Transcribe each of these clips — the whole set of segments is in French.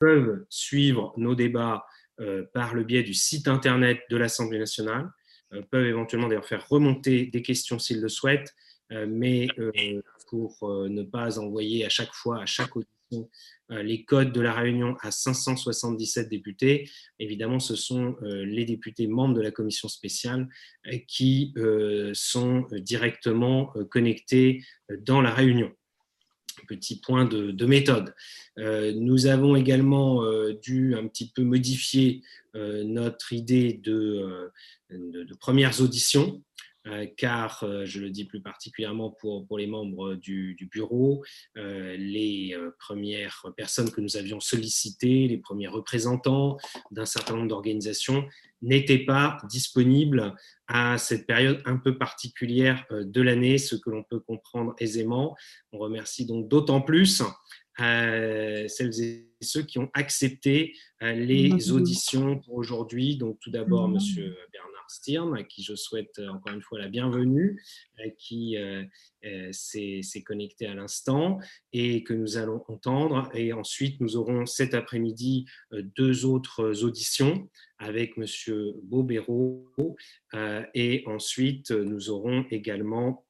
peuvent suivre nos débats par le biais du site internet de l'Assemblée nationale, peuvent éventuellement d'ailleurs faire remonter des questions s'ils le souhaitent, mais pour ne pas envoyer à chaque fois, à chaque audition, les codes de la réunion à 577 députés. Évidemment, ce sont les députés membres de la commission spéciale qui sont directement connectés dans la réunion petit point de, méthode. nous avons également dû un petit peu modifier notre idée de, de premières auditions. Euh, car, euh, je le dis plus particulièrement pour, pour les membres du, bureau, euh, les premières personnes que nous avions sollicitées, les premiers représentants d'un certain nombre d'organisations n'étaient pas disponibles à cette période un peu particulière de l'année, ce que l'on peut comprendre aisément. On remercie donc d'autant plus celles et ceux qui ont accepté les auditions pour aujourd'hui. Donc tout d'abord, Monsieur Bernard Stirn, à qui je souhaite euh, encore une fois la bienvenue, euh, qui euh, s'est connecté à l'instant et que nous allons entendre. Et ensuite, nous aurons cet après-midi deux autres auditions avec Monsieur Bobéro. Et ensuite, nous aurons également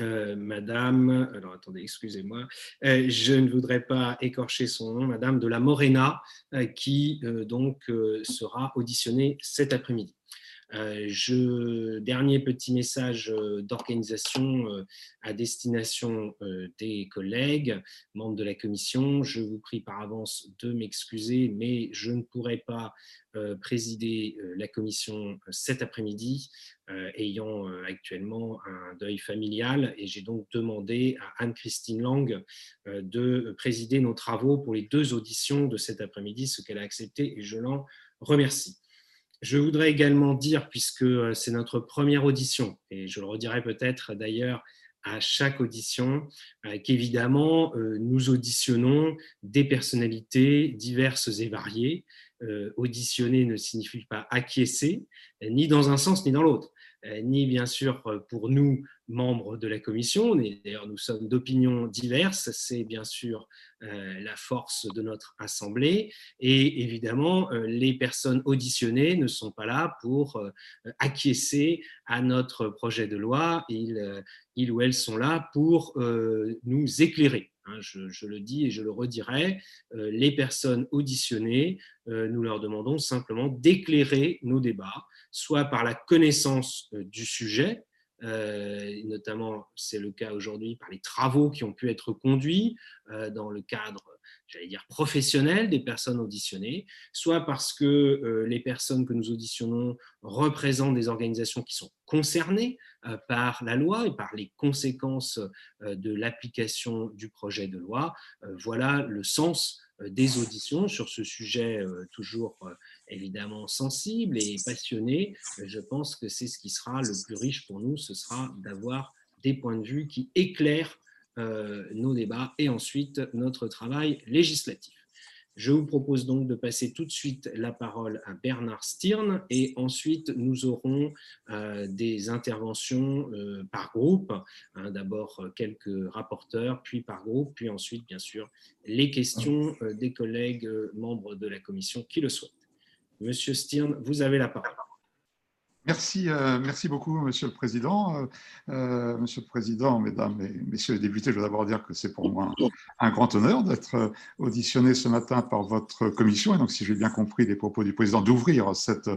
Madame, alors attendez, excusez-moi, je ne voudrais pas écorcher son nom, Madame de la Morena, qui donc sera auditionnée cet après-midi. Euh, dernier petit message euh, d'organisation euh, à destination des collègues, membres de la commission. Je vous prie par avance de m'excuser, mais je ne pourrai pas présider la commission cet après-midi, ayant actuellement un deuil familial. Et j'ai donc demandé à Anne-Christine Lang de présider nos travaux pour les deux auditions de cet après-midi, ce qu'elle a accepté et je l'en remercie. Je voudrais également dire, puisque euh, c'est notre première audition, et je le redirai peut-être d'ailleurs à chaque audition, euh, qu'évidemment, euh, nous auditionnons des personnalités diverses et variées. Auditionner ne signifie pas acquiescer, ni dans un sens ni dans l'autre. Euh, ni bien sûr euh, pour nous, membres de la commission. D'ailleurs, nous sommes d'opinions diverses. C'est bien sûr euh, la force de notre Assemblée. Et évidemment, les personnes auditionnées ne sont pas là pour acquiescer à notre projet de loi. Ils, ils ou elles sont là pour nous éclairer. Hein, je, le dis et je le redirai, les personnes auditionnées, nous leur demandons simplement d'éclairer nos débats, soit par la connaissance euh, du sujet, euh, notamment c'est le cas aujourd'hui par les travaux qui ont pu être conduits euh, dans le cadre, j'allais dire, professionnel des personnes auditionnées, soit parce que les personnes que nous auditionnons représentent des organisations qui sont concernées par la loi et par les conséquences de l'application du projet de loi. voilà le sens des auditions sur ce sujet toujours évidemment sensible et passionné, je pense que c'est ce qui sera le plus riche pour nous, ce sera d'avoir des points de vue qui éclairent euh, nos débats et ensuite notre travail législatif. Je vous propose donc de passer tout de suite la parole à Bernard Stirn et ensuite nous aurons euh, des interventions euh, par groupe. Hein, d'abord quelques rapporteurs, puis par groupe, puis ensuite bien sûr les questions des collègues membres de la commission qui le souhaitent. Monsieur Stirn, vous avez la parole. Merci, euh, merci beaucoup, Monsieur le Président. Euh, euh, monsieur le Président, Mesdames et Messieurs les députés, je veux d'abord dire que c'est pour moi un, grand honneur d'être auditionné ce matin par votre commission. Et donc, si j'ai bien compris les propos du Président, d'ouvrir cette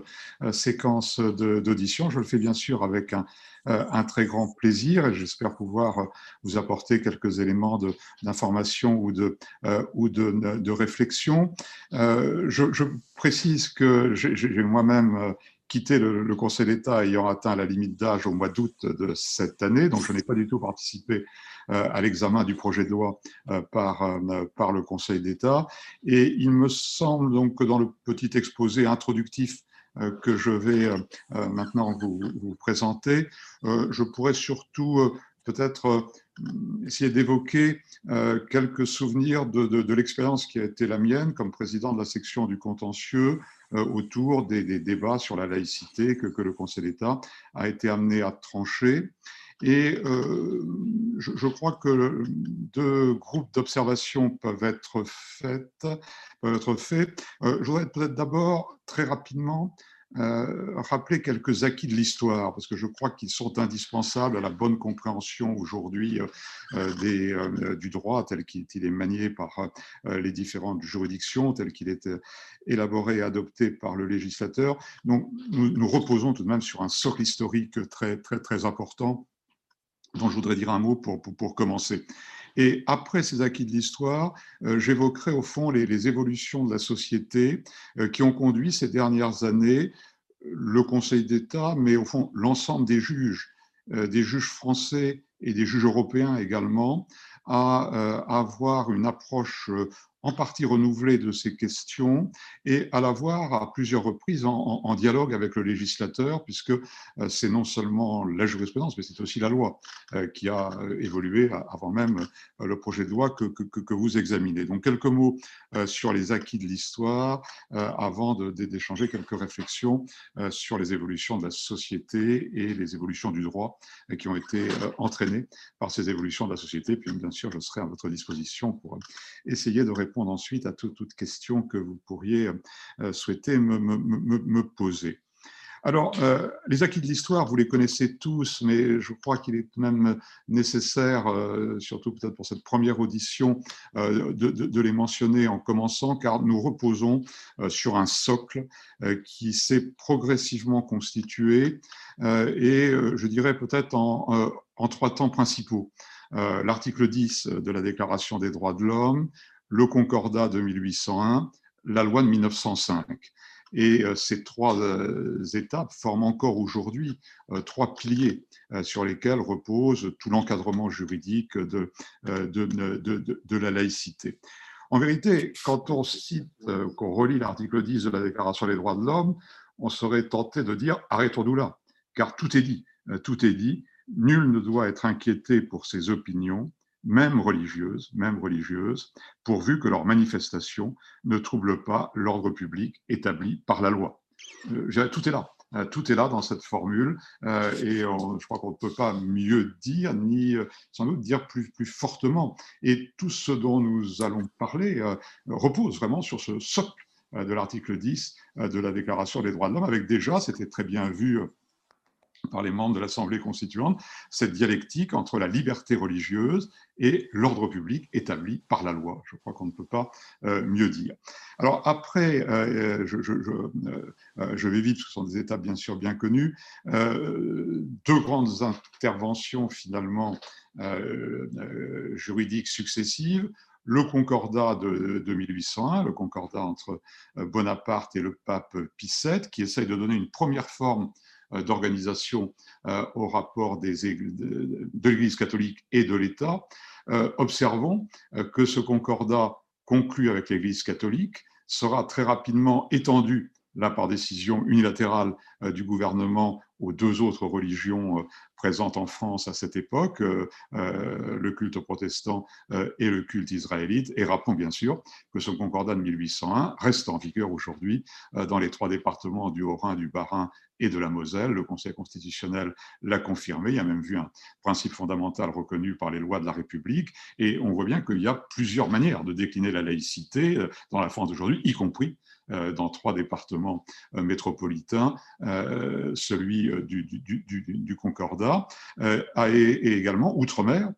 séquence d'audition, je le fais bien sûr avec un, très grand plaisir et j'espère pouvoir vous apporter quelques éléments d'information ou, de, ou réflexion. Je, précise que j'ai moi-même quitté le, Conseil d'État ayant atteint la limite d'âge au mois d'août de cette année, donc je n'ai pas du tout participé euh, à l'examen du projet de loi euh, par, euh, par le Conseil d'État. Et il me semble donc que dans le petit exposé introductif que je vais maintenant vous, présenter, je pourrais surtout peut-être essayer d'évoquer quelques souvenirs de, l'expérience qui a été la mienne comme président de la section du contentieux autour des, débats sur la laïcité que, le Conseil d'État a été amené à trancher. Et je, crois que deux groupes d'observation peuvent être faites. Peuvent être faits. je voudrais peut-être d'abord, très rapidement, euh, rappeler quelques acquis de l'histoire, parce que je crois qu'ils sont indispensables à la bonne compréhension aujourd'hui euh, euh, du droit tel qu'il est manié par les différentes juridictions, tel qu'il est élaboré et adopté par le législateur. Donc, nous, reposons tout de même sur un socle historique très, très, très important dont je voudrais dire un mot pour, pour commencer. Et après ces acquis de l'histoire, euh, j'évoquerai au fond les, évolutions de la société euh, qui ont conduit ces dernières années le Conseil d'État, mais au fond l'ensemble des juges, euh, des juges français et des juges européens également, à avoir une approche en partie renouvelée de ces questions et à la voir à plusieurs reprises en, dialogue avec le législateur, puisque euh, c'est non seulement la jurisprudence, mais c'est aussi la loi euh, qui a euh, évolué avant même le projet de loi que, que, vous examinez. Donc quelques mots sur les acquis de l'histoire avant d'échanger quelques réflexions sur les évolutions de la société et les évolutions du droit qui ont été entraînées par ces évolutions de la société. Puis bien sûr, je serai à votre disposition pour essayer de répondre répondre ensuite à toute, question que vous pourriez euh, souhaiter me, poser. Alors, euh, les acquis de l'histoire, vous les connaissez tous, mais je crois qu'il est même nécessaire, euh, surtout peut-être pour cette première audition, de, les mentionner en commençant, car nous reposons sur un socle qui s'est progressivement constitué, et je dirais peut-être en, trois temps principaux. L'article 10 de la Déclaration des droits de l'homme, le Concordat de 1801, la loi de 1905. Et euh, ces trois euh, étapes forment encore aujourd'hui euh, trois piliers sur lesquels repose tout l'encadrement juridique de, la laïcité. En vérité, quand on cite, qu'on relit l'article 10 de la Déclaration des droits de l'homme, on serait tenté de dire arrêtons-nous là, car tout est dit. Tout est dit. Nul ne doit être inquiété pour ses opinions, même religieuses, religieuses, pourvu que leurs manifestations ne troublent pas l'ordre public établi par la loi. Euh, tout est là. Euh, tout est là dans cette formule euh, et je crois qu'on ne peut pas mieux dire ni sans doute dire plus, plus fortement. Et tout ce dont nous allons parler repose vraiment sur ce socle de l'article 10 de la Déclaration des droits de l'homme, avec déjà, c'était très bien vu par les membres de l'Assemblée constituante, cette dialectique entre la liberté religieuse et l'ordre public établi par la loi. Je crois qu'on ne peut pas euh, mieux dire. Alors après, euh, je, euh, je, vais vite, ce sont des étapes bien sûr bien connues, deux grandes interventions finalement juridiques successives le concordat de, de, 1801, le concordat entre Bonaparte et le pape Pie VII, qui essaye de donner une première forme d'organisation euh, au rapport des, de, l'Église catholique et de l'État, euh, observons que ce concordat conclu avec l'Église catholique sera très rapidement étendu là par décision unilatérale du gouvernement aux deux autres religions présentes en France à cette époque, le culte protestant et le culte israélite. Et rappelons bien sûr que ce concordat de 1801 reste en vigueur aujourd'hui dans les trois départements du Haut-Rhin, du Bas-Rhin et de la Moselle. Le Conseil constitutionnel l'a confirmé. Il y a même vu un principe fondamental reconnu par les lois de la République. Et on voit bien qu'il y a plusieurs manières de décliner la laïcité euh, dans la France d'aujourd'hui, y compris euh, dans trois départements euh, métropolitains, celui du, du, Concordat, et, également Outre-mer,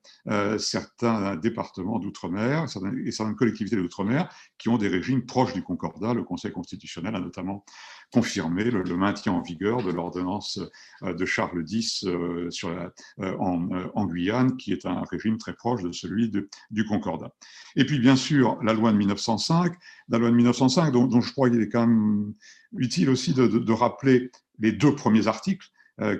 certains départements d'Outre-mer et certaines collectivités d'Outre-mer qui ont des régimes proches du Concordat. Le Conseil constitutionnel a notamment confirmé le, maintien en vigueur de l'ordonnance euh, de Charles X euh, sur la, euh, en, Guyane, qui est un régime très proche de celui du Concordat. Et puis, bien sûr, la loi de 1905, la loi de 1905, dont, je crois qu'il est quand même utile aussi de, rappeler les deux premiers articles,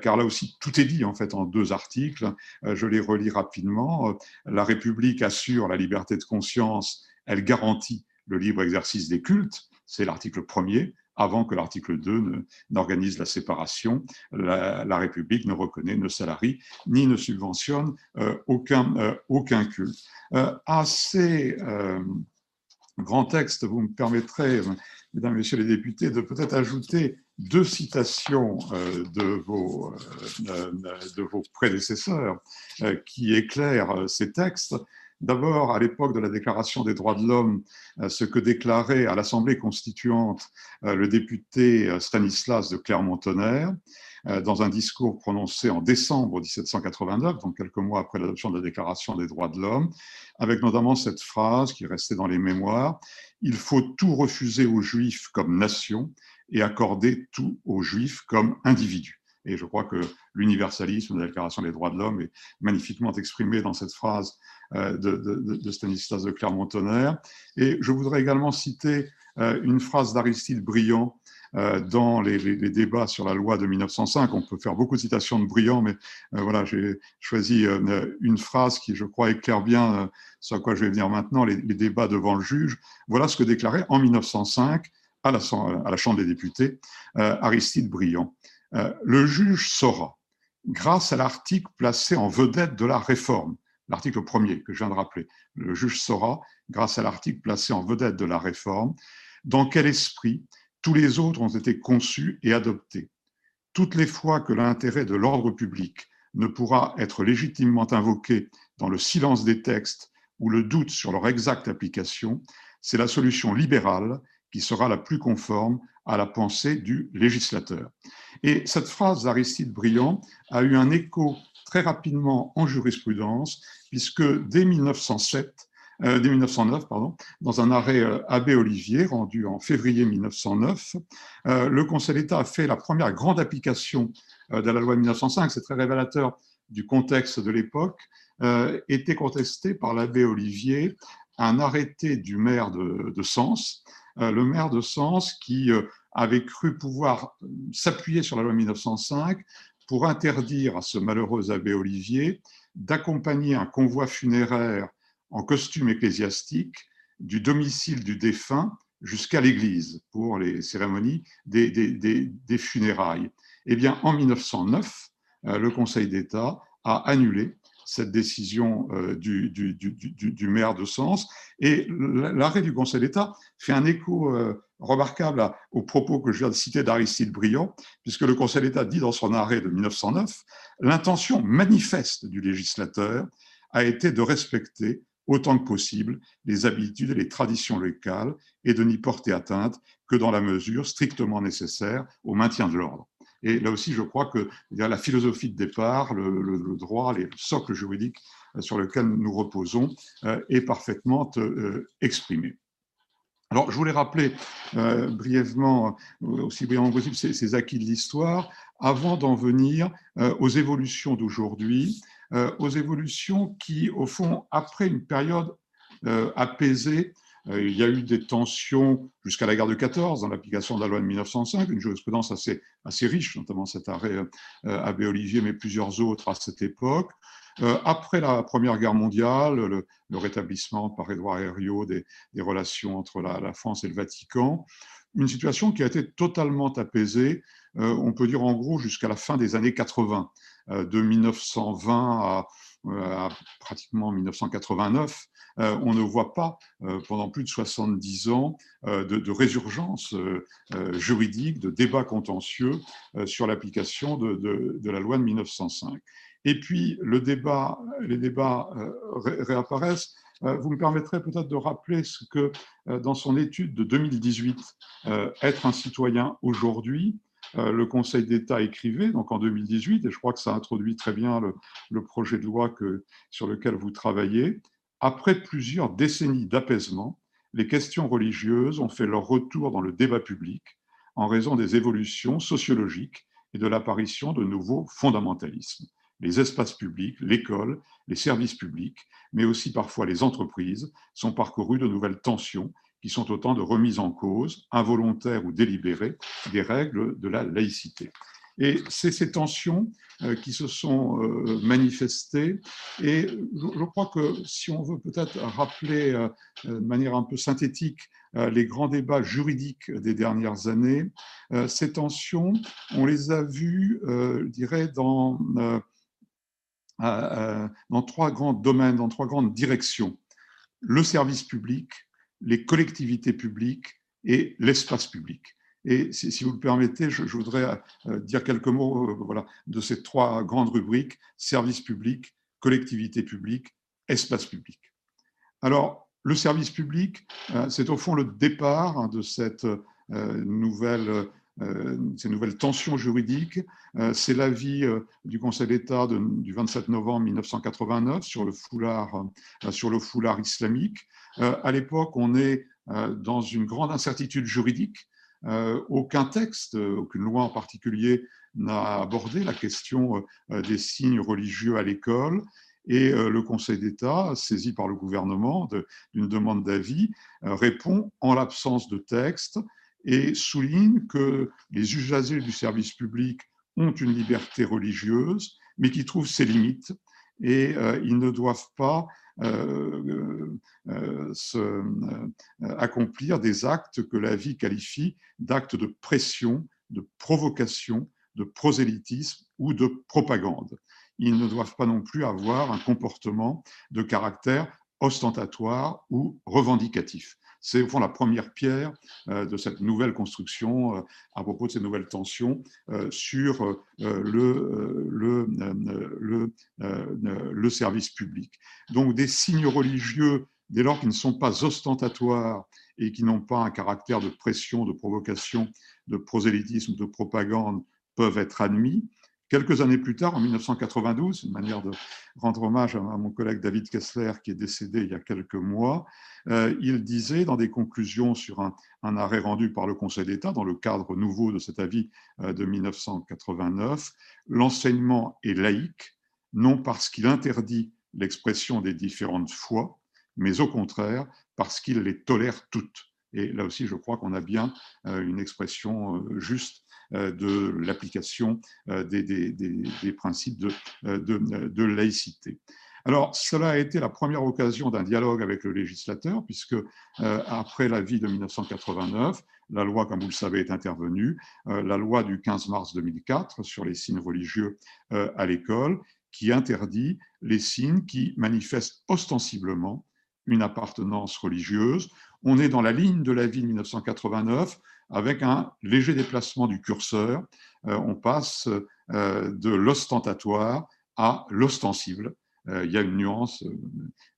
car là aussi tout est dit en fait en deux articles. je les relis rapidement. La République assure la liberté de conscience, elle garantit le libre exercice des cultes, c'est l'article premier avant que l'article 2 n'organise la séparation. La, République ne reconnaît, ne salarie, ni ne subventionne euh, aucun, euh, aucun culte. Euh, à ces grands textes, vous me permettrez mesdames messieurs les députés, de peut-être ajouter deux citations de vos, de vos prédécesseurs qui éclairent ces textes. D'abord, à l'époque de la Déclaration des droits de l'homme, ce que déclarait à l'Assemblée constituante le député Stanislas de Clermont-Tonnerre, euh, dans un discours prononcé en décembre 1789, donc quelques mois après l'adoption de la Déclaration des droits de l'homme, avec notamment cette phrase qui est restée dans les mémoires, Il faut tout refuser aux Juifs comme nation et accorder tout aux Juifs comme individus. Et je crois que l'universalisme de la Déclaration des droits de l'homme est magnifiquement exprimé dans cette phrase euh, de, de Stanislas de Clermont-Tonnerre. Et je voudrais également citer euh, une phrase d'Aristide Briand euh, dans les, débats sur la loi de 1905. On peut faire beaucoup de citations de Briand, mais euh, voilà, j'ai choisi euh, une phrase qui, je crois, éclaire bien ce à quoi je vais venir maintenant, les, débats devant le juge. Voilà ce que déclarait en 1905 à la, à la Chambre des députés Aristide Briand. le juge saura, grâce à l'article placé en vedette de la réforme, l'article premier que je viens de rappeler, le juge saura, grâce à l'article placé en vedette de la réforme, dans quel esprit tous les autres ont été conçus et adoptés. Toutes les fois que l'intérêt de l'ordre public ne pourra être légitimement invoqué dans le silence des textes ou le doute sur leur exacte application, c'est la solution libérale qui sera la plus conforme à la pensée du législateur. Et cette phrase d'Aristide Briand a eu un écho très rapidement en jurisprudence, puisque dès 1907, euh, dès 1909, pardon, dans un arrêt euh, Abbé Olivier rendu en février 1909, euh, le Conseil d'État a fait la première grande application de la loi de 1905. C'est très révélateur du contexte de l'époque. était contesté par l'abbé Olivier un arrêté du maire de, de Sens, le maire de Sens qui avait cru pouvoir s'appuyer sur la loi de 1905 pour interdire à ce malheureux abbé Olivier d'accompagner un convoi funéraire en costume ecclésiastique du domicile du défunt jusqu'à l'église pour les cérémonies des, funérailles. Eh bien, en 1909, euh, le Conseil d'État a annulé cette décision euh, du, du, maire de Sens. Et l'arrêt du Conseil d'État fait un écho euh, remarquable aux propos que je viens de citer d'Aristide Briand, puisque le Conseil d'État dit dans son arrêt de 1909, l'intention manifeste du législateur a été de respecter autant que possible les habitudes et les traditions locales et de n'y porter atteinte que dans la mesure strictement nécessaire au maintien de l'ordre. Et là aussi, je crois que la philosophie de départ, le, droit, le socle juridique euh, sur lequel nous reposons euh, est parfaitement euh, exprimé. Alors, je voulais rappeler brièvement, aussi brièvement possible, ces, acquis de l'histoire, avant d'en venir aux évolutions d'aujourd'hui euh, aux évolutions qui, au fond, après une période euh, apaisée, euh, il y a eu des tensions jusqu'à la guerre de 14 dans l'application de la loi de 1905, une jurisprudence assez, assez riche, notamment cet arrêt Abbé Olivier, mais plusieurs autres à cette époque. après la Première Guerre mondiale, le, rétablissement par Édouard Herriot des, relations entre la, France et le Vatican, une situation qui a été totalement apaisée, on peut dire en gros jusqu'à la fin des années 80. Euh, de 1920 euh, à, pratiquement 1989, euh, on ne voit pas pendant plus de 70 ans de, résurgence juridique, de débat contentieux sur l'application de, la loi de 1905. Et puis, les débats réapparaissent. Vous me permettrez peut-être de rappeler ce que, dans son étude de 2018, Être un citoyen aujourd'hui, le Conseil d'État écrivait, donc en 2018, et je crois que ça introduit très bien le, projet de loi que, sur lequel vous travaillez. Après plusieurs décennies d'apaisement, les questions religieuses ont fait leur retour dans le débat public en raison des évolutions sociologiques et de l'apparition de nouveaux fondamentalismes. Les espaces publics, l'école, les services publics, mais aussi parfois les entreprises, sont parcourus de nouvelles tensions qui sont autant de remises en cause, involontaires ou délibérées, des règles de la laïcité. Et c'est ces tensions euh, qui se sont euh, manifestées. Et je crois que si on veut peut-être rappeler euh, de manière un peu synthétique les grands débats juridiques des dernières années, ces tensions, on les a vues, je dirais, dans, dans trois grands domaines, dans trois grandes directions. Le service public, les collectivités publiques et l'espace public. Et si, vous le permettez, je, voudrais euh, dire quelques mots euh, voilà, de ces trois grandes rubriques, service public, collectivité publique, espace public. Alors, le service public, euh, c'est au fond le départ hein, de cette nouvelle ces nouvelles tensions juridiques. C'est l'avis du Conseil d'État du 27 novembre 1989 sur le foulard, sur le foulard islamique. À l'époque, on est dans une grande incertitude juridique euh, aucun texte, aucune loi en particulier n'a abordé la question euh, des signes religieux à l'école. Et euh, le Conseil d'État, saisi par le gouvernement d'une demande d'avis, répond en l'absence de texte et souligne que les usagers du service public ont une liberté religieuse, mais qui trouvent ses limites et ils ne doivent pas euh, euh, euh, accomplir des actes que la vie qualifie d'actes de pression, de provocation, de prosélytisme ou de propagande. Ils ne doivent pas non plus avoir un comportement de caractère ostentatoire ou revendicatif. C'est au fond la première pierre euh, de cette nouvelle construction euh, à propos de ces nouvelles tensions euh, sur le, service public. Donc des signes religieux, dès lors qu'ils ne sont pas ostentatoires et qui n'ont pas un caractère de pression, de provocation, de prosélytisme, de propagande, peuvent être admis. Quelques années plus tard, en 1992, une manière de rendre hommage à mon collègue David Kessler qui est décédé il y a quelques mois, euh, il disait dans des conclusions sur un, arrêt rendu par le Conseil d'État dans le cadre nouveau de cet avis euh, de 1989, l'enseignement est laïque, non parce qu'il interdit l'expression des différentes foi, mais au contraire parce qu'il les tolère toutes. Et là aussi, je crois qu'on a bien euh, une expression juste de l'application euh, des, principes de, euh, de, laïcité. Alors, cela a été la première occasion d'un dialogue avec le législateur, puisque après l'avis de 1989, la loi, comme vous le savez, est intervenue, la loi du 15 mars 2004 sur les signes religieux à l'école, qui interdit les signes qui manifestent ostensiblement une appartenance religieuse. On est dans la ligne de l'avis de 1989, avec un léger déplacement du curseur. Euh, on passe euh, de l'ostentatoire à l'ostensible. Euh, il y a une nuance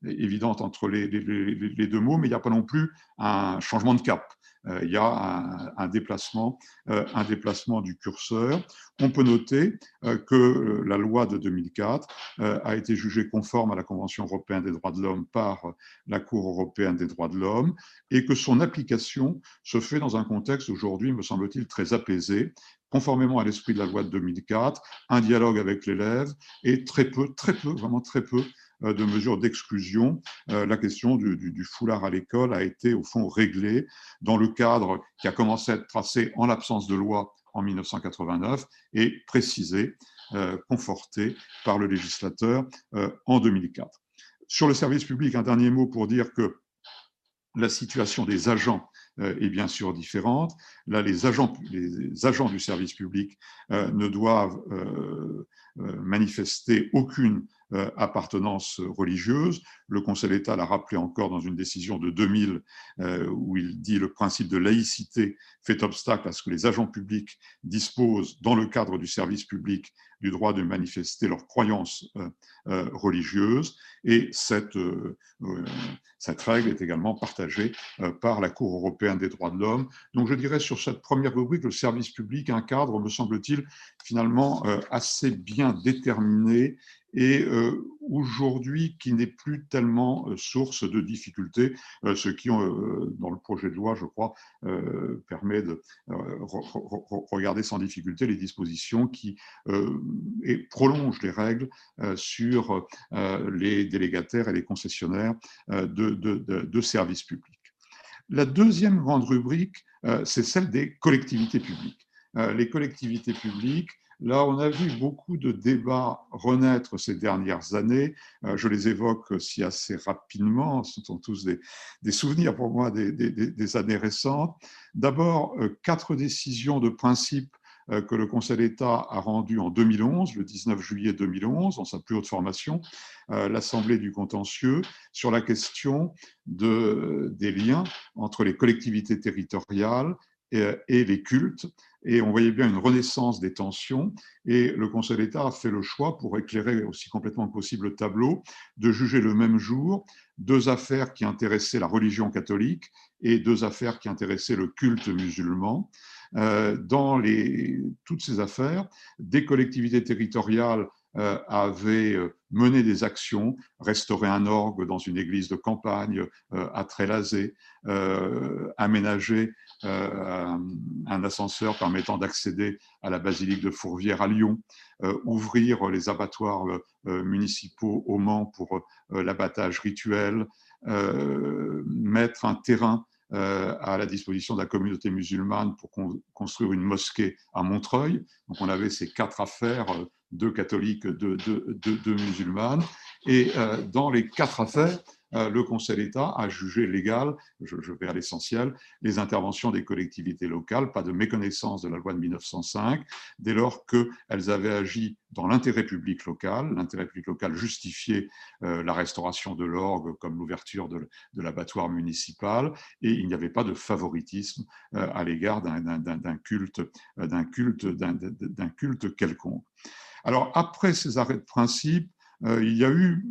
évidente entre les, deux mots, mais il n'y a pas non plus un changement de cap. Euh, il y a un, déplacement, euh, un déplacement du curseur. On peut noter euh, que la loi de 2004 a été jugée conforme à la Convention européenne des droits de l'homme par la Cour européenne des droits de l'homme et que son application se fait dans un contexte aujourd'hui, me semble-t-il, très apaisé, conformément à l'esprit de la loi de 2004, un dialogue avec l'élève et très peu, très peu, vraiment très peu de mesures d'exclusion. Euh, la question du, foulard à l'école a été au fond réglée dans le cadre qui a commencé à être tracé en l'absence de loi en 1989 et précisé, euh, conforté par le législateur en 2004. Sur le service public, un dernier mot pour dire que la situation des agents est bien sûr différente. Là, les agents, les agents du service public ne doivent manifester aucune euh, appartenance religieuse. Le Conseil d'État l'a rappelé encore dans une décision de 2000 euh, où il dit le principe de laïcité fait obstacle à ce que les agents publics disposent, dans le cadre du service public, du droit de manifester leurs croyances euh, religieuses. Et cette, cette règle est également partagée par la Cour européenne des droits de l'homme. Donc je dirais sur cette première rubrique, le service public, un cadre, me semble-t-il, finalement assez bien déterminé et euh, aujourd'hui qui n'est plus tellement euh, source de difficultés, euh, ce qui, dans le projet de loi, je crois, permet de regarder sans difficulté les dispositions qui prolongent les règles sur les délégataires et les concessionnaires de, de services publics. La deuxième grande rubrique, c'est celle des collectivités publiques. Les collectivités publiques, Là, on a vu beaucoup de débats renaître ces dernières années. Euh, je les évoque aussi assez rapidement. Ce sont tous des, souvenirs pour moi des, années récentes. D'abord, euh, quatre décisions de principe que le Conseil d'État a rendu en 2011, le 19 juillet 2011, dans sa plus haute formation, l'Assemblée du contentieux sur la question de, des liens entre les collectivités territoriales et, les cultes. Et on voyait bien une renaissance des tensions. Et le Conseil d'État a fait le choix, pour éclairer aussi complètement possible le tableau, de juger le même jour deux affaires qui intéressaient la religion catholique et deux affaires qui intéressaient le culte musulman. Euh, dans les, toutes ces affaires, des collectivités territoriales euh, avait euh, mené des actions, restauré un orgue dans une église de campagne euh, à Trélazé, aménagé un ascenseur permettant d'accéder à la basilique de Fourvière à Lyon, ouvrir les abattoirs municipaux au Mans pour l'abattage rituel, mettre un terrain à la disposition de la communauté musulmane pour construire une mosquée à Montreuil. Donc on avait ces quatre affaires deux catholiques, deux, musulmanes. Et euh, dans les quatre affaires, euh, le Conseil d'État a jugé légal, je, vais à l'essentiel, les interventions des collectivités locales, pas de méconnaissance de la loi de 1905, dès lors qu'elles avaient agi dans l'intérêt public local. L'intérêt public local justifiait euh, la restauration de l'orgue comme l'ouverture de, l'abattoir municipal, et il n'y avait pas de favoritisme à l'égard d'un culte, culte, d'un culte quelconque. Alors, après ces arrêts de principe, euh, il y a eu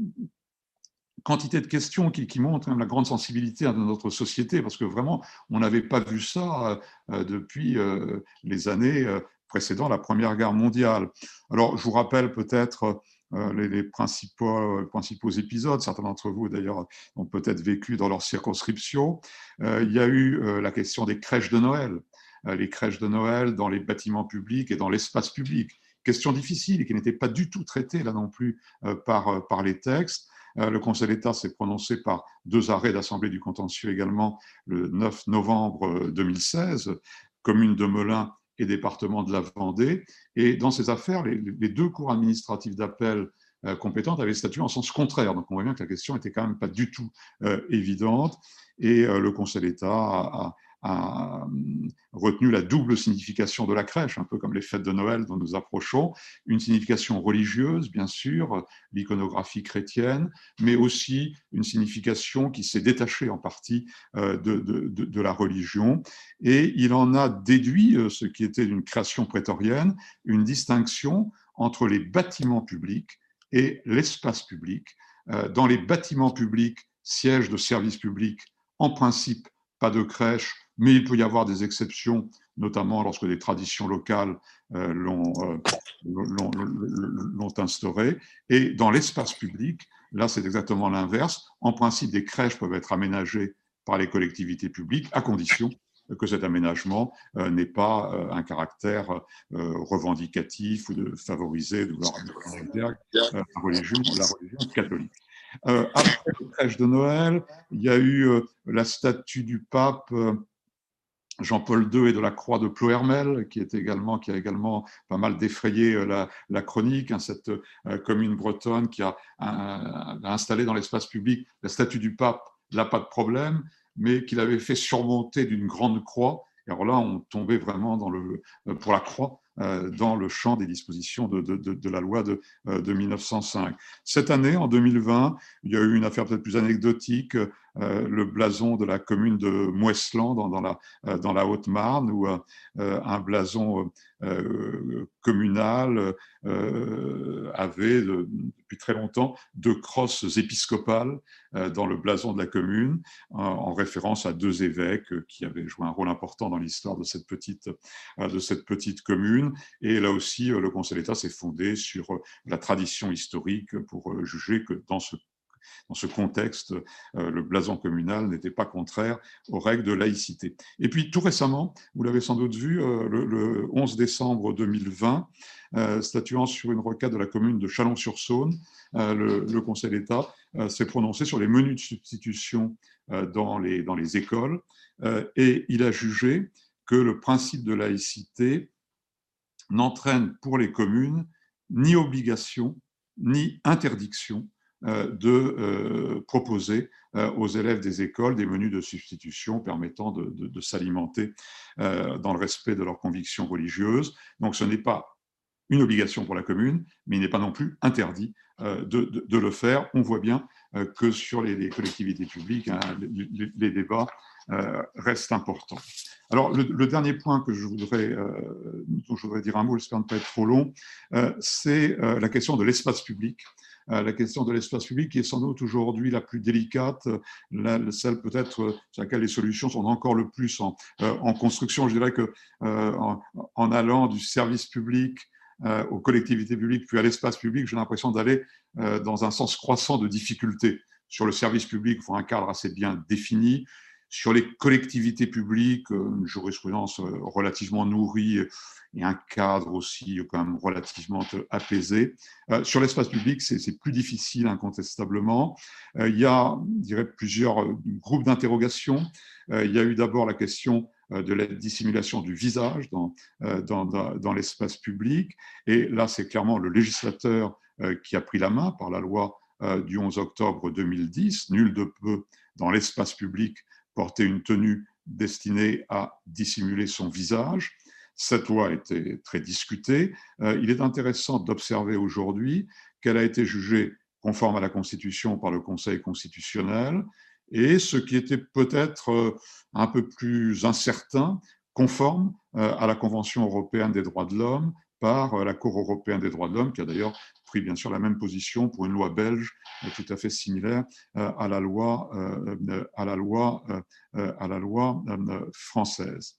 quantité de questions qui, montrent la grande sensibilité de notre société, parce que vraiment, on n'avait pas vu ça euh, depuis euh, les années précédant la Première Guerre mondiale. Alors, je vous rappelle peut-être les, principaux, principaux, épisodes. Certains d'entre vous, d'ailleurs, ont peut-être vécu dans leur circonscription. il y a eu la question des crèches de Noël. les crèches de Noël dans les bâtiments publics et dans l'espace public question difficile et qui n'était pas du tout traitée là non plus euh, par, euh, par les textes. Euh, le Conseil d'État s'est prononcé par deux arrêts d'Assemblée du contentieux également le 9 novembre 2016, commune de Melun et département de la Vendée. Et dans ces affaires, les, deux cours administratifs d'appel compétentes avaient statué en sens contraire. Donc on voit bien que la question était quand même pas du tout évidente. Et le Conseil d'État a, a hum, retenu la double signification de la crèche, un peu comme les fêtes de Noël dont nous approchons, une signification religieuse, bien sûr, l'iconographie chrétienne, mais aussi une signification qui s'est détachée en partie euh, de, la religion. Et il en a déduit, euh, ce qui était une création prétorienne, une distinction entre les bâtiments publics et l'espace public. Euh, dans les bâtiments publics, sièges de services publics, en principe, pas de crèche, mais il peut y avoir des exceptions, notamment lorsque des traditions locales euh, euh, l'ont instauré. Et dans l'espace public, là c'est exactement l'inverse. En principe, des crèches peuvent être aménagées par les collectivités publiques à condition que cet aménagement euh, n'ait pas un caractère revendicatif ou de favoriser de la, religion, la religion catholique. après les crèches de Noël, il y a eu la statue du pape Jean-Paul II et de la Croix de Plohermel, qui, qui a également pas mal défrayé euh, la, chronique, hein, cette euh, commune bretonne qui a, installé dans l'espace public la statue du pape, là pas de problème, mais qu'il avait fait surmonter d'une grande croix. Et alors là, on tombait vraiment euh, pour la croix dans le champ des dispositions de, de, la loi de, de, 1905. Cette année, en 2020, il y a eu une affaire peut-être plus anecdotique. Euh, le blason de la commune de la, euh, dans la Haute-Marne, ou euh, un blason communal avait depuis très longtemps deux crosses épiscopales dans le blason de la commune, en référence à deux évêques qui avaient joué un rôle important dans l'histoire de cette petite, de cette petite commune. Et là aussi, le Conseil d'État s'est fondé sur la tradition historique pour juger que dans ce dans ce contexte, euh, le blason communal n'était pas contraire aux règles de laïcité. Et puis tout récemment, vous l'avez sans doute vu, euh, le, 11 décembre 2020, euh, statuant sur une requête de la commune de Chalon-sur-Saône, le, Conseil d'État s'est prononcé sur les menus de substitution dans les écoles et il a jugé que le principe de laïcité n'entraîne pour les communes ni obligation ni interdiction de proposer aux élèves des écoles des menus de substitution permettant de, s'alimenter dans le respect de leurs convictions religieuses. Donc ce n'est pas une obligation pour la commune, mais il n'est pas non plus interdit de, de, le faire. On voit bien que sur les, collectivités publiques, hein, les, débats restent importants. Alors, le, dernier point que je voudrais, dont je voudrais dire un mot, j'espère ne pas être trop long, c'est la question de l'espace public. La question de l'espace public qui est sans doute aujourd'hui la plus délicate, celle peut-être sur laquelle les solutions sont encore le plus en, construction. Je dirais que en, allant du service public euh, aux collectivités publiques puis à l'espace public, j'ai l'impression d'aller euh, dans un sens croissant de difficulté. Sur le service public, il faut un cadre assez bien défini. Sur les collectivités publiques, euh, une jurisprudence relativement nourrie et un cadre aussi quand même relativement apaisé. sur l'espace public, c'est plus difficile incontestablement. il y a, je dirais, plusieurs groupes d'interrogation. il y a eu d'abord la question euh, de la dissimulation du visage euh, dans, l'espace public. Et là, c'est clairement le législateur euh, qui a pris la main par la loi du 11 octobre 2010. Nul ne peut, dans l'espace public, porter une tenue destinée à dissimuler son visage. Cette loi a été très discutée. Il est intéressant d'observer aujourd'hui qu'elle a été jugée conforme à la Constitution par le Conseil constitutionnel et ce qui était peut-être euh, un peu plus incertain, conforme euh, à la Convention européenne des droits de l'homme par euh, la Cour européenne des droits de l'homme, qui a d'ailleurs pris bien sûr la même position pour une loi belge tout à fait similaire à la loi, à la loi, française.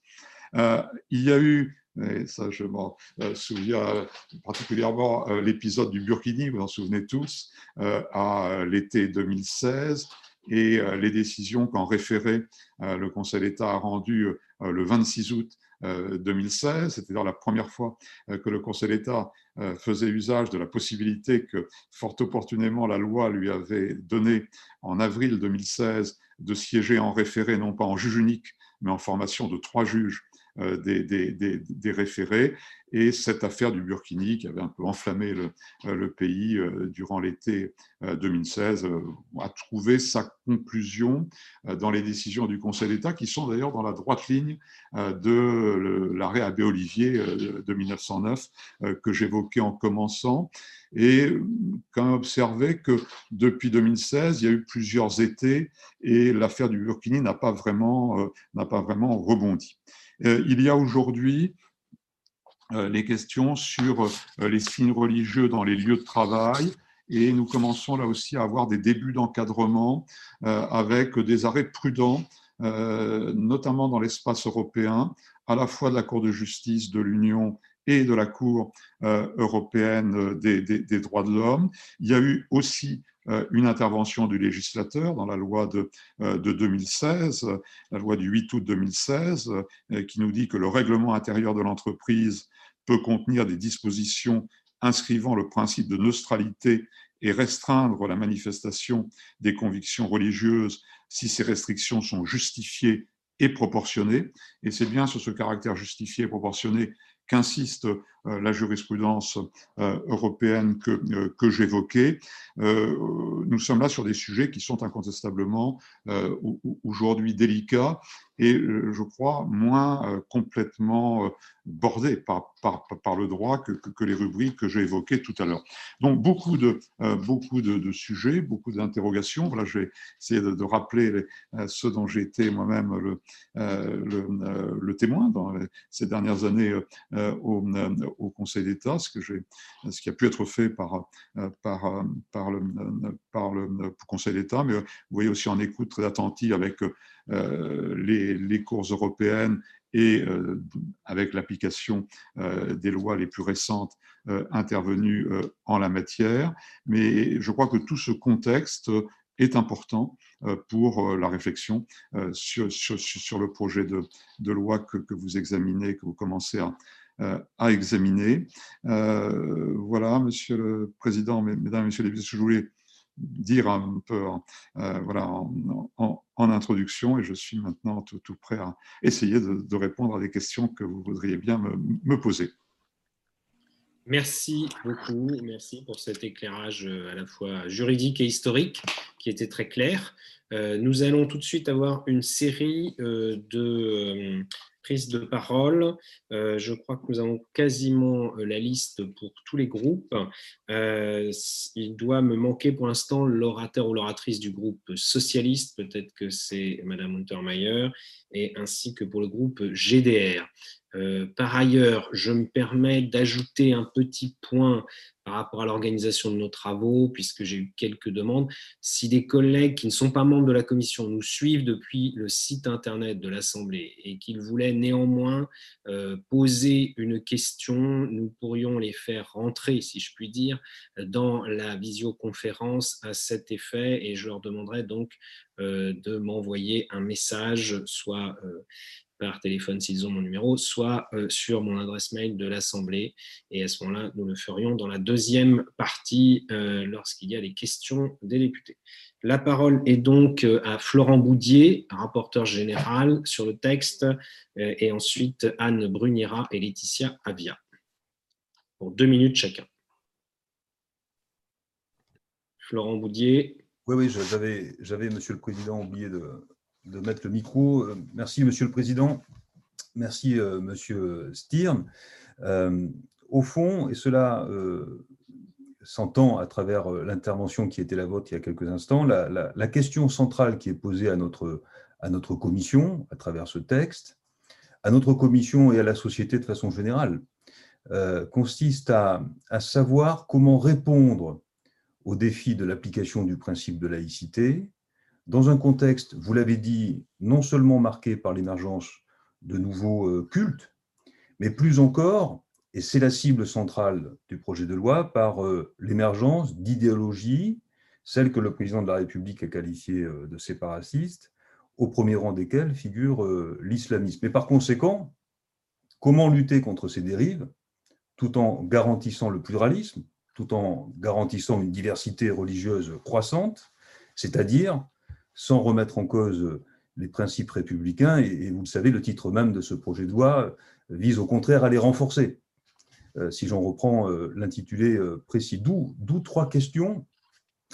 Il y a eu et ça, je m'en souviens particulièrement l'épisode du Burkini, vous en souvenez tous, à l'été 2016, et euh, les décisions qu'en référé euh, le Conseil d'État a rendues euh, le 26 août 2016, c'était la première fois que le Conseil d'État faisait usage de la possibilité que, fort opportunément, la loi lui avait donnée en avril 2016 de siéger en référé, non pas en juge unique, mais en formation de trois juges des, des, référés et cette affaire du Burkini qui avait un peu enflammé le, euh, pays euh, durant l'été 2016 euh, a trouvé sa conclusion dans les décisions du Conseil d'État qui sont d'ailleurs dans la droite ligne de l'arrêt Abbé Olivier de 1909 que j'évoquais en commençant et quand observé que depuis 2016, il y a eu plusieurs étés et l'affaire du Burkini n'a pas vraiment, n'a pas vraiment rebondi. Il y a aujourd'hui euh, les questions sur euh, les signes religieux dans les lieux de travail. Et nous commençons là aussi à avoir des débuts d'encadrement euh, avec des arrêts prudents, notamment dans l'espace européen, à la fois de la Cour de justice de l'Union et de la Cour européenne des droits de l'homme. Il y a eu aussi une intervention du législateur dans la loi de, de 2016, la loi du 8 août 2016, qui nous dit que le règlement intérieur de l'entreprise peut contenir des dispositions inscrivant le principe de neutralité et restreindre la manifestation des convictions religieuses si ces restrictions sont justifiées et proportionnées. Et c'est bien sur ce caractère justifié et proportionné qu'insiste euh, la jurisprudence euh, européenne que, euh, que j'évoquais. Nous sommes là sur des sujets qui sont incontestablement aujourd'hui délicats et je crois moins complètement bordés par, par, le droit que, les rubriques que j'ai évoquées tout à l'heure. Donc beaucoup de, beaucoup de, sujets, beaucoup d'interrogations. Voilà, je vais essayer de, rappeler les, ceux dont j'ai été moi-même le, témoin dans ces dernières années au, Conseil d'État, ce, ce qui a pu être fait par, le, par le Conseil d'État, mais vous voyez aussi en écoute très attentive avec euh, les, les cours européennes et euh, avec l'application euh, des lois les plus récentes intervenues en la matière. Mais je crois que tout ce contexte est important pour la réflexion sur, le projet de, loi que, vous examinez, que vous commencez à, euh, examiner. Euh, voilà, Monsieur le Président, Mesdames et Messieurs les députés, je voulais dire un peu euh, voilà, en, introduction et je suis maintenant tout, prêt à essayer de, répondre à des questions que vous voudriez bien me, poser. Merci beaucoup, merci pour cet éclairage à la fois juridique et historique qui était très clair. Nous allons tout de suite avoir une série de prise de parole. Euh, je crois que nous avons quasiment euh, la liste pour tous les groupes. Euh, il doit me manquer pour l'instant l'orateur ou l'oratrice du groupe socialiste, peut-être que c'est Madame Untermeyer, et ainsi que pour le groupe GDR. par ailleurs, je me permets d'ajouter un petit point par rapport à l'organisation de nos travaux, puisque j'ai eu quelques demandes. Si des collègues qui ne sont pas membres de la commission nous suivent depuis le site internet de l'Assemblée et qu'ils voulaient néanmoins euh, poser une question, nous pourrions les faire rentrer, si je puis dire, dans la visioconférence à cet effet et je leur demanderai donc euh, de m'envoyer un message, soit euh, par téléphone s'ils ont mon numéro, soit euh, sur mon adresse mail de l'Assemblée. Et à ce moment-là, nous le ferions dans la deuxième partie euh, lorsqu'il y a les questions des députés. La parole est donc euh, à Florent Boudier, rapporteur général sur le texte, et ensuite Anne Brunira et Laetitia Avia, pour deux minutes chacun. Florent Boudier. Oui, oui, j'avais, Monsieur le Président, oublié de, de mettre le micro. Euh, merci, Monsieur le Président. Merci, euh, Monsieur Stirn. Euh, au fond, et cela s'entend à travers l'intervention qui était la vôtre il y a quelques instants, la, question centrale qui est posée à notre, à notre commission, à travers ce texte, à notre commission et à la société de façon générale, consiste à, à, savoir comment répondre aux défis de l'application du principe de laïcité, dans un contexte, vous l'avez dit, non seulement marqué par l'émergence de nouveaux euh, cultes, mais plus encore, et c'est la cible centrale du projet de loi, par euh, l'émergence d'idéologies, celles que le président de la République a qualifiées euh, de séparatistes, au premier rang desquelles figure l'islamisme. Et par conséquent, comment lutter contre ces dérives, tout en garantissant le pluralisme, tout en garantissant une diversité religieuse croissante, c'est-à-dire sans remettre en cause les principes républicains. Et, vous le savez, le titre même de ce projet de loi vise au contraire à les renforcer. Euh, si j'en reprends euh, l'intitulé euh, précis, d'où trois questions,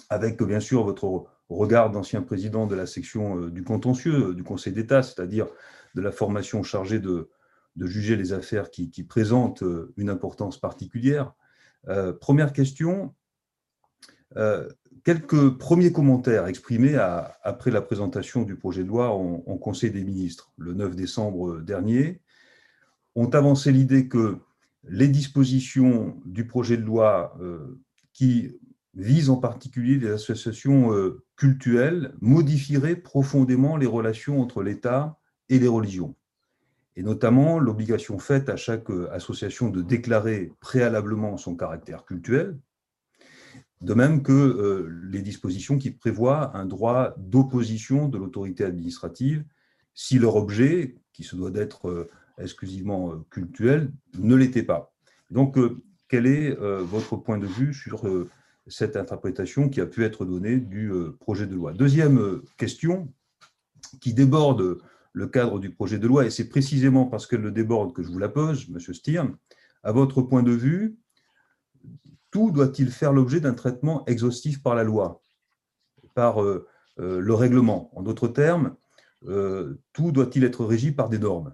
avec bien sûr votre regard d'ancien président de la section du contentieux du Conseil d'État, c'est-à-dire de la formation chargée de, juger les affaires qui, présentent une importance particulière. Première question, quelques premiers commentaires exprimés après la présentation du projet de loi en, Conseil des ministres le 9 décembre dernier ont avancé l'idée que les dispositions du projet de loi euh, qui visent en particulier les associations euh, cultuelles modifieraient profondément les relations entre l'État et les religions, et notamment l'obligation faite à chaque euh, association de déclarer préalablement son caractère cultuel, de même que euh, les dispositions qui prévoient un droit d'opposition de l'autorité administrative si leur objet, qui se doit d'être euh, exclusivement cultuel, ne l'était pas. Donc, quel est votre point de vue sur cette interprétation qui a pu être donnée du projet de loi? Deuxième question, qui déborde le cadre du projet de loi, et c'est précisément parce qu'elle le déborde que je vous la pose, Monsieur Stirn. À votre point de vue, tout doit-il faire l'objet d'un traitement exhaustif par la loi, par euh, euh, le règlement? En d'autres termes, euh, tout doit-il être régi par des normes?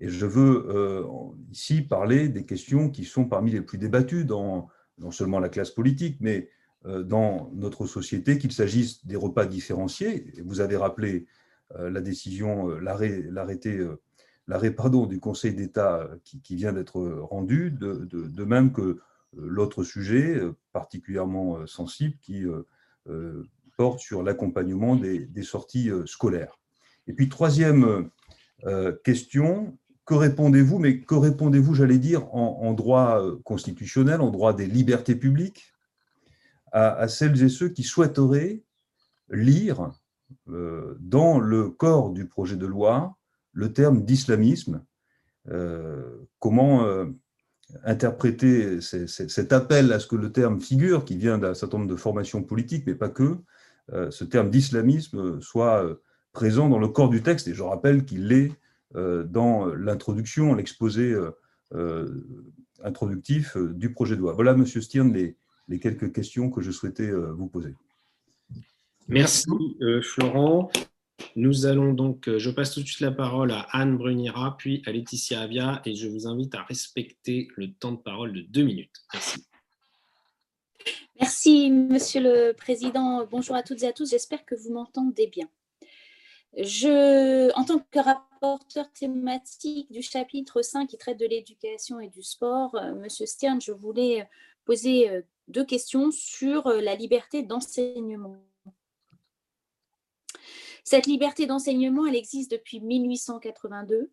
Et je veux ici parler des questions qui sont parmi les plus débattues dans non seulement la classe politique, mais dans notre société, qu'il s'agisse des repas différenciés. Vous avez rappelé la décision, l'arrêté l'arrêt pardon, du Conseil d'État qui, vient d'être rendu, de, même que euh, l'autre sujet euh, particulièrement euh, sensible qui porte sur l'accompagnement des, sorties scolaires. Et puis, troisième question, que répondez-vous, mais que répondez-vous, j'allais dire, en, droit constitutionnel, en droit des libertés publiques, à, celles et ceux qui souhaiteraient lire dans le corps du projet de loi le terme d'islamisme Comment interpréter cet appel à ce que le terme figure, qui vient d'un certain nombre de formations politiques, mais pas que, euh, ce terme d'islamisme soit euh, présent dans le corps du texte. Et je rappelle qu'il l'est euh, dans l'introduction, l'exposé introductif du projet de loi. Voilà, Monsieur Stirn, les quelques questions que je souhaitais vous poser. Merci, Florent. Nous allons donc, je passe tout de suite la parole à Anne Brunira, puis à Laetitia Avia, et je vous invite à respecter le temps de parole de deux minutes. Merci. Merci, Monsieur le Président. Bonjour à toutes et à tous. J'espère que vous m'entendez bien. Je, en tant que rapporteur thématique du chapitre 5 qui traite de l'éducation et du sport, euh, Monsieur Stern, je voulais poser euh, deux questions sur euh, la liberté d'enseignement. Cette liberté d'enseignement, elle existe depuis 1882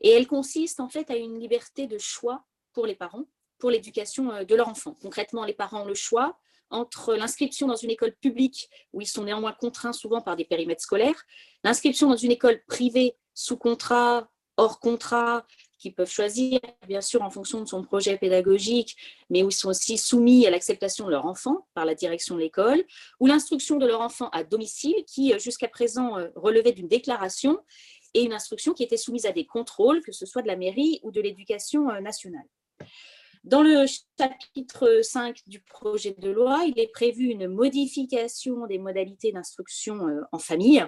et elle consiste en fait à une liberté de choix pour les parents pour l'éducation euh, de leur enfant. Concrètement, les parents ont le choix entre l'inscription dans une école publique, où ils sont néanmoins contraints souvent par des périmètres scolaires, l'inscription dans une école privée sous contrat, hors contrat, qu'ils peuvent choisir, bien sûr, en fonction de son projet pédagogique, mais où ils sont aussi soumis à l'acceptation de leur enfant par la direction de l'école, ou l'instruction de leur enfant à domicile, qui euh, jusqu'à présent euh, relevait d'une déclaration, et une instruction qui était soumise à des contrôles, que ce soit de la mairie ou de l'éducation nationale. Dans le chapitre 5 du projet de loi, il est prévu une modification des modalités d'instruction euh, en famille.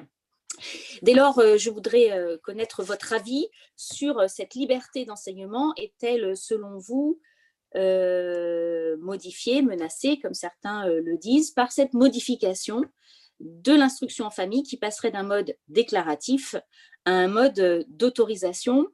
Dès lors, euh, je voudrais euh, connaître votre avis sur cette liberté d'enseignement. Est-elle, selon vous, modifiée, menacée, comme certains le disent, par cette modification de l'instruction en famille qui passerait d'un mode déclaratif à un mode d'autorisation?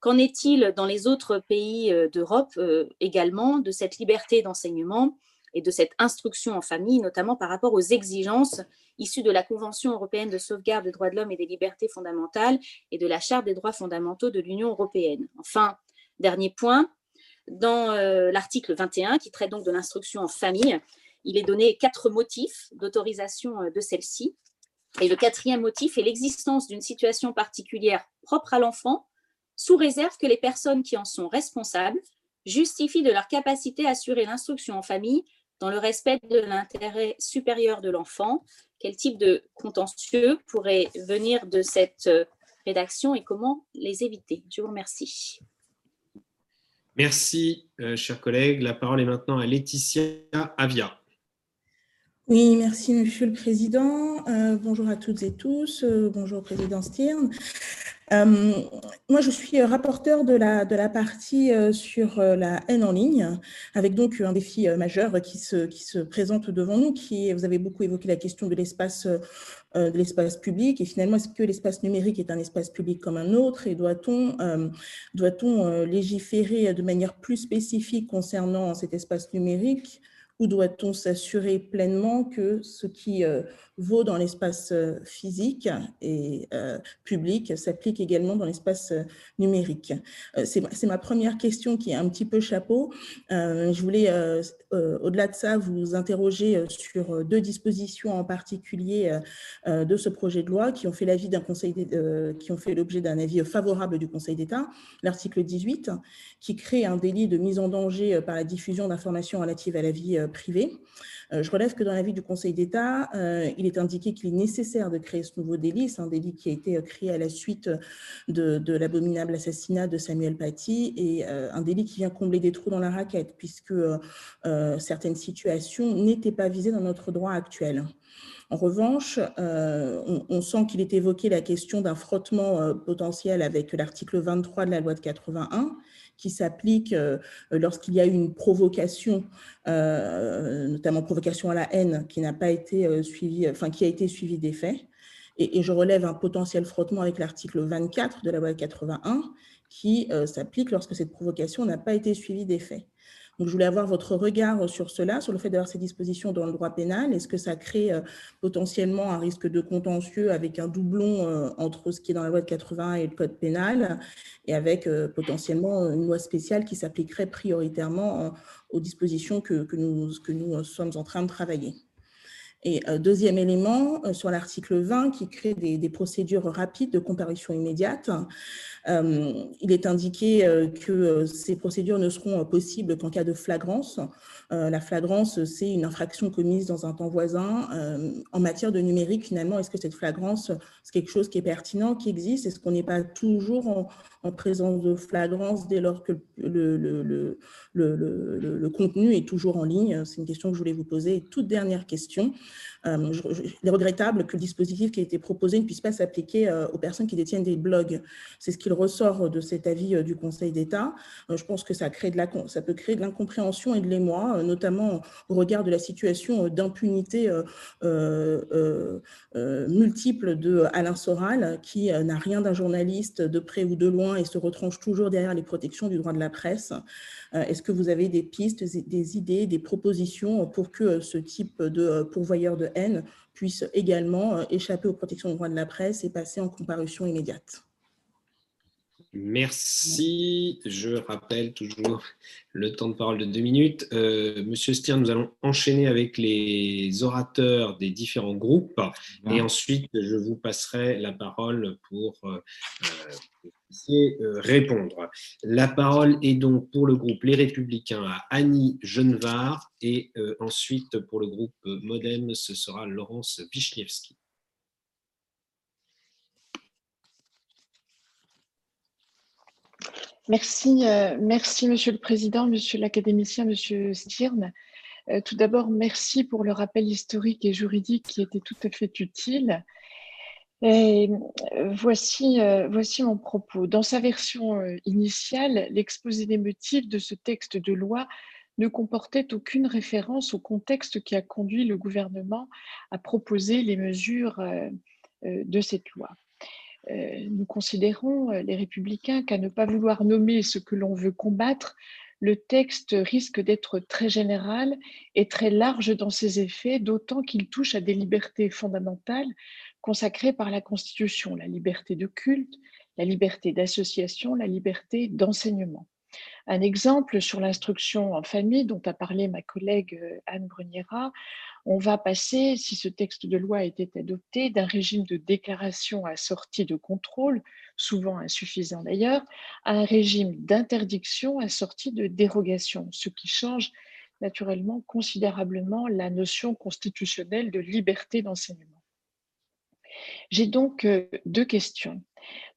Qu'en est-il dans les autres pays euh, d'Europe euh, également de cette liberté d'enseignement et de cette instruction en famille, notamment par rapport aux exigences issues de la Convention européenne de sauvegarde des droits de l'homme et des libertés fondamentales et de la Charte des droits fondamentaux de l'Union européenne. Enfin, dernier point, dans euh, l'article 21, qui traite donc de l'instruction en famille, il est donné quatre motifs d'autorisation de celle-ci. Et le quatrième motif est l'existence d'une situation particulière propre à l'enfant sous réserve que les personnes qui en sont responsables justifient de leur capacité à assurer l'instruction en famille dans le respect de l'intérêt supérieur de l'enfant. Quel type de contentieux pourrait venir de cette euh, rédaction et comment les éviter? Je vous remercie. Merci, euh, chers collègues. La parole est maintenant à Laetitia Avia. Oui, merci Monsieur le Président. Euh, bonjour à toutes et tous. bonjour Président Stirn. Euh, moi, je suis rapporteur de la, partie euh, sur euh, la haine en ligne, avec donc un défi majeur qui se, présente devant nous, qui vous avez beaucoup évoqué la question de l'espace public et finalement est-ce que l'espace numérique est un espace public comme un autre? Et doit-on légiférer de manière plus spécifique concernant cet espace numérique? Ou doit-on s'assurer pleinement que ce qui vaut dans l'espace euh, physique et euh, public s'applique également dans l'espace euh, numérique C'est ma première question qui est un petit peu chapeau. je voulais, au-delà de ça, vous interroger sur deux dispositions en particulier de ce projet de loi qui ont fait l'avis d'un conseil, qui ont fait l'objet d'un avis favorable du Conseil d'État. L'article 18, qui crée un délit de mise en danger par la diffusion d'informations relatives à la vie privée. Je relève que dans l'avis du Conseil d'État, il est indiqué qu'il est nécessaire de créer ce nouveau délit. C'est un délit qui a été euh, créé à la suite de, l'abominable assassinat de Samuel Paty et euh, un délit qui vient combler des trous dans la raquette puisque euh, certaines situations n'étaient pas visées dans notre droit actuel. En revanche, on, sent qu'il est évoqué la question d'un frottement potentiel avec l'article 23 de la loi de 81, qui s'applique euh, lorsqu'il y a une provocation, euh, notamment provocation à la haine, qui n'a pas été euh, suivie, enfin qui a été suivie des. Et, je relève un potentiel frottement avec l'article 24 de la loi 81 qui s'applique lorsque cette provocation n'a pas été suivie des. Donc, je voulais avoir votre regard sur cela, sur le fait d'avoir ces dispositions dans le droit pénal. Est-ce que ça crée euh, potentiellement un risque de contentieux avec un doublon euh, entre ce qui est dans la loi de 80 et le code pénal, et avec euh, potentiellement une loi spéciale qui s'appliquerait prioritairement aux dispositions que nous sommes en train de travailler? Et deuxième élément, sur l'article 20 qui crée des, procédures rapides de comparution immédiate, il est indiqué que ces procédures ne seront possibles qu'en cas de flagrance. La flagrance, c'est une infraction commise dans un temps voisin. En matière de numérique, finalement, est-ce que cette flagrance, c'est quelque chose qui est pertinent, qui existe? Est-ce qu'on n'est pas toujours en présence de flagrance dès lors que le, contenu est toujours en ligne C'est une question que je voulais vous poser. toute dernière question. Euh, il est regrettable que le dispositif qui a été proposé ne puisse pas s'appliquer euh, aux personnes qui détiennent des blogs. C'est ce qu'il ressort de cet avis euh, du Conseil d'État. Je pense que ça, crée peut créer de l'incompréhension et de l'émoi, notamment au regard de la situation d'impunité multiple de Alain Soral, qui n'a rien d'un journaliste de près ou de loin et se retranche toujours derrière les protections du droit de la presse. Est-ce que vous avez des pistes, des idées, des propositions pour que ce type de pourvoyeur de haine puisse également euh, échapper aux protections des droits de la presse et passer en comparution immédiate. Merci. Je rappelle toujours le temps de parole de deux minutes. Euh, Monsieur Stier, nous allons enchaîner avec les orateurs des différents groupes et ensuite je vous passerai la parole pour, euh, euh, répondre. La parole est donc pour le groupe Les Républicains à Annie Genevard et ensuite pour le groupe Modem, ce sera Laurence Wichniewski. Merci, euh, merci Monsieur le Président, Monsieur l'académicien, Monsieur Stirn. Euh, tout d'abord, merci pour le rappel historique et juridique qui était tout à fait utile. Euh, voici mon propos. Dans sa version initiale, l'exposé des motifs de ce texte de loi ne comportait aucune référence au contexte qui a conduit le gouvernement à proposer les mesures de cette loi. Euh, nous considérons, euh, les républicains, qu'à ne pas vouloir nommer ce que l'on veut combattre, le texte risque d'être très général et très large dans ses effets, d'autant qu'il touche à des libertés fondamentales consacrées par la Constitution, la liberté de culte, la liberté d'association, la liberté d'enseignement. Un exemple sur l'instruction en famille dont a parlé ma collègue euh, Anne Bruniera, on va passer, si ce texte de loi était adopté, d'un régime de déclaration assorti de contrôle, souvent insuffisant d'ailleurs, à un régime d'interdiction assorti de dérogation, ce qui change naturellement considérablement la notion constitutionnelle de liberté d'enseignement. J'ai donc euh, deux questions.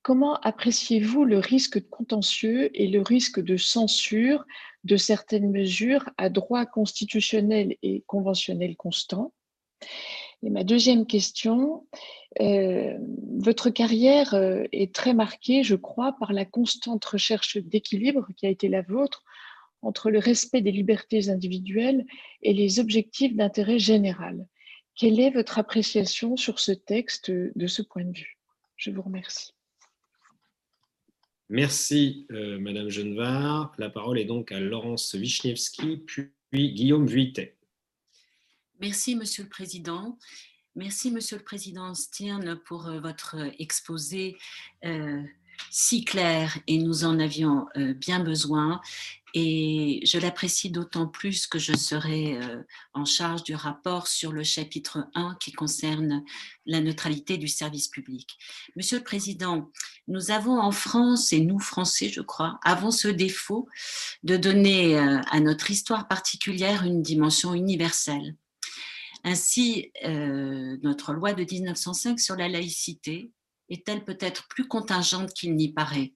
Comment appréciez-vous le risque contentieux et le risque de censure de certaines mesures à droit constitutionnel et conventionnel constant? Et ma deuxième question, euh, votre carrière euh, est très marquée, je crois, par la constante recherche d'équilibre qui a été la vôtre entre le respect des libertés individuelles et les objectifs d'intérêt général. Quelle est votre appréciation sur ce texte de ce point de vue? Je vous remercie. Merci, euh, Madame Genevard. La parole est donc à Laurence Wichniewski, puis Guillaume Vuittet. Merci, Monsieur le Président. Merci, Monsieur le Président Stirn, pour euh, votre exposé euh, si clair et nous en avions bien besoin. Et je l'apprécie d'autant plus que je serai euh, en charge du rapport sur le chapitre 1 qui concerne la neutralité du service public. Monsieur le Président, nous avons en France, et nous Français je crois, avons ce défaut de donner euh, à notre histoire particulière une dimension universelle. Ainsi, euh, notre loi de 1905 sur la laïcité est-elle peut-être plus contingente qu'il n'y paraît?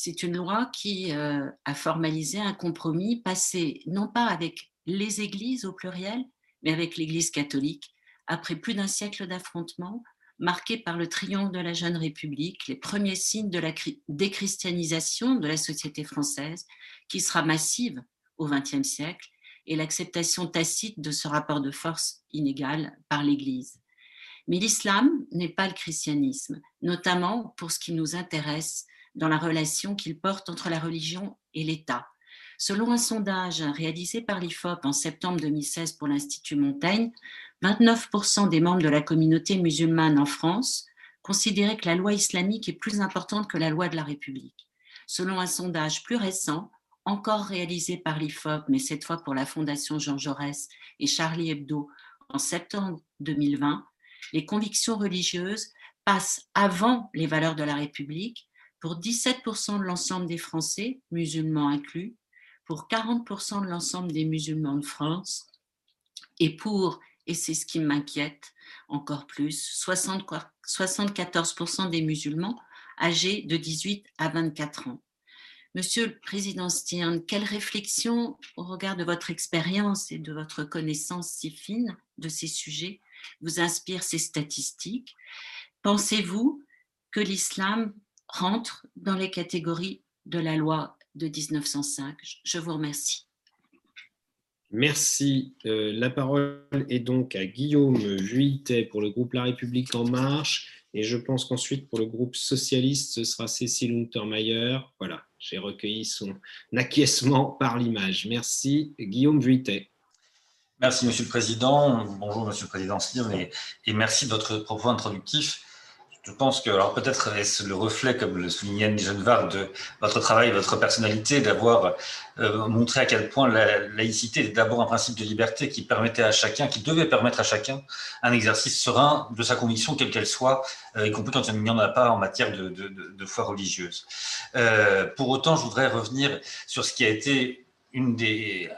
C'est une loi qui euh, a formalisé un compromis passé non pas avec les églises au pluriel, mais avec l'Église catholique, après plus d'un siècle d'affrontements, marqué par le triomphe de la jeune République, les premiers signes de la déchristianisation de la société française, qui sera massive au XXe siècle, et l'acceptation tacite de ce rapport de force inégal par l'Église. Mais l'islam n'est pas le christianisme, notamment pour ce qui nous intéresse dans la relation qu'il porte entre la religion et l'État. Selon un sondage réalisé par l'IFOP en septembre 2016 pour l'Institut Montaigne, 29% des membres de la communauté musulmane en France considéraient que la loi islamique est plus importante que la loi de la République. Selon un sondage plus récent, encore réalisé par l'IFOP, mais cette fois pour la Fondation Jean Jaurès et Charlie Hebdo en septembre 2020, les convictions religieuses passent avant les valeurs de la République pour 17% de l'ensemble des Français, musulmans inclus, pour 40% de l'ensemble des musulmans de France, et pour, et c'est ce qui m'inquiète encore plus, 74% des musulmans âgés de 18 à 24 ans. Monsieur le Président Stern, quelle réflexion au regard de votre expérience et de votre connaissance si fine de ces sujets vous inspirent ces statistiques? Pensez-vous que l'islam rentre dans les catégories de la loi de 1905 Je vous remercie. Merci. Euh, la parole est donc à Guillaume Vuittet pour le groupe La République En Marche. Et je pense qu'ensuite, pour le groupe socialiste, ce sera Cécile Untermaier. Voilà, j'ai recueilli son acquiescement par l'image. Merci, Guillaume Vuittet. Merci, Monsieur le Président. Bonjour, Monsieur le Président Slim, et, et merci de votre propos introductif. Je pense que, alors peut-être est-ce le reflet, comme le soulignait Anne Genevard, de votre travail, votre personnalité, d'avoir euh, montré à quel point la laïcité est d'abord un principe de liberté qui permettait à chacun, qui devait permettre à chacun un exercice serein de sa conviction, quelle qu'elle soit, y compris quand il n'y en a pas en matière de, de, de foi religieuse. Euh, pour autant, je voudrais revenir sur ce qui a été une des,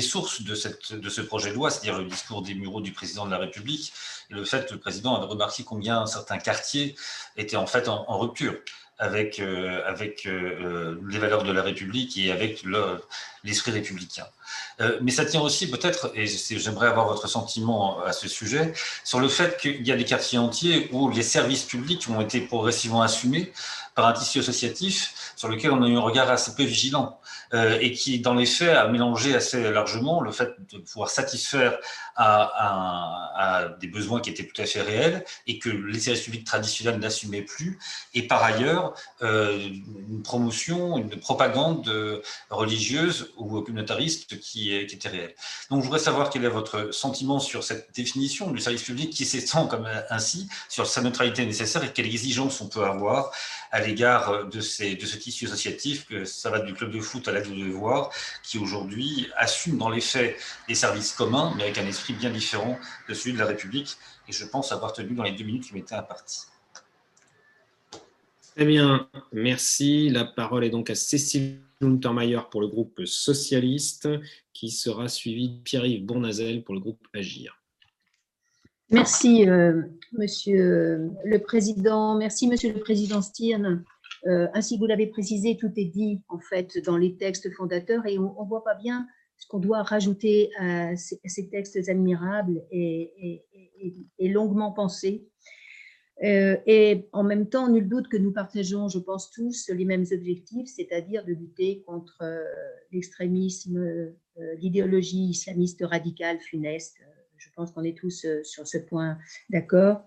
sources de, ce projet de loi, c'est-à-dire le discours des mureaux du président de la République, le fait que le président avait remarqué combien certains quartiers étaient en fait en, rupture avec, euh, euh, euh, les valeurs de la République et avec l'esprit républicain. mais ça tient aussi peut-être, et j'aimerais avoir votre sentiment à ce sujet, sur le fait qu'il y a des quartiers entiers où les services publics ont été progressivement assumés par un tissu associatif sur lequel on a eu un regard assez peu vigilant. Euh, et qui, dans les faits, a mélangé assez largement le fait de pouvoir satisfaire à, des besoins qui étaient tout à fait réels et que les services publics traditionnels n'assumaient plus, et par ailleurs, euh, une promotion, une propagande religieuse ou communautariste qui, était réelle. Donc, je voudrais savoir quel est votre sentiment sur cette définition du service public qui s'étend comme ainsi, sur sa neutralité nécessaire et quelles exigences on peut avoir à l'égard de ce tissu associatif, que ça va du club de foot à l'aide de devoir, qui aujourd'hui assume dans les faits des services communs, mais avec un esprit bien différent de celui de la République. Et je pense avoir tenu dans les deux minutes qui m'étaient imparties. Très bien, merci. La parole est donc à Cécile Untermaier pour le groupe socialiste, qui sera suivi de Pierre-Yves Bournazel pour le groupe Agir. Merci, euh, Monsieur le Président. Merci, Monsieur le Président Stirn. Euh, ainsi que vous l'avez précisé, tout est dit en fait dans les textes fondateurs et on ne voit pas bien ce qu'on doit rajouter à ces, textes admirables et, longuement pensés. Euh, et en même temps, nul doute que nous partageons, je pense tous, les mêmes objectifs, c'est-à-dire de lutter contre l'extrémisme, l'idéologie islamiste radicale funeste je pense qu'on est tous euh, sur ce point d'accord.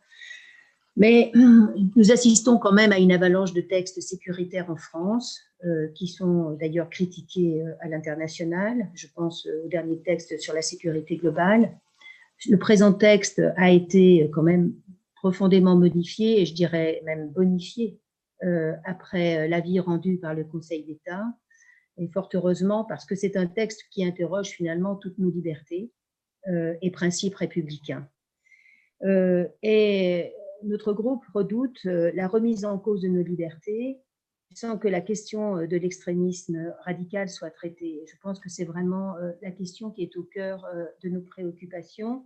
Mais nous assistons quand même à une avalanche de textes sécuritaires en France, euh, qui sont d'ailleurs critiqués euh, à l'international. Je pense au dernier texte sur la sécurité globale. Le présent texte a été quand même profondément modifié et je dirais même bonifié après l'avis rendu par le Conseil d'État. Et fort heureusement, parce que c'est un texte qui interroge finalement toutes nos libertés euh, et principes républicains. Euh, et notre groupe redoute euh, la remise en cause de nos libertés sans que la question de l'extrémisme radical soit traitée. Je pense que c'est vraiment la question qui est au cœur de nos préoccupations.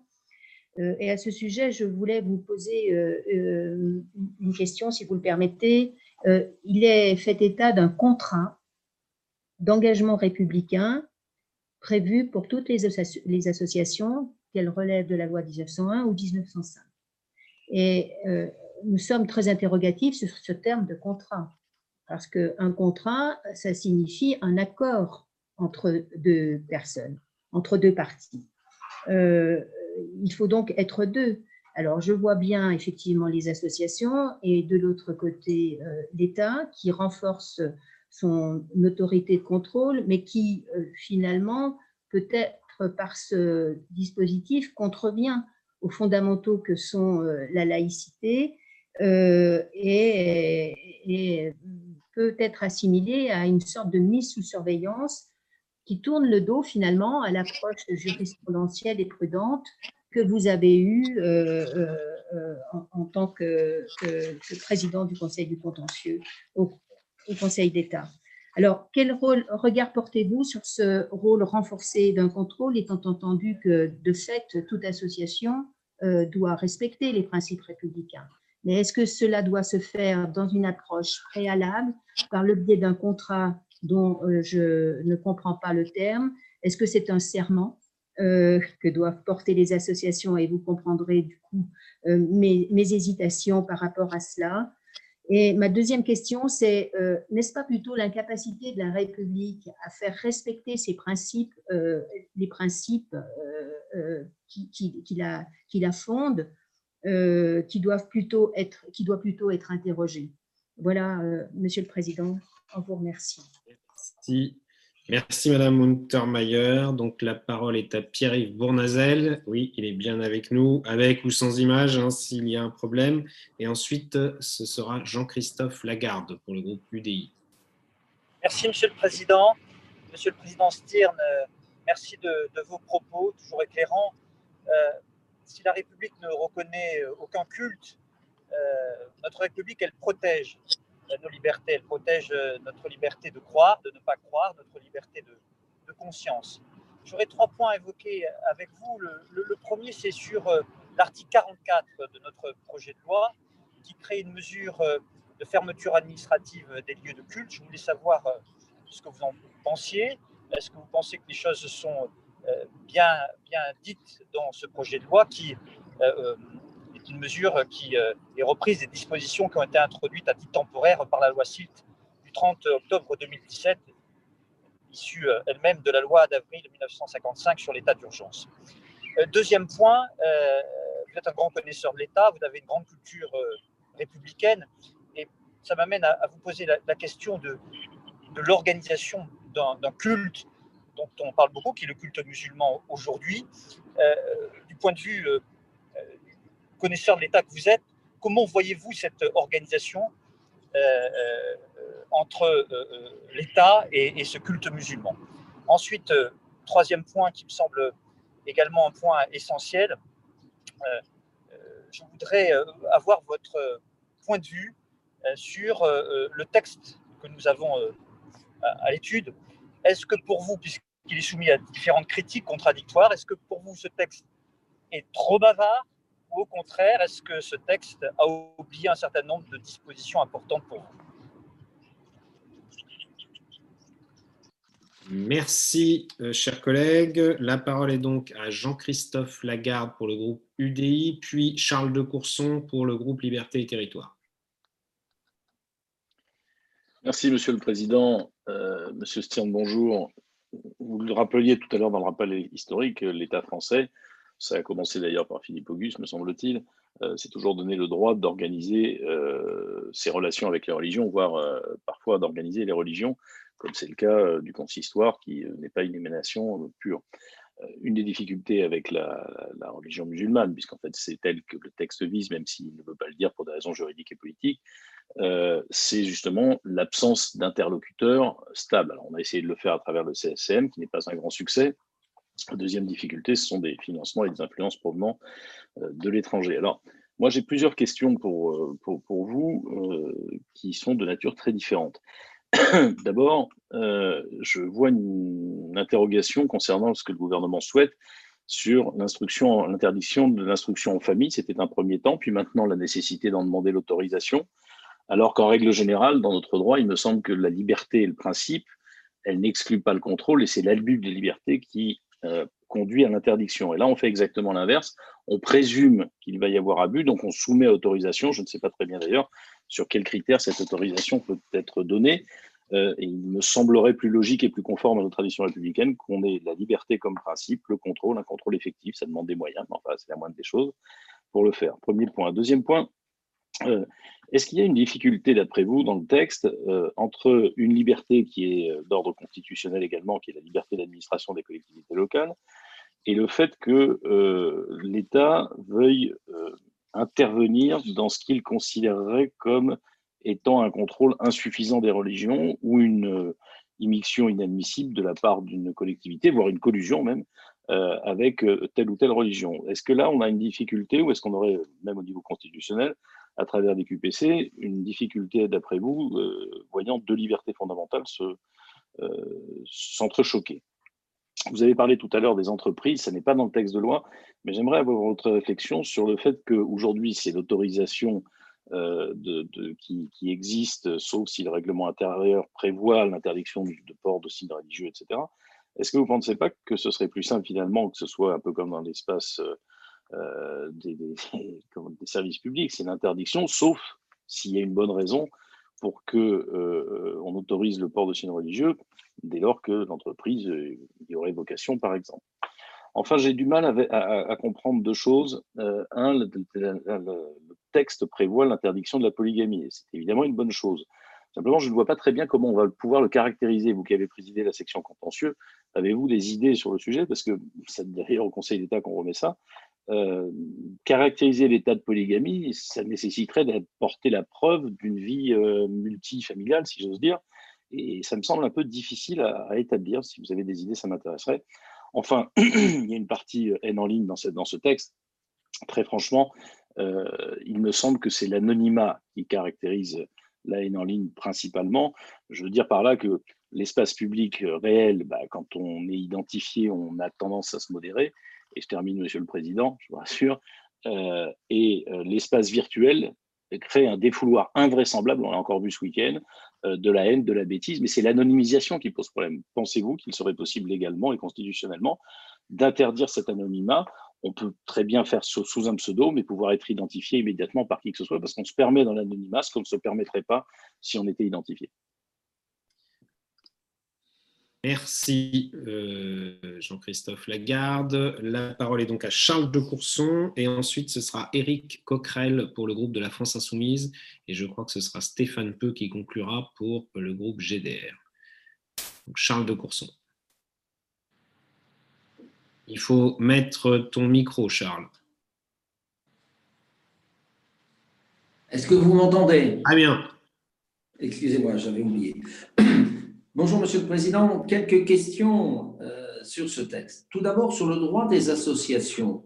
Et à ce sujet, je voulais vous poser une question, si vous le permettez. Il est fait état d'un contrat d'engagement républicain prévu pour toutes les associations, qu'elles relèvent de la loi 1901 ou 1905. Et euh, nous sommes très interrogatifs sur ce terme de contrat, parce qu'un contrat, ça signifie un accord entre deux personnes, entre deux parties. Euh, il faut donc être deux. Alors, je vois bien effectivement les associations et de l'autre côté euh, l'État qui renforce son autorité de contrôle, mais qui finalement, peut-être par ce dispositif, contrevient aux fondamentaux que sont euh, la laïcité euh, et, peut être assimilé à une sorte de mise sous surveillance qui tourne le dos finalement à l'approche jurisprudentielle et prudente que vous avez eue en, tant que, président du Conseil du contentieux au, au Conseil d'État. Alors, quel rôle, regard portez-vous sur ce rôle renforcé d'un contrôle, étant entendu que, de fait, toute association euh, doit respecter les principes républicains. Mais est-ce que cela doit se faire dans une approche préalable, par le biais d'un contrat dont euh, je ne comprends pas le terme? Est-ce que c'est un serment euh, que doivent porter les associations? Et vous comprendrez du coup mes, hésitations par rapport à cela. Et ma deuxième question, c'est n'est-ce pas plutôt l'incapacité de la République à faire respecter ces principes, les principes qui, qui, la, fondent euh, qui, doivent plutôt être, qui doit plutôt être interrogé. Voilà, euh, Monsieur le Président, on vous remercie. Merci. Merci Madame Untermeyer. Donc la parole est à Pierre-Yves Bournazel. Oui, il est bien avec nous, avec ou sans image, hein, s'il y a un problème. Et ensuite, ce sera Jean-Christophe Lagarde pour le groupe UDI. Merci Monsieur le Président. Monsieur le Président Stirn, euh, merci de, vos propos, toujours éclairants si la République ne reconnaît euh, aucun culte, euh, notre République, elle protège euh, nos libertés, elle protège notre liberté de croire, de ne pas croire, notre liberté de, conscience. J'aurais trois points à évoquer avec vous. Le, premier, c'est sur l'article 44 de notre projet de loi qui crée une mesure de fermeture administrative des lieux de culte. Je voulais savoir ce que vous en pensiez. Est-ce que vous pensez que les choses sont euh, bien, bien dite dans ce projet de loi qui euh, euh, une mesure qui est reprise des dispositions qui ont été introduites à titre temporaire par la loi SILT du 30 octobre 2017, issue elle-même de la loi d'avril 1955 sur l'état d'urgence. Deuxième point, vous êtes un grand connaisseur de l'État, vous avez une grande culture républicaine, et ça m'amène à, vous poser la, question de, l'organisation d'un culte dont on parle beaucoup, qui est le culte musulman aujourd'hui. Euh, du point de vue euh, euh, connaisseur de l'État que vous êtes, comment voyez-vous cette organisation entre l'État et, ce culte musulman? Ensuite, troisième point qui me semble également un point essentiel, je voudrais avoir votre point de vue sur le texte que nous avons à l'étude. Est-ce que pour vous, puisque qu'il est soumis à différentes critiques contradictoires. Est-ce que pour vous, ce texte est trop bavard? Ou au contraire, est-ce que ce texte a oublié un certain nombre de dispositions importantes pour vous? Merci, euh, chers collègues. La parole est donc à Jean-Christophe Lagarde pour le groupe UDI, puis Charles de Courson pour le groupe Liberté et Territoire. Merci, Monsieur le Président. Euh, Monsieur Stern, bonjour vous le rappeliez tout à l'heure dans le rappel historique, l'État français, ça a commencé d'ailleurs par Philippe Auguste, me semble-t-il, euh, s'est toujours donné le droit d'organiser euh, ses relations avec les religions, voire euh, parfois d'organiser les religions, comme c'est le cas du consistoire, qui n'est pas une émanation pure. Une des difficultés avec la, religion musulmane, puisqu'en fait c'est elle que le texte vise, même s'il ne veut pas le dire pour des raisons juridiques et politiques, c'est justement l'absence d'interlocuteurs stables. Alors, on a essayé de le faire à travers le CSM, qui n'est pas un grand succès. Deuxième difficulté, ce sont des financements et des influences provenant euh, de l'étranger. Alors, moi, j'ai plusieurs questions pour, euh, pour, vous qui sont de nature très différente. D'abord, je vois une, interrogation concernant ce que le gouvernement souhaite sur l'instruction, l'interdiction de l'instruction en famille. C'était un premier temps, puis maintenant la nécessité d'en demander l'autorisation. Alors qu'en règle générale, dans notre droit, il me semble que la liberté est le principe, elle n'exclut pas le contrôle et c'est l'abus des libertés qui euh, conduit à l'interdiction. Et là, on fait exactement l'inverse. On présume qu'il va y avoir abus, donc on soumet à autorisation. Je ne sais pas très bien d'ailleurs sur quels critères cette autorisation peut être donnée. Euh, il me semblerait plus logique et plus conforme à nos traditions républicaines qu'on ait la liberté comme principe, le contrôle, un contrôle effectif. Ça demande des moyens, mais enfin, c'est la moindre des choses pour le faire. Premier point. Deuxième point, euh, est-ce qu'il y a une difficulté, d'après vous, dans le texte, euh, entre une liberté qui est euh, d'ordre constitutionnel également, qui est la liberté d'administration des collectivités locales, et le fait que l'État veuille intervenir dans ce qu'il considérerait comme étant un contrôle insuffisant des religions ou une immixtion inadmissible de la part d'une collectivité, voire une collusion même, avec telle ou telle religion. Est-ce que là, on a une difficulté ou est-ce qu'on aurait, même au niveau constitutionnel, à travers des QPC, une difficulté, d'après vous, euh, voyant deux libertés fondamentales euh, s'entrechoquer. Vous avez parlé tout à l'heure des entreprises, ça n'est pas dans le texte de loi, mais j'aimerais avoir votre réflexion sur le fait qu'aujourd'hui, c'est l'autorisation de, qui, qui, existent, sauf si le règlement intérieur prévoit l'interdiction de port de signes religieux, etc. Est-ce que vous ne pensez pas que ce serait plus simple finalement que ce soit un peu comme dans l'espace des, des, services publics, c'est l'interdiction, sauf s'il y a une bonne raison pour que euh, on autorise le port de signes religieux dès lors que l'entreprise euh, y aurait vocation, par exemple. Enfin, j'ai du mal à, comprendre deux choses. Euh, un, le, texte prévoit l'interdiction de la polygamie, c'est évidemment une bonne chose. Simplement, je ne vois pas très bien comment on va pouvoir le caractériser. Vous qui avez présidé la section contentieux, avez-vous des idées sur le sujet? Parce que c'est d'ailleurs au Conseil d'État qu'on remet ça. Euh, caractériser l'état de polygamie, ça nécessiterait d'apporter la preuve d'une vie euh, multifamiliale, si j'ose dire. Et ça me semble un peu difficile à, établir. Si vous avez des idées, ça m'intéresserait. Enfin, il y a une partie euh, haine en ligne dans ce, dans ce texte. Très franchement, il me semble que c'est l'anonymat qui caractérise la haine en ligne principalement. Je veux dire par là que l'espace public réel, bah, quand on est identifié, on a tendance à se modérer et je termine, Monsieur le Président, je vous rassure, euh, et euh, l'espace virtuel crée un défouloir invraisemblable, on l'a encore vu ce week-end, euh, de la haine, de la bêtise, mais c'est l'anonymisation qui pose problème. Pensez-vous qu'il serait possible légalement et constitutionnellement d'interdire cet anonymat? On peut très bien faire sous un pseudo, mais pouvoir être identifié immédiatement par qui que ce soit, parce qu'on se permet dans l'anonymat ce qu'on ne se permettrait pas si on était identifié. Merci euh, Jean-Christophe Lagarde. La parole est donc à Charles de Courson et ensuite ce sera Éric Coquerel pour le groupe de la France Insoumise et je crois que ce sera Stéphane Peu qui conclura pour le groupe GDR. Charles de Courson. Il faut mettre ton micro, Charles. Est-ce que vous m'entendez? Ah bien. Excusez-moi, j'avais oublié. Bonjour, Monsieur le Président. Quelques questions euh, sur ce texte. Tout d'abord, sur le droit des associations.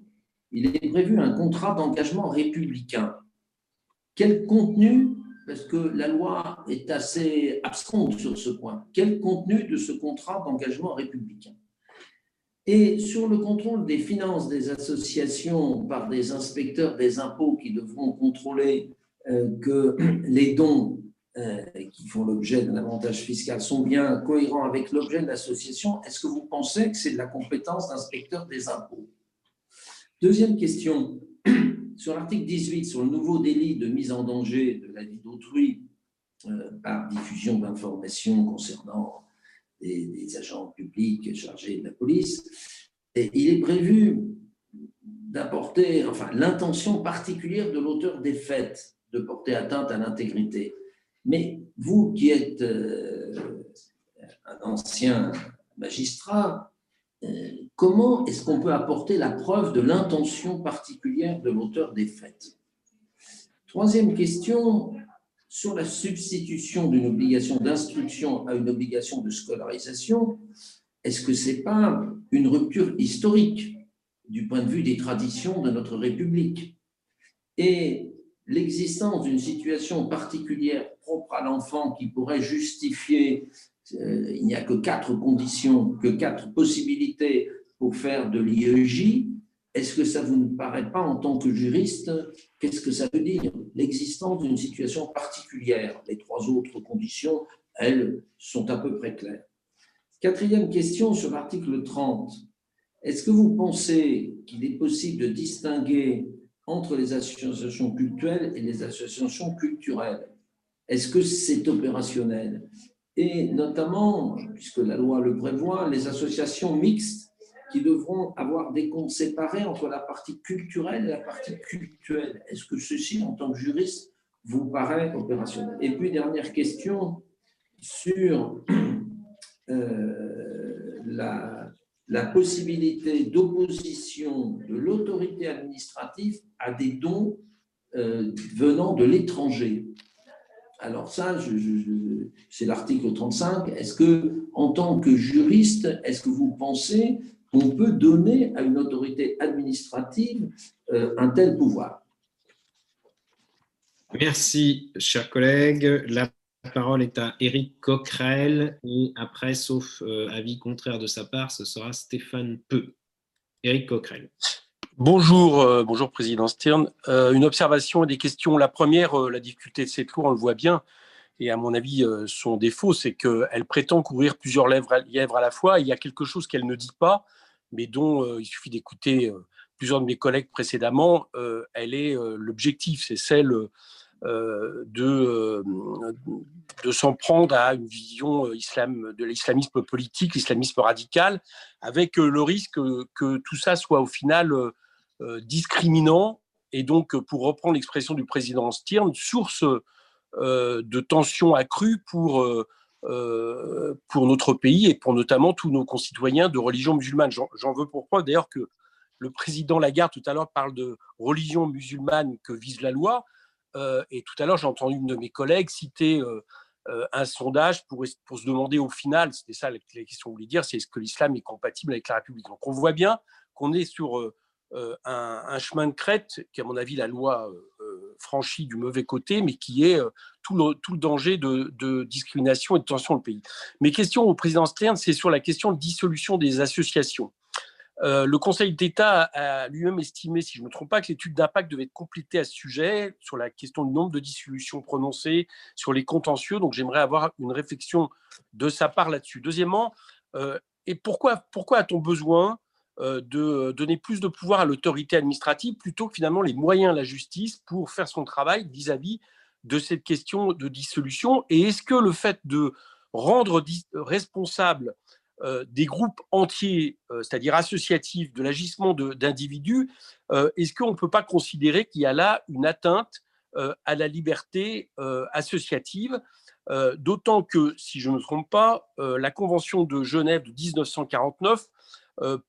Il est prévu un contrat d'engagement républicain. Quel contenu, parce que la loi est assez absente sur ce point, quel contenu de ce contrat d'engagement républicain? Et sur le contrôle des finances des associations par des inspecteurs des impôts qui devront contrôler euh, que les dons qui font l'objet d'un avantage fiscal sont bien cohérents avec l'objet de l'association, est-ce que vous pensez que c'est de la compétence d'inspecteur des impôts? Deuxième question, sur l'article 18, sur le nouveau délit de mise en danger de la vie d'autrui euh, par diffusion d'informations concernant des, agents publics chargés de la police, il est prévu d'apporter enfin, l'intention particulière de l'auteur des faits de porter atteinte à l'intégrité. Mais vous qui êtes euh, un ancien magistrat, euh, comment est-ce qu'on peut apporter la preuve de l'intention particulière de l'auteur des faits Troisième question, sur la substitution d'une obligation d'instruction à une obligation de scolarisation, est-ce que ce n'est pas une rupture historique du point de vue des traditions de notre République? Et l'existence d'une situation particulière propre à l'enfant qui pourrait justifier, euh, il n'y a que quatre conditions, que quatre possibilités pour faire de l'IEJ, est-ce que ça vous ne paraît pas en tant que juriste, qu'est-ce que ça veut dire? L'existence d'une situation particulière. Les trois autres conditions, elles, sont à peu près claires. Quatrième question sur l'article 30. Est-ce que vous pensez qu'il est possible de distinguer entre les associations culturelles et les associations culturelles? Est-ce que c'est opérationnel? Et notamment, puisque la loi le prévoit, les associations mixtes qui devront avoir des comptes séparés entre la partie culturelle et la partie culturelle. Est-ce que ceci, en tant que juriste, vous paraît opérationnel? Et puis, dernière question sur euh, la, la possibilité d'opposition de l'autorité administrative à des dons euh, venant de l'étranger. Alors ça, c'est l'article 35. Est-ce que, en tant que juriste, est-ce que vous pensez qu'on peut donner à une autorité administrative euh, un tel pouvoir? Merci, chers collègues. La parole est à Éric Coquerel et après, sauf euh, avis contraire de sa part, ce sera Stéphane Peu. Éric Coquerel. Bonjour, euh, bonjour Président Stern. Euh, une observation et des questions. La première, euh, la difficulté de cette loi, on le voit bien, et à mon avis, son défaut, c'est qu'elle prétend couvrir plusieurs lèvres lièvres à la fois. Il y a quelque chose qu'elle ne dit pas, mais dont il suffit d'écouter plusieurs de mes collègues précédemment. elle est l'objectif, c'est celle de, de s'en prendre à une vision islam, de l'islamisme politique, l'islamisme radical, avec le risque que tout ça soit au final discriminant et donc, pour reprendre l'expression du président Stirn, source euh, de tensions accrues pour, euh, pour notre pays et pour notamment tous nos concitoyens de religion musulmane. J'en veux pour preuve d'ailleurs que le président Lagarde tout à l'heure parle de religion musulmane que vise la loi. et tout à l'heure, j'ai entendu une de mes collègues citer un sondage pour, pour se demander au final, c'était ça la, question que vous voulez dire, c'est est-ce que l'islam est compatible avec la République? Donc on voit bien qu'on est sur euh, un, chemin de crête qui, à mon avis, la loi euh, euh, franchit du mauvais côté, mais qui est tout le, danger de, discrimination et de tension dans le pays. Mes questions au président Stern, c'est sur la question de dissolution des associations. le Conseil d'État a lui-même estimé, si je ne me trompe pas, que l'étude d'impact devait être complétée à ce sujet, sur la question du nombre de dissolutions prononcées, sur les contentieux. Donc j'aimerais avoir une réflexion de sa part là-dessus. Deuxièmement, et pourquoi, pourquoi a-t-on besoin de donner plus de pouvoir à l'autorité administrative plutôt que finalement les moyens de la justice pour faire son travail vis-à-vis de cette question de dissolution. Et est-ce que le fait de rendre responsable euh, des groupes entiers, euh, c'est-à-dire associatifs, de l'agissement d'individus, est-ce qu'on ne peut pas considérer qu'il y a là une atteinte à la liberté associative D'autant que, si je ne me trompe pas, la Convention de Genève de 1949 euh,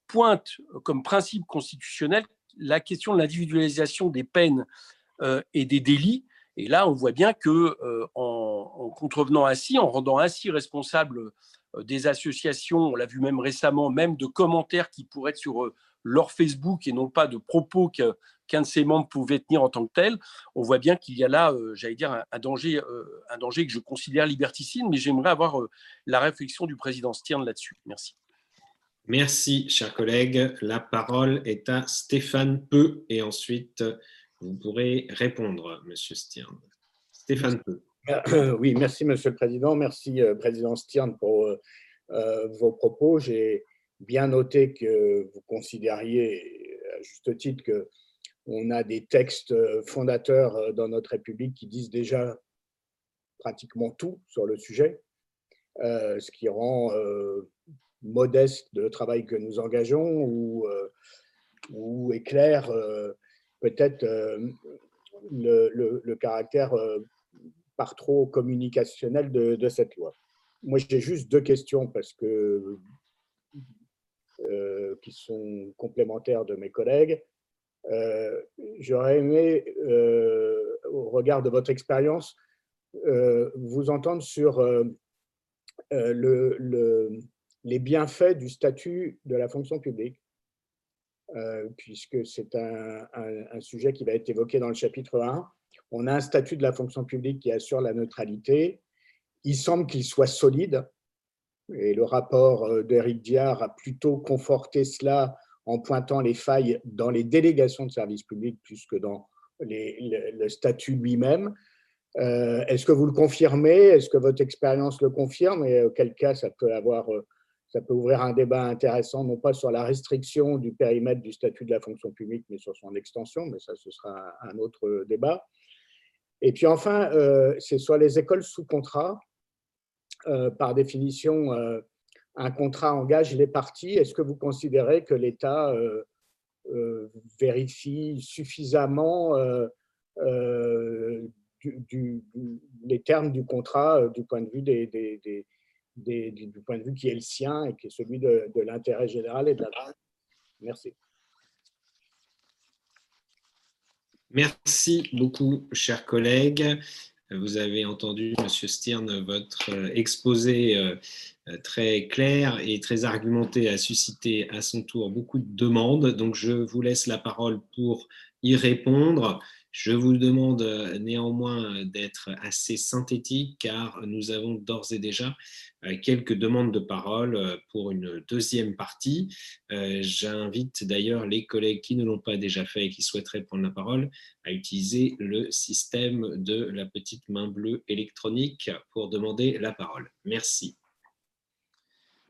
pointe comme principe constitutionnel la question de l'individualisation des peines euh, et des délits. Et là, on voit bien que euh, en, contrevenant ainsi, en rendant ainsi responsable des associations, on l'a vu même récemment, même de commentaires qui pourraient être sur leur Facebook et non pas de propos qu'un de ses membres pouvait tenir en tant que tel, on voit bien qu'il y a là, j'allais dire, un, danger, un danger que je considère liberticide, mais j'aimerais avoir la réflexion du président Stern là-dessus. Merci. Merci, chers collègues. La parole est à Stéphane Peu et ensuite vous pourrez répondre, Monsieur Stern. Stéphane Peu. Oui, merci, Monsieur le Président. Merci, euh, Président Stern, pour euh, euh, vos propos. J'ai bien noté que vous considériez, à juste titre, qu'on a des textes fondateurs dans notre République qui disent déjà pratiquement tout sur le sujet, ce qui rend modeste de travail que nous engageons ou, euh, ou éclaire euh, peut-être euh, le, caractère par trop communicationnel de, cette loi. Moi, j'ai juste deux questions parce que qui sont complémentaires de mes collègues. J'aurais aimé, au regard de votre expérience, vous entendre sur le, les bienfaits du statut de la fonction publique, euh, puisque c'est un, sujet qui va être évoqué dans le chapitre 1. On a un statut de la fonction publique qui assure la neutralité. Il semble qu'il soit solide, et le rapport euh, d'Éric Diard a plutôt conforté cela en pointant les failles dans les délégations de services publics plus que dans le, statut lui-même. Euh, est-ce que vous le confirmez? Est-ce que votre expérience le confirme? Et auquel cas, ça peut avoir ça peut ouvrir un débat intéressant, non pas sur la restriction du périmètre du statut de la fonction publique, mais sur son extension, mais ça, ce sera un autre débat. Et puis enfin, euh, c'est sur les écoles sous contrat. Euh, par définition, euh, un contrat engage les parties. Est-ce que vous considérez que l'État vérifie suffisamment les termes du contrat du point de vue des du point de vue qui est le sien et qui est celui de, l'intérêt général et de la Merci. Merci beaucoup, chers collègues. Vous avez entendu, Monsieur Stern, votre exposé euh, très clair et très argumenté a suscité à son tour beaucoup de demandes. Donc, je vous laisse la parole pour y répondre. Je vous demande néanmoins d'être assez synthétique car nous avons d'ores et déjà quelques demandes de parole pour une deuxième partie. J'invite d'ailleurs les collègues qui ne l'ont pas déjà fait et qui souhaiteraient prendre la parole à utiliser le système de la petite main bleue électronique pour demander la parole. Merci.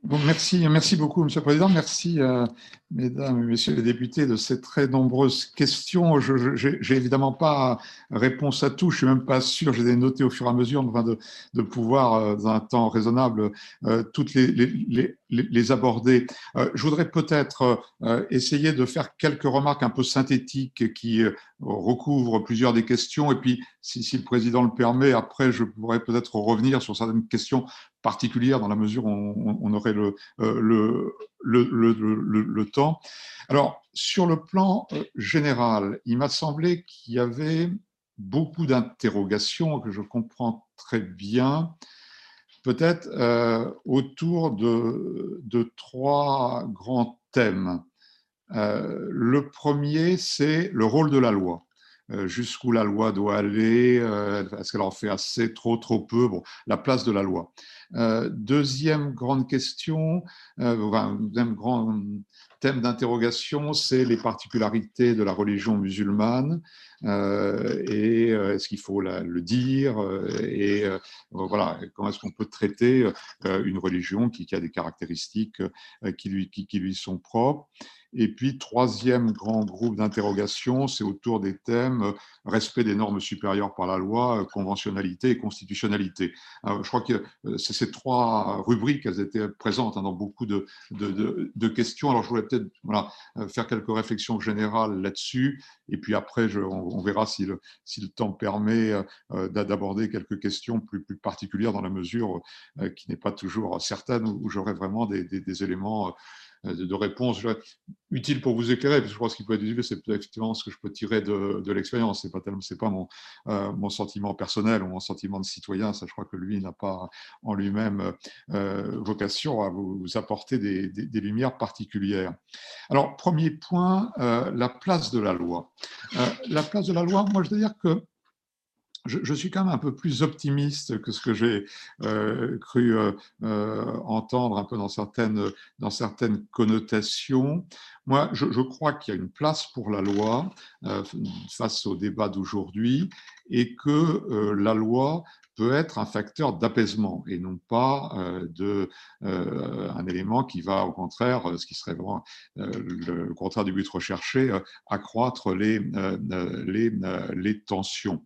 Merci, merci beaucoup, Monsieur le Président. Merci, euh, Mesdames et Messieurs les députés, de ces très nombreuses questions. Je n'ai évidemment pas réponse à tout. Je suis même pas sûr. J'ai des notés au fur et à mesure, enfin de, de pouvoir, euh, dans un temps raisonnable, euh, toutes les, les, les, aborder. je voudrais peut-être essayer de faire quelques remarques un peu synthétiques qui recouvrent plusieurs des questions. Et puis, si, si le Président le permet, après, je pourrais peut-être revenir sur certaines questions particulière dans la mesure où on, aurait le, euh, le, temps. Alors, sur le plan euh, général, il m'a semblé qu'il y avait beaucoup d'interrogations que je comprends très bien, peut-être euh, autour de, trois grands thèmes. le premier, c'est le rôle de la loi. Euh, jusqu'où la loi doit aller, euh, est-ce qu'elle en fait assez, trop, trop peu, la place de la loi. Euh, deuxième grande question, deuxième grand thème d'interrogation, c'est les particularités de la religion musulmane et est-ce qu'il faut le dire et voilà comment est-ce qu'on peut traiter une religion qui, a des caractéristiques qui lui, sont propres. Et puis, troisième grand groupe d'interrogation, c'est autour des thèmes euh, respect des normes supérieures par la loi, euh, conventionnalité et constitutionnalité. je crois que euh, ces trois rubriques, elles étaient présentes hein, dans beaucoup de, questions. Alors, je voulais peut-être voilà, faire quelques réflexions générales là-dessus. Et puis après, on, verra si le, temps permet d'aborder quelques questions plus, particulières dans la mesure qui n'est pas toujours certaine, où j'aurai vraiment des, éléments euh, de, réponses utiles pour vous éclairer, parce que je pense qu'il peut être utile, c'est effectivement ce que je peux tirer de, de l'expérience. C'est pas pas mon, euh, mon sentiment personnel ou mon sentiment de citoyen. Ça, je crois que lui n'a pas en lui-même euh, vocation à vous, apporter des, des, lumières particulières. Alors, premier point, la place de la loi. la place de la loi, moi, je veux dire que je, suis quand même un peu plus optimiste que ce que j'ai euh, cru euh, euh, entendre un peu dans certaines, connotations. Moi, je crois qu'il y a une place pour la loi face au débat d'aujourd'hui et que la loi peut être un facteur d'apaisement et non pas de, un élément qui va, au contraire, ce qui serait vraiment le contraire du but recherché, accroître les, les, les tensions.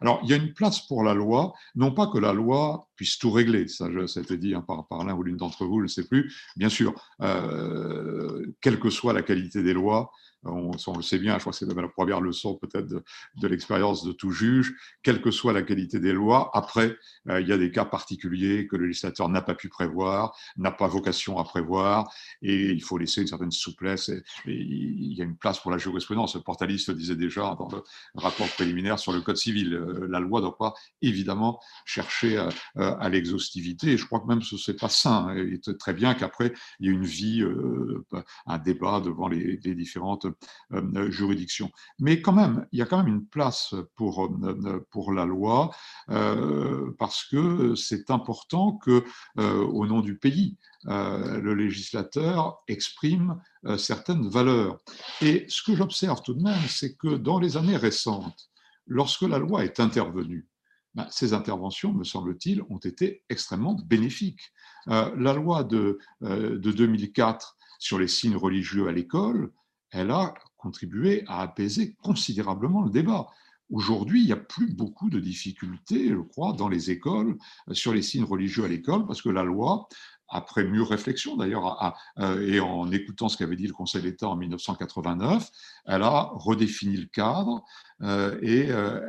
Alors, il y a une place pour la loi, non pas que la loi puisse tout régler, ça, a été dit hein, par, par l'un ou l'une d'entre vous, je ne sais plus. Bien sûr, euh, quelle que soit la qualité des lois, on, le sait bien, je crois que c'est la première leçon peut-être de, l'expérience de tout juge, quelle que soit la qualité des lois. Après, euh, il y a des cas particuliers que le législateur n'a pas pu prévoir, n'a pas vocation à prévoir, et il faut laisser une certaine souplesse. Et, il y a une place pour la jurisprudence. Le portaliste le disait déjà dans le rapport préliminaire sur le Code civil. Euh, la loi ne doit pas évidemment chercher à, à l'exhaustivité, et je crois que même ce n'est pas sain. Il est très bien qu'après, il y ait une vie, euh, un débat devant les différentes euh, juridiction. Mais quand même, il y a quand même une place pour, euh, pour la loi euh, parce que c'est important que, au nom du pays, le législateur exprime certaines valeurs. Et ce que j'observe tout de même, c'est que dans les années récentes, lorsque la loi est intervenue, ben, ces interventions, me semble-t-il, ont été extrêmement bénéfiques. la loi de, de 2004 sur les signes religieux à l'école elle a contribué à apaiser considérablement le débat. Aujourd'hui, il n'y a plus beaucoup de difficultés, je crois, dans les écoles sur les signes religieux à l'école, parce que la loi après mûre réflexion d'ailleurs, euh, et en écoutant ce qu'avait dit le Conseil d'État en 1989, elle a redéfini le cadre euh, et euh,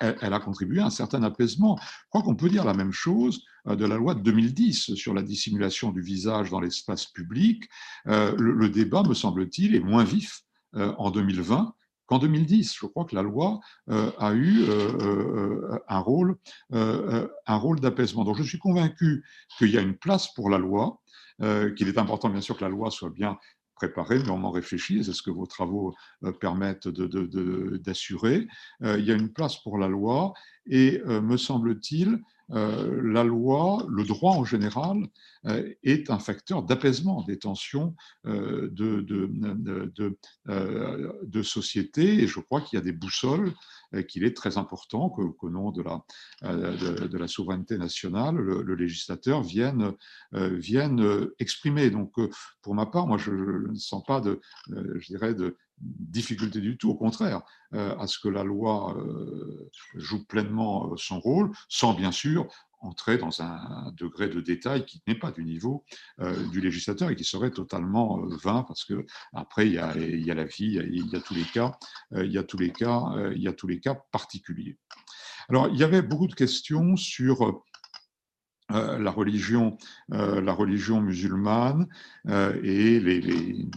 elle, a contribué à un certain apaisement. Je crois qu'on peut dire la même chose de la loi de 2010 sur la dissimulation du visage dans l'espace public. le, débat, me semble-t-il, est moins vif en 2020 qu'en 2010. Je crois que la loi euh, a eu euh, euh, un rôle, d'apaisement. Donc je suis convaincu qu'il y a une place pour la loi, qu'il est important bien sûr que la loi soit bien préparée, mais on en réfléchit, c'est ce que vos travaux permettent d'assurer. Il y a une place pour la loi et, me semble-t-il, la loi, le droit en général, est un facteur d'apaisement des tensions de, de, société. Et je crois qu'il y a des boussoles qu'il est très important qu'au nom de la, souveraineté nationale, le, législateur vienne, vienne exprimer. Donc, pour ma part, moi, je, ne sens pas de, je dirais, de difficulté du tout, au contraire, à ce que la loi joue pleinement son rôle, sans bien sûr entrer dans un degré de détail qui n'est pas du niveau du législateur et qui serait totalement vain parce que après il y a, il y a la vie, il y a, tous les cas, il y a tous les cas, il y a tous les cas particuliers. Alors il y avait beaucoup de questions sur la religion, la religion musulmane et les,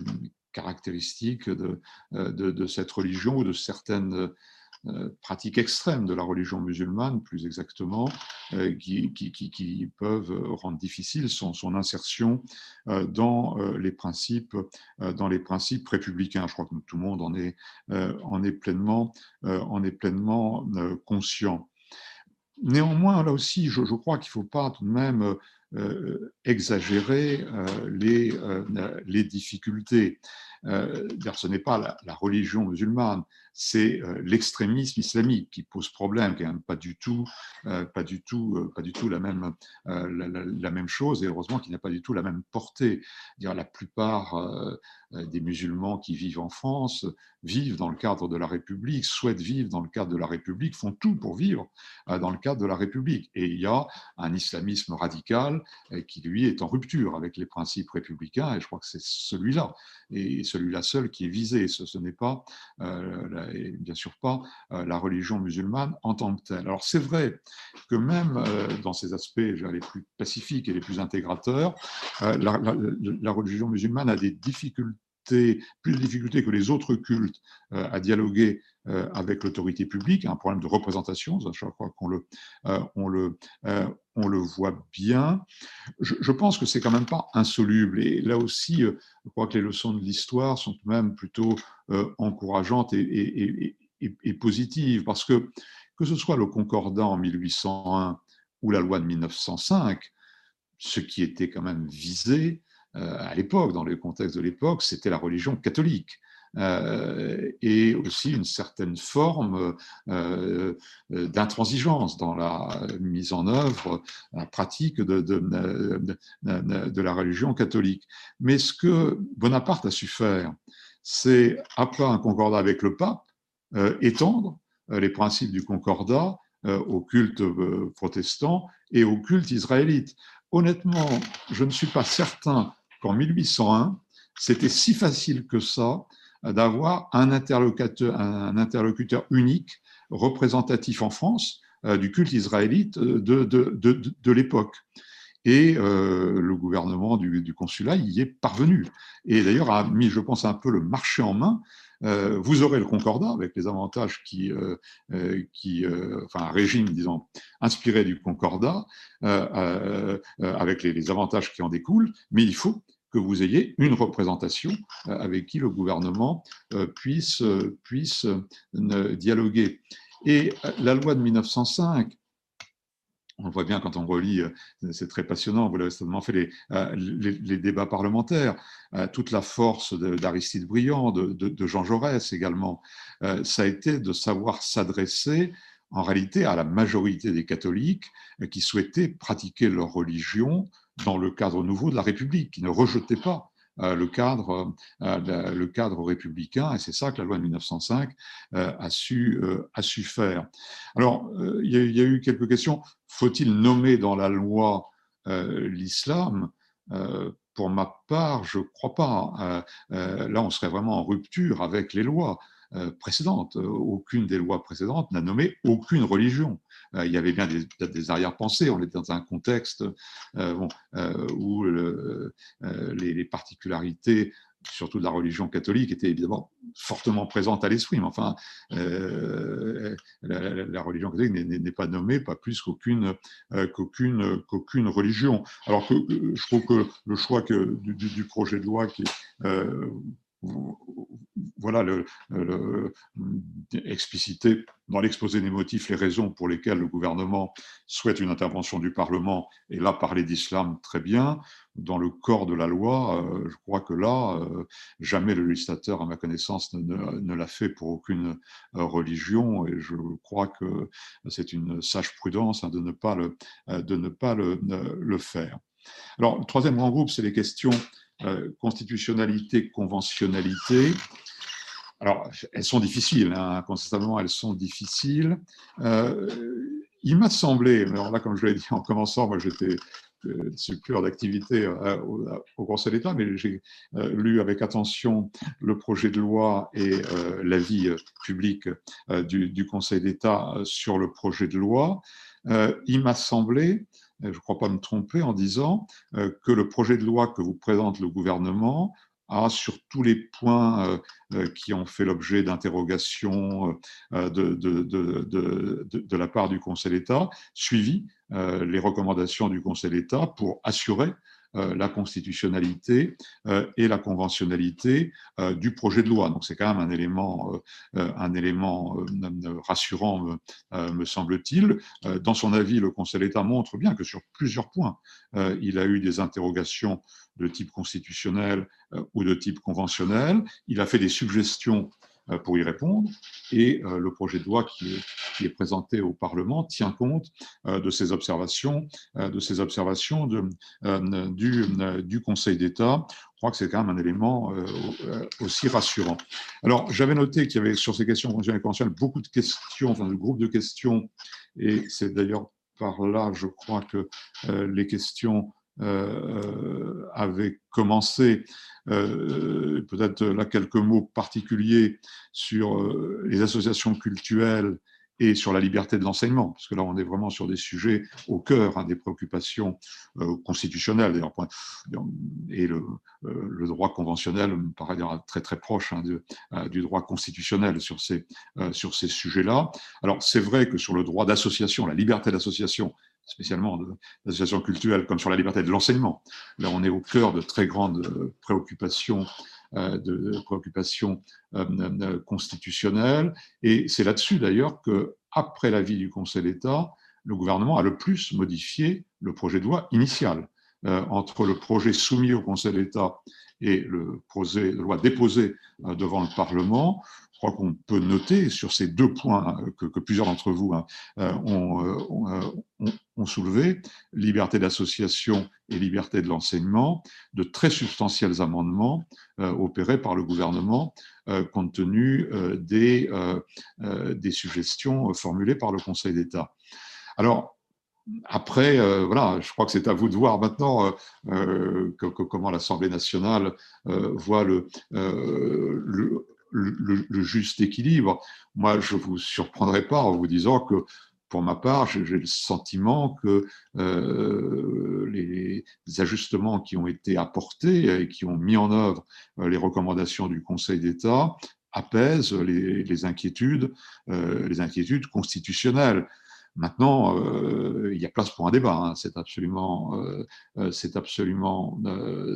caractéristiques de, de, cette religion ou de certaines euh, pratiques extrêmes de la religion musulmane, plus exactement, euh, qui, peuvent rendre difficile son, insertion euh, dans les principes, dans les principes républicains. Je crois que tout le monde en est, en est pleinement, conscient. Néanmoins, là aussi, je crois qu'il ne faut pas tout de même exagérer les, les difficultés. ce n'est pas la, religion musulmane, c'est euh, l'extrémisme islamique qui pose problème, qui n'est pas du tout, euh, pas du tout, euh, pas du tout la même, la, même chose, et heureusement qu'il n'a pas du tout la même portée. Dire la plupart des musulmans qui vivent en France vivent dans le cadre de la République, souhaitent vivre dans le cadre de la République, font tout pour vivre dans le cadre de la République. Et il y a un islamisme radical qui, lui, est en rupture avec les principes républicains, et je crois que c'est celui-là, et celui-là seul qui est visé. Ce, n'est pas et bien sûr pas euh, la religion musulmane en tant que telle. Alors c'est vrai que même euh, dans ces aspects les plus pacifiques et les plus intégrateurs, euh, la, religion musulmane a des difficultés plus de difficultés que les autres cultes à dialoguer avec l'autorité publique, un problème de représentation, je crois qu'on le, le voit bien. Je, pense que c'est quand même pas insoluble. Et là aussi, je crois que les leçons de l'histoire sont même plutôt encourageantes et, et, positives, parce que que ce soit le Concordat en 1801 ou la loi de 1905, ce qui était quand même visé à l'époque, dans le contexte de l'époque, c'était la religion catholique. Euh, et aussi une certaine forme euh, euh, d'intransigeance dans la mise en œuvre, la pratique de, la religion catholique. Mais ce que Bonaparte a su faire, c'est, après un concordat avec le pape, étendre les principes du concordat au culte protestant et au culte israélite. Honnêtement, je ne suis pas certain qu'en 1801, c'était si facile que ça d'avoir un interlocuteur, un interlocuteur unique, représentatif en France euh, du culte israélite de, de l'époque. Et euh, le gouvernement du, du, consulat y est parvenu. Et d'ailleurs a mis, je pense, un peu le marché en main. Euh, vous aurez le concordat avec les avantages qui, euh, euh qui enfin un régime, disons, inspiré du concordat, avec les, les, avantages qui en découlent, mais il faut que vous ayez une représentation euh, avec qui le gouvernement euh, puisse, euh, puisse dialoguer. Et la loi de 1905, on le voit bien quand on relit, c'est très passionnant, vous l'avez certainement fait les, les, débats parlementaires, toute la force d'Aristide Briand, de, de, Jean Jaurès également, ça a été de savoir s'adresser en réalité à la majorité des catholiques qui souhaitaient pratiquer leur religion dans le cadre nouveau de la République, qui ne rejetait pas euh, le cadre, euh, le cadre républicain, et c'est ça que la loi de 1905 euh, a, su, a su faire. Alors, il y, a, eu quelques questions. Faut-il nommer dans la loi l'islam? Pour ma part, je ne crois pas. là, on serait vraiment en rupture avec les lois. Euh, précédentes. Aucune des lois précédentes n'a nommé aucune religion. Euh, il y avait bien des, des arrière-pensées. On était dans un contexte euh, où le, les, particularités surtout de la religion catholique, étaient évidemment fortement présentes à l'esprit. Mais enfin, la, religion catholique n'est pas nommée, pas plus qu'aucune qu'aucune qu'aucune religion. Alors que je trouve que le choix du, projet de loi qui est voilà le, explicité dans l'exposé des motifs les raisons pour lesquelles le gouvernement souhaite une intervention du Parlement, et là parler d'islam très bien. Dans le corps de la loi, euh, je crois que là, euh, jamais le législateur, à ma connaissance, ne, l'a fait pour aucune euh, religion, et je crois que c'est une sage prudence hein, de ne pas le, le, faire. Alors, le troisième grand groupe, c'est les questions constitutionnalité, conventionnalité. Alors, elles sont difficiles, hein, constamment elles sont difficiles. Euh, il m'a semblé, alors là, comme je l'ai dit en commençant, moi j'étais euh, suppléant d'activité au, Conseil d'État, mais j'ai lu avec attention le projet de loi et l'avis public du, Conseil d'État sur le projet de loi. il m'a semblé je ne crois pas me tromper en disant euh, que le projet de loi que vous présente le gouvernement a, sur tous les points euh, euh, qui ont fait l'objet d'interrogations de, la part du Conseil d'État, suivi les recommandations du Conseil d'État pour assurer la constitutionnalité euh, et la conventionnalité euh, du projet de loi. Donc c'est quand même un élément, un élément rassurant, me, semble-t-il. Dans son avis, le Conseil d'État montre bien que sur plusieurs points, il a eu des interrogations de type constitutionnel ou de type conventionnel. Il a fait des suggestions euh, pour y répondre. Et euh, le projet de loi qui est, présenté au Parlement tient compte euh, de ces observations, de ces observations du, Conseil d'État. Je crois que c'est quand même un élément aussi rassurant. Alors, j'avais noté qu'il y avait sur ces questions conventionnelles beaucoup de questions, enfin, de groupes de questions, et c'est d'ailleurs par là, je crois que les questions euh, avait commencé, euh, peut-être là quelques mots particuliers sur euh, les associations culturelles et sur la liberté de l'enseignement, parce que là, on est vraiment sur des sujets au cœur hein, des préoccupations constitutionnelles, et le, le, droit conventionnel me paraît très très proche hein, du droit constitutionnel sur ces, sur ces sujets-là. Alors, c'est vrai que sur le droit d'association, la liberté d'association, spécialement d'associations culturelles, comme sur la liberté de l'enseignement. Là, on est au cœur de très grandes euh, préoccupations, euh, de préoccupations euh, constitutionnelles. Et c'est là-dessus, d'ailleurs, que, après l'avis du Conseil d'État, le gouvernement a le plus modifié le projet de loi initial. entre le projet soumis au Conseil d'État et le projet de loi déposé devant le Parlement, crois qu'on peut noter sur ces deux points que, plusieurs d'entre vous hein, ont, soulevé, liberté d'association et liberté de l'enseignement, de très substantiels amendements opérés par le gouvernement compte tenu des, des suggestions formulées par le Conseil d'État. Alors, après, voilà, je crois que c'est à vous de voir maintenant comment l'Assemblée nationale voit le, le, le, juste équilibre. Moi, je ne vous surprendrai pas en vous disant que, pour ma part, j'ai le sentiment que euh, les, ajustements qui ont été apportés et qui ont mis en œuvre euh, les recommandations du Conseil d'État apaisent les, inquiétudes, euh, les inquiétudes constitutionnelles. Maintenant, il y a place pour un débat, hein. c'est absolument, c'est absolument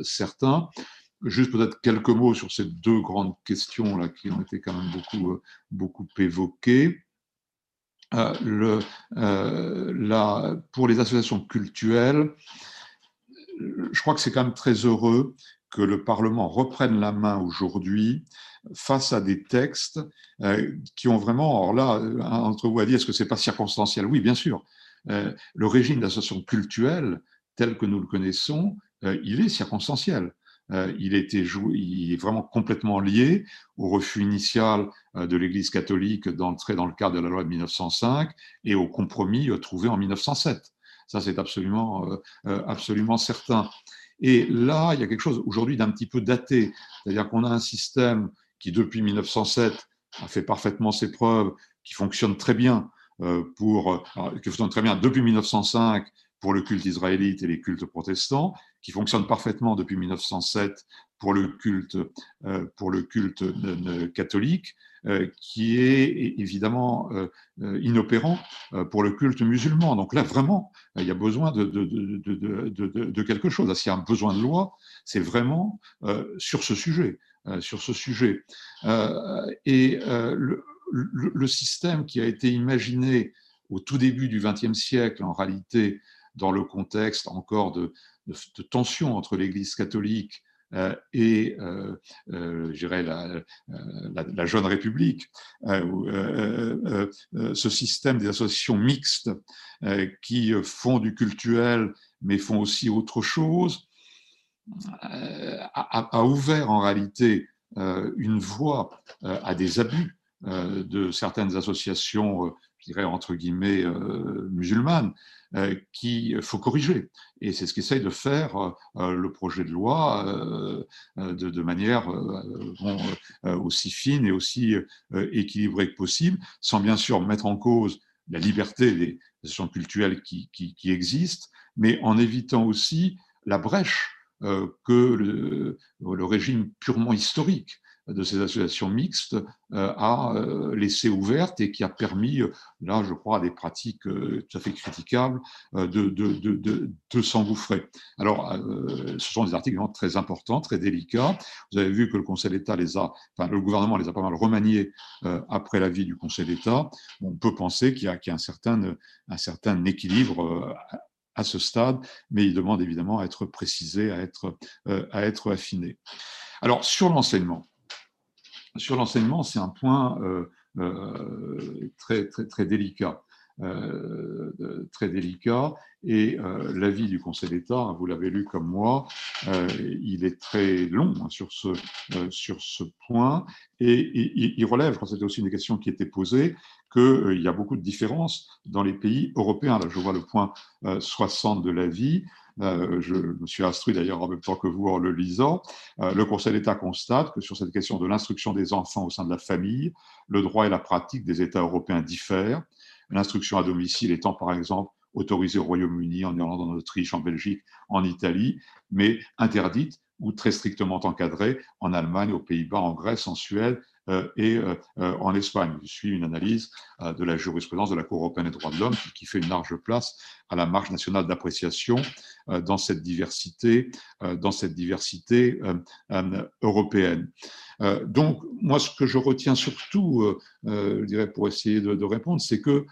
certain. Juste peut-être quelques mots sur ces deux grandes questions là qui ont été quand même beaucoup, beaucoup évoquées. Euh, euh, pour les associations culturelles, je crois que c'est quand même très heureux que le Parlement reprenne la main aujourd'hui face à des textes qui ont vraiment, alors là, entre vous à dire, est-ce que c'est pas circonstanciel? Oui, bien sûr. le régime d'association culturelle, tel que nous le connaissons, il est circonstanciel. Euh, il, était joué, il est vraiment complètement lié au refus initial euh, de l'Église catholique d'entrer dans le cadre de la loi de 1905 et au compromis euh, trouvé en 1907. Ça, c'est absolument, absolument certain. Et là, il y a quelque chose aujourd'hui d'un petit peu daté, c'est-à-dire qu'on a un système qui, depuis 1907, a fait parfaitement ses preuves, qui fonctionne très bien pour, qui fonctionne très bien depuis 1905 pour le culte israélite et les cultes protestants, qui fonctionne parfaitement depuis 1907 pour le culte, euh, pour le culte catholique, euh, qui est évidemment euh, inopérant pour le culte musulman. Donc là, vraiment, il y a besoin de, de, de, de quelque chose. S'il y a un besoin de loi, c'est vraiment sur ce sujet. sur ce sujet. et le, système qui a été imaginé au tout début du XXe siècle, en réalité, dans le contexte encore de, de, tensions entre l'Église catholique euh, et euh, euh, la, la, jeune République, ce système des associations mixtes qui font du cultuel mais font aussi autre chose, a, ouvert en réalité une voie à des abus de certaines associations je dirais, entre guillemets, euh, musulmane, euh, qu'il faut corriger. Et c'est ce qu'essaye de faire euh, le projet de loi de, manière aussi fine et aussi équilibrée que possible, sans bien sûr mettre en cause la liberté des associations culturelles qui, qui, existent, mais en évitant aussi la brèche que le, régime purement historique de ces associations mixtes euh, a euh, laissé ouverte et qui a permis, euh, là, je crois, à des pratiques tout à fait critiquables de, de, de, de s'engouffrer. Alors, ce sont des articles très importants, très délicats. Vous avez vu que le Conseil d'État les a, enfin, le gouvernement les a pas mal remaniés après l'avis du Conseil d'État. On peut penser qu'il y, a un certain, un certain équilibre à ce stade, mais il demande évidemment à être précisé, à être, à être affiné. Alors, sur l'enseignement, sur l'enseignement, c'est un point euh, euh, très, très, très délicat. Euh, très délicat et l'avis du Conseil d'État, vous l'avez lu comme moi, il est très long hein, sur, ce, sur ce point et, il relève, je c'était aussi une question qui était posée, qu'il y a beaucoup de différences dans les pays européens. Là, je vois le point 60 de l'avis. Euh, je me suis instruit d'ailleurs en même temps que vous en le lisant, euh, le Conseil d'État constate que sur cette question de l'instruction des enfants au sein de la famille, le droit et la pratique des États européens diffèrent. L'instruction à domicile étant par exemple autorisée au Royaume-Uni, en Irlande, en Autriche, en Belgique, en Italie, mais interdite ou très strictement encadrée en Allemagne, aux Pays-Bas, en Grèce, en Suède euh, et euh, euh, en Espagne. Je suis une analyse de la jurisprudence de la Cour européenne des droits de l'homme qui fait une large place à la marge nationale d'appréciation dans cette diversité, dans cette diversité européenne. Donc, moi, ce que je retiens surtout, je dirais, pour essayer de, répondre, c'est que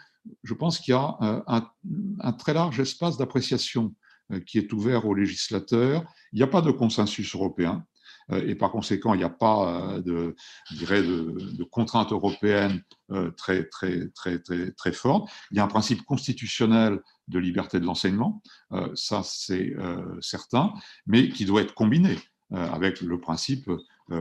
je pense qu'il y a un très large espace d'appréciation qui est ouvert aux législateurs. Il n'y a pas de consensus européen. Euh, et par conséquent, il n'y a pas euh, de, je dirais, euh, très, très, très, très, très fortes. Il y a un principe constitutionnel de liberté de l'enseignement, ça c'est certain, mais qui doit être combiné avec le principe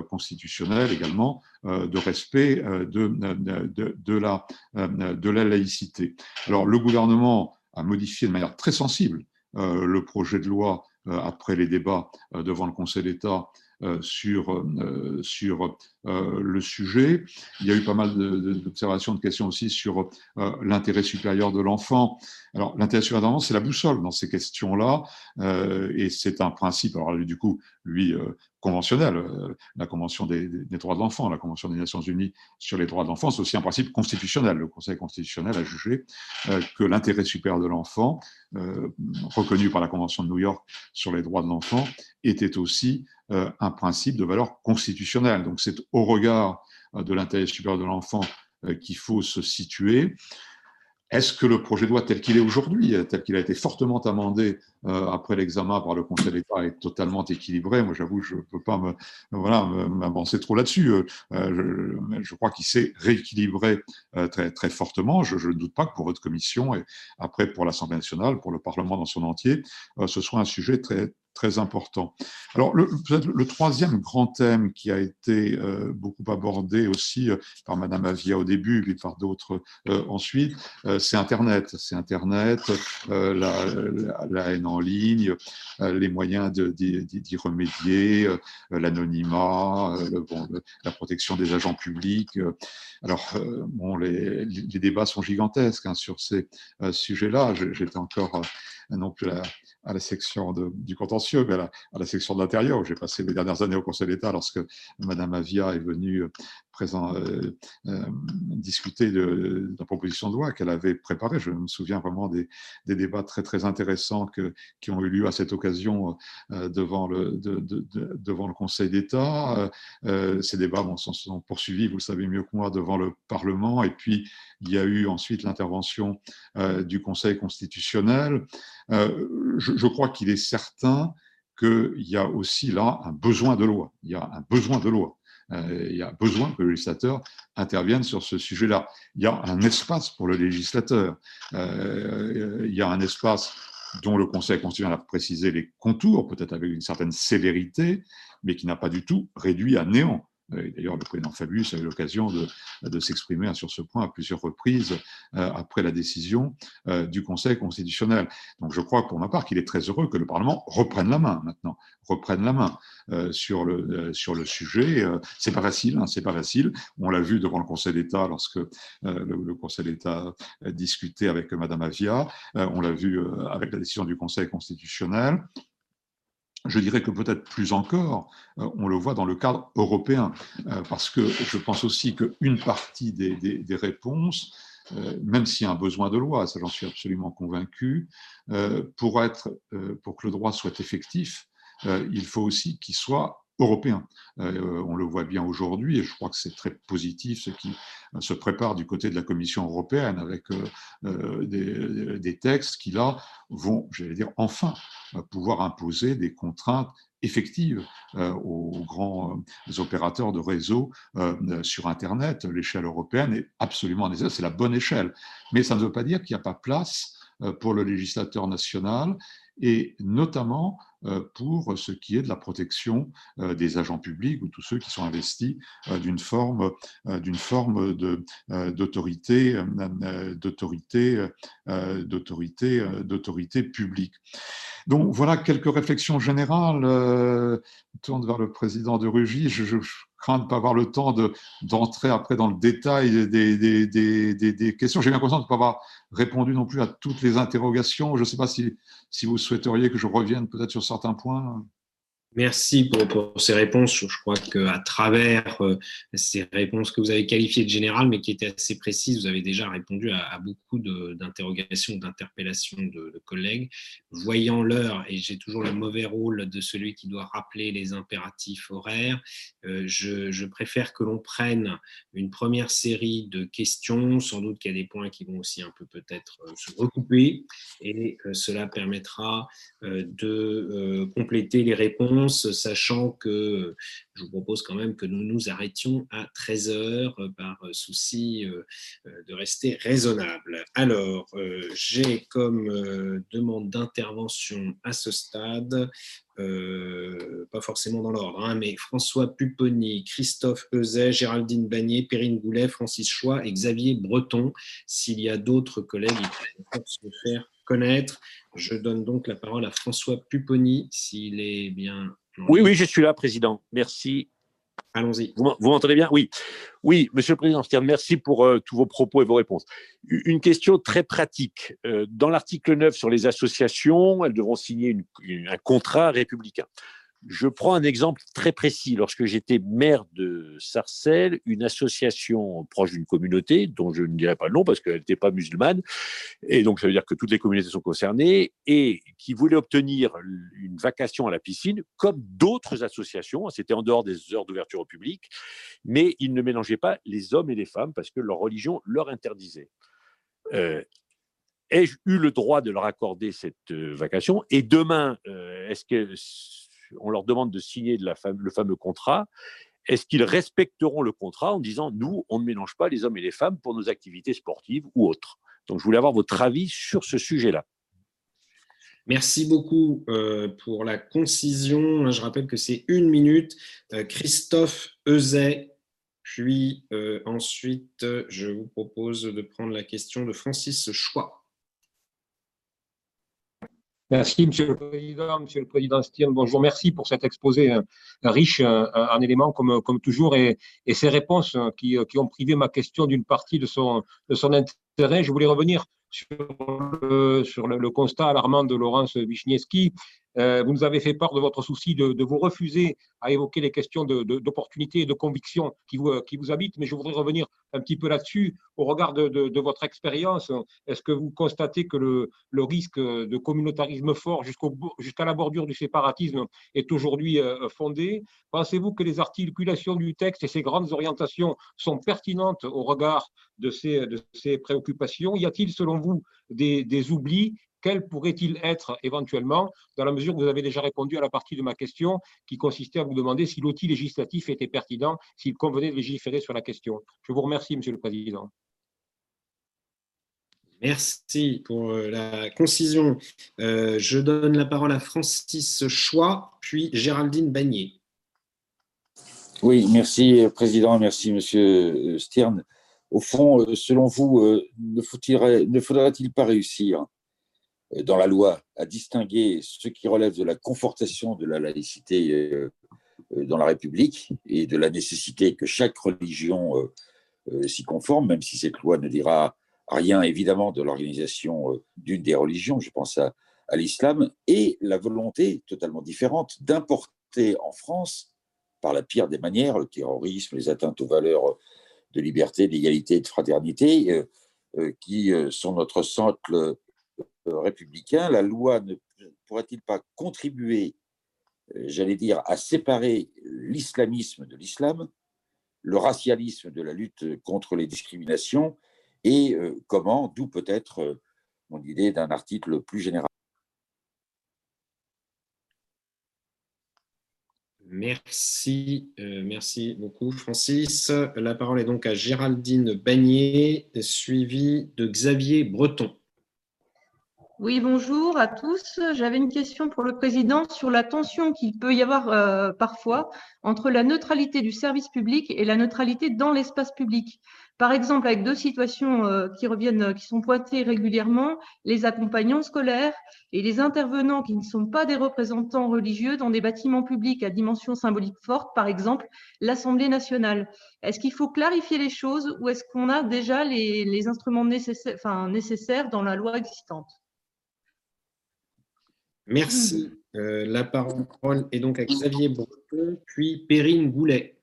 constitutionnel également de respect de, la, de la laïcité. Alors le gouvernement a modifié de manière très sensible le projet de loi après les débats devant le Conseil d'État euh, sur, euh, sur euh, le sujet. Il y a eu pas mal d'observations, de, questions aussi sur l'intérêt supérieur de l'enfant. Alors, l'intérêt supérieur de l'enfant, c'est la boussole dans ces questions-là, et c'est un principe, alors du coup, lui, conventionnel, la Convention des, droits de l'enfant, la Convention des Nations Unies sur les droits de l'enfant, c'est aussi un principe constitutionnel. Le Conseil constitutionnel a jugé que l'intérêt supérieur de l'enfant, reconnu par la Convention de New York sur les droits de l'enfant, était aussi euh, un principe de valeur constitutionnelle. Donc c'est au regard euh, de l'intérêt supérieur de l'enfant euh, qu'il faut se situer. Est-ce que le projet de loi tel qu'il est aujourd'hui, tel qu'il a été fortement amendé après l'examen par le Conseil d'État, est totalement équilibré? Moi, j'avoue, je ne peux pas me, voilà, m'avancer trop là-dessus. je, je, crois qu'il s'est rééquilibré très, très fortement. Je ne doute pas que pour votre commission et après pour l'Assemblée nationale, pour le Parlement dans son entier, ce soit un sujet très, très important. Alors, le, le troisième grand thème qui a été euh, beaucoup abordé aussi euh, par Madame Avia au début, puis par d'autres euh, ensuite, c'est Internet. C'est Internet, la, haine en ligne, les moyens d'y remédier, l'anonymat, la protection des agents publics. Alors, bon, les, débats sont gigantesques hein, sur ces sujets-là. J'étais encore non plus à la section du contentieux, mais à la, section de l'intérieur, où j'ai passé les dernières années au Conseil d'État lorsque Madame Avia est venue présent, discuter de, la proposition de loi qu'elle avait préparée. Je me souviens vraiment des, débats très très intéressants qui ont eu lieu à cette occasion devant le, devant le Conseil d'État. ces débats bon, sont, sont, poursuivis, vous le savez mieux que moi, devant le Parlement. Et puis, il y a eu ensuite l'intervention du Conseil constitutionnel. Je, je crois qu'il est certain qu'il y a aussi là un besoin de loi. Il y a un besoin de loi. Euh, il y a besoin que le législateur intervienne sur ce sujet-là. Il y a un espace pour le législateur. Euh, il y a un espace dont le Conseil constitutionnel a précisé les contours, peut-être avec une certaine sévérité, mais qui n'a pas du tout réduit à néant D'ailleurs, le président Fabius a eu l'occasion de, s'exprimer sur ce point à plusieurs reprises euh, après la décision euh, du Conseil constitutionnel. Donc, je crois pour ma part qu'il est très heureux que le Parlement reprenne la main maintenant, reprenne la main euh, sur, le, le sujet. c'est pas facile, hein, c'est pas facile. On l'a vu devant le Conseil d'État lorsque le, Conseil d'État discutait avec Madame Avia. on l'a vu avec la décision du Conseil constitutionnel je dirais que peut-être plus encore, euh, on le voit dans le cadre européen, euh, parce que je pense aussi qu'une partie des, réponses, euh, même s'il y a un besoin de loi, ça j'en suis absolument convaincu, pour, être, pour que le droit soit effectif, il faut aussi qu'il soit européen. Euh, on le voit bien aujourd'hui et je crois que c'est très positif ce qui euh, se prépare du côté de la Commission européenne avec euh, des, textes qui là vont, j'allais dire, enfin pouvoir imposer des contraintes effectives aux grands opérateurs de réseau sur Internet. L'échelle européenne est absolument nécessaire, c'est la bonne échelle. Mais ça ne veut pas dire qu'il n'y a pas place pour le législateur national et notamment euh, pour ce qui est de la protection euh, des agents publics ou tous ceux qui sont investis euh, d'une forme, d'une forme d'autorité, d'autorité, d'autorité, d'autorité publique. Donc voilà quelques réflexions générales. Je tourne vers le président de Rugy. De ne pas avoir le temps d'entrer après dans le détail des, questions. J'ai bien conscience de ne pas avoir répondu non plus à toutes les interrogations. Je ne sais pas si vous souhaiteriez que je revienne peut-être sur certains points. Merci pour, ces réponses. Je crois qu'à travers euh, ces réponses que vous avez qualifiées de générales, mais qui étaient assez précises, vous avez déjà répondu à, beaucoup d'interrogations, d'interpellations de, collègues. Voyant l'heure, et j'ai toujours le mauvais rôle de celui qui doit rappeler les impératifs horaires, euh, je, préfère que l'on prenne une première série de questions. Sans doute qu'il y a des points qui vont aussi un peu peut-être euh, se recouper, et cela permettra de compléter les réponses sachant que je vous propose quand même que nous nous arrêtions à 13 heures euh, par souci euh, euh, de rester raisonnable. Alors, j'ai comme demande d'intervention à ce stade pas forcément dans l'ordre, hein, mais François Pupponi, Christophe Euzet, Géraldine Bagné, Perrine Goulet, Francis Choix et Xavier Breton. S'il y a d'autres collègues qui peuvent se faire connaître, je donne donc la parole à François Pupponi, s'il est bien. Oui, oui, je suis là, Président. Merci. Allons-y. Vous, m'entendez bien? Oui. Oui, Monsieur le Président, merci pour euh, tous vos propos et vos réponses. Une question très pratique. Euh, dans l'article 9 sur les associations, elles devront signer un contrat républicain. Je prends un exemple très précis. Lorsque j'étais maire de Sarcelles, une association proche d'une communauté, dont je ne dirai pas le nom parce qu'elle n'était pas musulmane, et donc ça veut dire que toutes les communautés sont concernées, et qui voulait obtenir une vacation à la piscine, comme d'autres associations, c'était en dehors des heures d'ouverture au public, mais ils ne mélangeaient pas les hommes et les femmes parce que leur religion leur interdisait. Euh, ai-je eu le droit de leur accorder cette euh, vacation? Et demain, euh, est-ce que on leur demande de signer le fameux contrat, est-ce qu'ils respecteront le contrat en disant nous, on ne mélange pas les hommes et les femmes pour nos activités sportives ou autres? Donc, je voulais avoir votre avis sur ce sujet-là. Merci beaucoup euh, pour la concision. Je rappelle que c'est une minute. Euh, Christophe Euzet, puis euh, ensuite, je vous propose de prendre la question de Francis Choix. Merci, Monsieur le Président. Monsieur le Président Stier, bonjour. Merci pour cet exposé euh, riche euh, en éléments, comme, comme toujours, et, ces réponses euh, qui, qui, ont privé ma question d'une partie de son, de son intérêt. Je voulais revenir sur le, sur le, constat alarmant de Laurence Wichniewski. Euh, vous nous avez fait part de votre souci de, vous refuser à évoquer les questions d'opportunité et de conviction qui vous, qui vous habitent, mais je voudrais revenir un petit peu là-dessus. Au regard de, votre expérience, est-ce que vous constatez que le, le risque de communautarisme fort jusqu'à la bordure du séparatisme est aujourd'hui euh, fondé? Pensez-vous que les articulations du texte et ses grandes orientations sont pertinentes au regard de ces, de ces préoccupations? Y a-t-il, selon vous, des, des oublis quel pourrait-il être éventuellement, dans la mesure où vous avez déjà répondu à la partie de ma question qui consistait à vous demander si l'outil législatif était pertinent, s'il convenait de légiférer sur la question. Je vous remercie, Monsieur le Président. Merci pour euh, la concision. Euh, je donne la parole à Francis Choix, puis Géraldine Bagné. Oui, merci Président, merci Monsieur Stern. Au fond, euh, selon vous, ne faudrait-il pas réussir euh, dans la loi à distinguer ce qui relève de la confortation de la laïcité euh, euh, dans la République et de la nécessité que chaque religion s'y conforme, même si cette loi ne dira rien évidemment de l'organisation d'une des religions, je pense à, l'islam, et la volonté totalement différente d'importer en France, par la pire des manières, le terrorisme, les atteintes aux valeurs de liberté, d'égalité et de fraternité, qui sont notre centre euh, républicain, la loi ne pourrait-il pas contribuer, euh, j'allais dire, à séparer l'islamisme de l'islam, le racialisme de la lutte contre les discriminations, et euh, comment, d'où peut-être mon idée d'un article plus général? Merci, merci beaucoup Francis. La parole est donc à Géraldine Bagné, suivie de Xavier Breton. Oui, bonjour à tous. J'avais une question pour le président sur la tension qu'il peut y avoir euh, parfois entre la neutralité du service public et la neutralité dans l'espace public. Par exemple, avec deux situations euh, qui reviennent, qui sont pointées régulièrement, les accompagnants scolaires et les intervenants qui ne sont pas des représentants religieux dans des bâtiments publics à dimension symbolique forte, par exemple l'Assemblée nationale. Est-ce qu'il faut clarifier les choses ou est-ce qu'on a déjà les, instruments nécessaires dans la loi existante? Merci. Euh, la parole est donc à Xavier Breton, puis Perrine Goulet.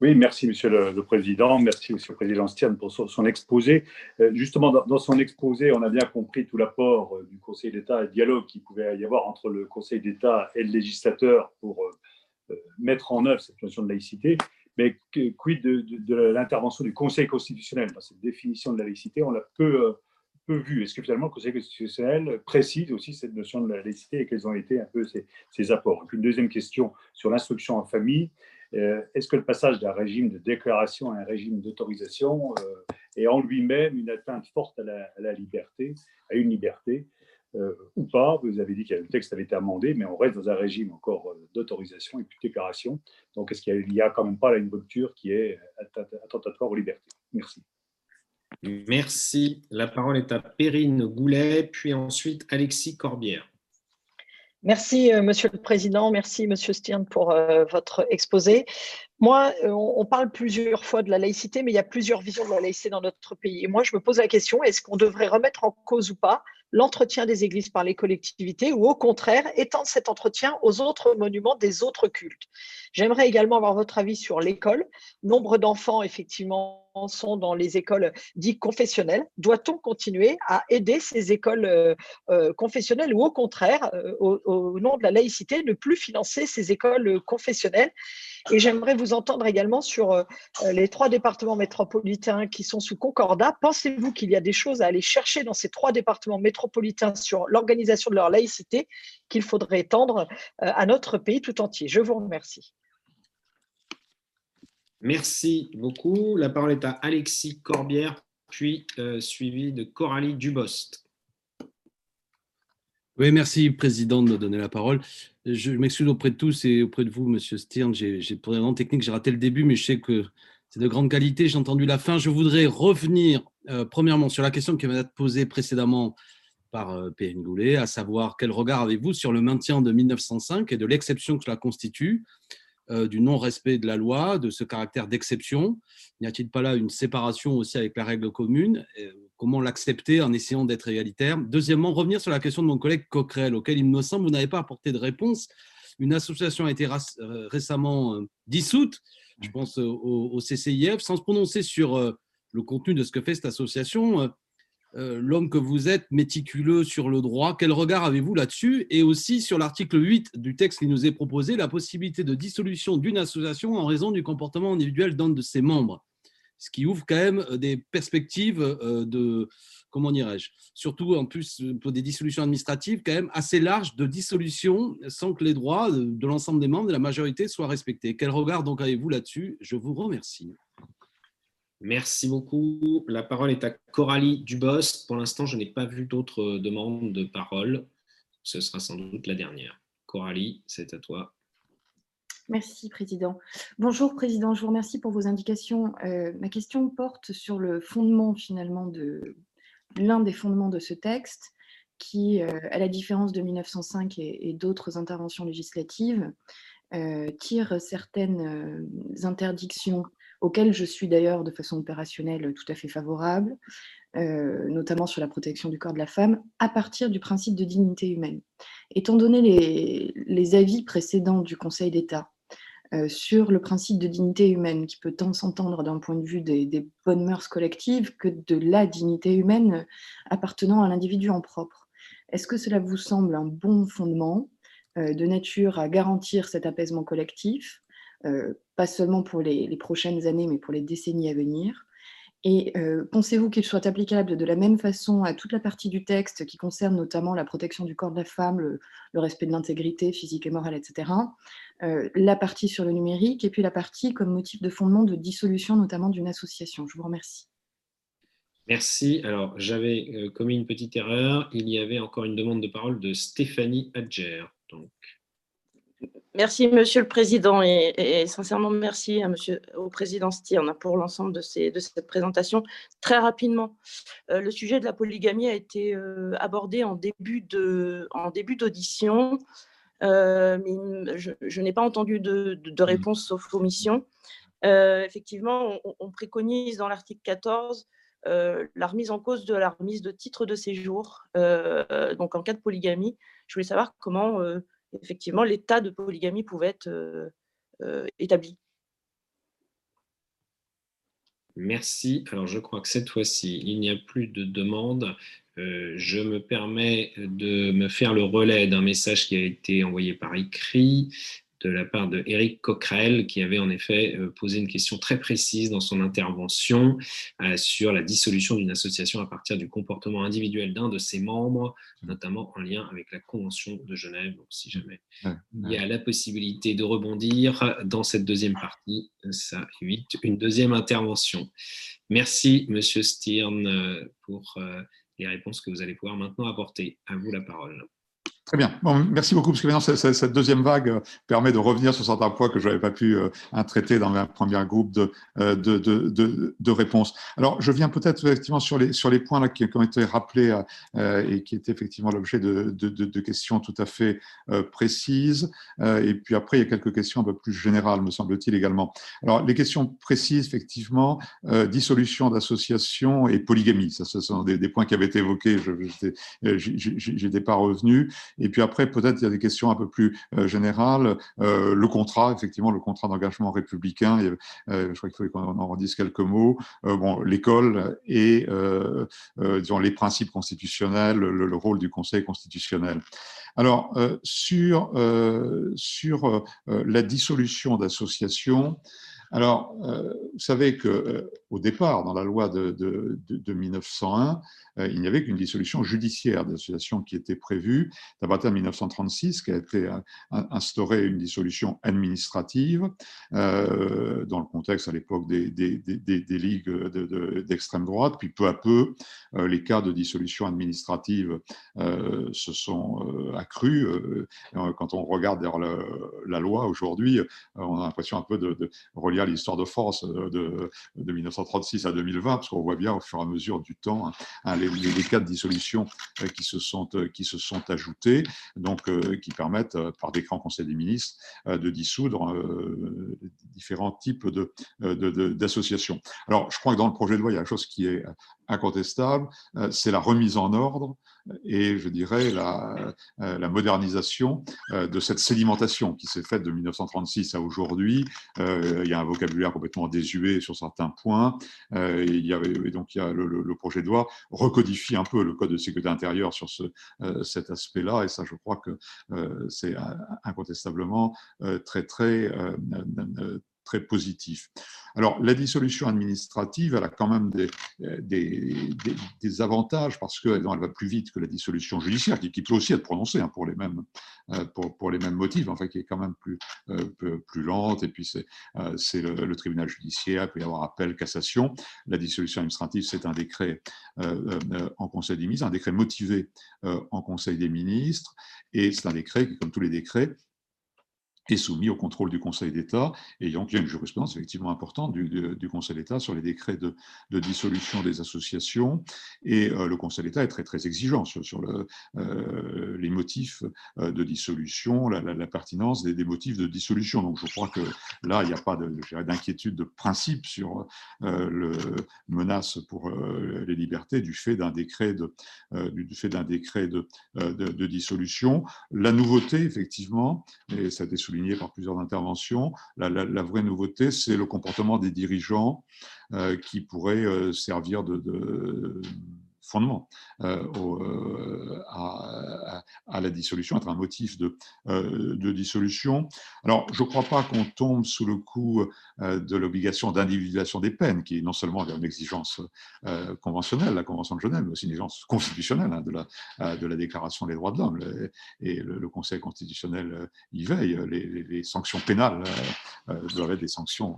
Oui, merci Monsieur le, Président, merci Monsieur le Président Stian pour son, exposé. Euh, justement, dans, son exposé, on a bien compris tout l'apport euh, du Conseil d'État et le dialogue qu'il pouvait y avoir entre le Conseil d'État et le législateur pour mettre en œuvre cette notion de laïcité. Mais quid de, de l'intervention du Conseil constitutionnel? Dans cette définition de la laïcité On l'a peu peu vu. Est-ce que finalement le Conseil constitutionnel précise aussi cette notion de la laïcité et quels ont été un peu ses, apports? Une deuxième question sur l'instruction en famille. Euh, est-ce que le passage d'un régime de déclaration à un régime d'autorisation euh, est en lui-même une atteinte forte à la, liberté, à une liberté euh, ou pas? Vous avez dit que le texte avait été amendé, mais on reste dans un régime encore d'autorisation et plus de déclaration. Donc, est-ce qu'il n'y a, quand même pas là, une rupture qui est attentatoire aux libertés? Merci. Merci. La parole est à Perrine Goulet, puis ensuite Alexis Corbière. Merci, euh, Monsieur le Président. Merci, Monsieur Stern, pour euh, votre exposé. Moi, euh, on parle plusieurs fois de la laïcité, mais il y a plusieurs visions de la laïcité dans notre pays. Et moi, je me pose la question, est-ce qu'on devrait remettre en cause ou pas l'entretien des églises par les collectivités ou au contraire étendre cet entretien aux autres monuments des autres cultes J'aimerais également avoir votre avis sur l'école. Nombre d'enfants, effectivement, sont dans les écoles dites confessionnelles. Doit-on continuer à aider ces écoles euh, euh, confessionnelles ou au contraire, euh, au, nom de la laïcité, ne plus financer ces écoles confessionnelles? Et j'aimerais vous entendre également sur les trois départements métropolitains qui sont sous concordat. Pensez-vous qu'il y a des choses à aller chercher dans ces trois départements métropolitains sur l'organisation de leur laïcité qu'il faudrait étendre à notre pays tout entier Je vous remercie. Merci beaucoup. La parole est à Alexis Corbière, puis euh, suivi de Coralie Dubost. Oui, merci, Président, de me donner la parole. Je m'excuse auprès de tous et auprès de vous, Monsieur Stern. J'ai pour une technique, j'ai raté le début, mais je sais que c'est de grande qualité. J'ai entendu la fin. Je voudrais revenir, euh, premièrement, sur la question qui m'a été posée précédemment par euh, Goulet, à savoir quel regard avez-vous sur le maintien de 1905 et de l'exception que cela constitue euh, du non-respect de la loi, de ce caractère d'exception? N'y a-t-il pas là une séparation aussi avec la règle commune? Comment l'accepter en essayant d'être égalitaire? Deuxièmement, revenir sur la question de mon collègue Coquerel, auquel il me semble vous n'avez pas apporté de réponse. Une association a été récemment dissoute, je pense au, CCIF, sans se prononcer sur le contenu de ce que fait cette association. L'homme que vous êtes, méticuleux sur le droit, quel regard avez-vous là-dessus? Et aussi sur l'article 8 du texte qui nous est proposé, la possibilité de dissolution d'une association en raison du comportement individuel d'un de ses membres ce qui ouvre quand même euh, des perspectives euh, de, comment dirais-je, surtout en plus euh, pour des dissolutions administratives quand même assez larges de dissolution sans que les droits de l'ensemble des membres de la majorité soient respectés. Quel regard donc avez-vous là-dessus? Je vous remercie. Merci beaucoup. La parole est à Coralie Dubos. Pour l'instant, je n'ai pas vu d'autres demandes de parole. Ce sera sans doute la dernière. Coralie, c'est à toi. Merci, Président. Bonjour, Président. Je vous remercie pour vos indications. Euh, ma question porte sur le fondement, finalement, de l'un des fondements de ce texte, qui, euh, à la différence de 1905 et, d'autres interventions législatives, euh, tire certaines interdictions auxquelles je suis d'ailleurs de façon opérationnelle tout à fait favorable, notamment sur la protection du corps de la femme, à partir du principe de dignité humaine. Étant donné les, avis précédents du Conseil d'État euh, sur le principe de dignité humaine, qui peut tant s'entendre d'un point de vue des, bonnes mœurs collectives que de la dignité humaine appartenant à l'individu en propre. Est-ce que cela vous semble un bon fondement euh, de nature à garantir cet apaisement collectif, euh, pas seulement pour les, prochaines années, mais pour les décennies à venir et euh, pensez-vous qu'il soit applicable de la même façon à toute la partie du texte qui concerne notamment la protection du corps de la femme, le, respect de l'intégrité physique et morale, etc. Euh, la partie sur le numérique et puis la partie comme motif de fondement de dissolution notamment d'une association? Je vous remercie. Merci. Alors, j'avais euh, commis une petite erreur. Il y avait encore une demande de parole de Stéphanie Adger. Donc. Merci, Monsieur le Président, et, sincèrement merci au Président Stirn pour l'ensemble de, de cette présentation. Très rapidement, euh, le sujet de la polygamie a été euh, abordé en début d'audition, euh, je, n'ai pas entendu de, réponse sauf omission. effectivement, on, préconise dans l'article 14 la remise en cause de la remise de titre de séjour, donc en cas de polygamie. Je voulais savoir comment effectivement, l'état de polygamie pouvait être euh, euh, établi. Merci. Alors, je crois que cette fois-ci, il n'y a plus de demandes. Euh, je me permets de me faire le relais d'un message qui a été envoyé par écrit de la part de Eric Coquerel, qui avait en effet euh, posé une question très précise dans son intervention euh, sur la dissolution d'une association à partir du comportement individuel d'un de ses membres, notamment en lien avec la Convention de Genève. Donc, si jamais il y a la possibilité de rebondir dans cette deuxième partie, ça évite une deuxième intervention. Merci, Monsieur Stirn, euh, pour les réponses que vous allez pouvoir maintenant apporter. À vous la parole. Très bien. merci beaucoup, parce que maintenant, cette deuxième vague euh, permet de revenir sur certains points que je n'avais pas pu euh, traiter dans un premier groupe euh, de, de, de, de, réponses. Alors, je viens peut-être effectivement sur les, sur les points là, qui, ont été rappelés et qui étaient effectivement l'objet de, questions tout à fait précises. et puis après, il y a quelques questions un peu plus générales, me semble-t-il également. Alors, les questions précises, effectivement, dissolution d'associations et polygamie. Ça, ce sont des, des, points qui avaient été évoqués, je n'étais pas revenu. Et puis après, peut-être il y a des questions un peu plus euh, générales. Euh, le contrat, effectivement, le contrat d'engagement républicain, euh, je crois qu'il faut qu'on en dise quelques mots. bon, l'école et disons, les principes constitutionnels, le, rôle du Conseil constitutionnel. Alors, sur, sur la dissolution d'associations, alors, vous savez qu'au départ, dans la loi de, de, de 1901, euh, il n'y avait qu'une dissolution judiciaire d'association qui était prévue. À partir de 1936, qui a été euh, instaurée une dissolution administrative euh, dans le contexte à l'époque des, des, des, des, ligues d'extrême droite. Puis peu à peu, les cas de dissolution administrative se sont accrus. quand on regarde la, loi aujourd'hui, on a l'impression un peu de, de l'histoire de France de, de, 1936 à 2020, parce qu'on voit bien au fur et à mesure du temps hein, les, cas de dissolution euh, qui se sont, euh, qui se sont ajoutés, donc euh, qui permettent, par décret en Conseil des ministres, de dissoudre différents types d'associations. De, Alors, je crois que dans le projet de loi, il y a une chose qui est incontestable, c'est la remise en ordre et je dirais la, la modernisation de cette sédimentation qui s'est faite de 1936 à aujourd'hui. Il y a un vocabulaire complètement désuet sur certains points. Il y avait, donc il y a le, projet de loi recodifie un peu le code de sécurité intérieure sur ce, cet aspect-là et ça je crois que c'est incontestablement très très très positif. Alors, la dissolution administrative, elle a quand même des, des, avantages parce qu'elle va plus vite que la dissolution judiciaire, qui, peut aussi être prononcée hein, pour, les mêmes, euh, pour, les mêmes motifs, enfin, qui est quand même plus, euh, plus lente. Et puis, c'est euh, le, le, tribunal judiciaire, il peut y avoir appel, cassation. La dissolution administrative, c'est un décret en Conseil des ministres, un décret motivé en Conseil des ministres. Et c'est un décret qui, comme tous les décrets, est soumis au contrôle du Conseil d'État. Et une jurisprudence effectivement importante du, Conseil d'État sur les décrets de, dissolution des associations. Et euh, le Conseil d'État est très, très exigeant sur, euh, les motifs euh, de dissolution, la, pertinence des, motifs de dissolution. Donc, je crois que là, il n'y a pas d'inquiétude de, principe sur euh, le menace pour les libertés du fait d'un décret de, dissolution. La nouveauté, effectivement, et ça par plusieurs interventions. La, vraie nouveauté, c'est le comportement des dirigeants euh, qui pourrait euh, servir de, de fondement euh, euh, à, la dissolution, être un motif de, euh, dissolution. Alors, je ne crois pas qu'on tombe sous le coup de l'obligation d'individualisation des peines, qui est non seulement une exigence conventionnelle, la Convention de Genève, mais aussi une exigence constitutionnelle hein, de, la, de la Déclaration des droits de l'homme. Et le, Conseil constitutionnel y veille. Les sanctions pénales doivent être des sanctions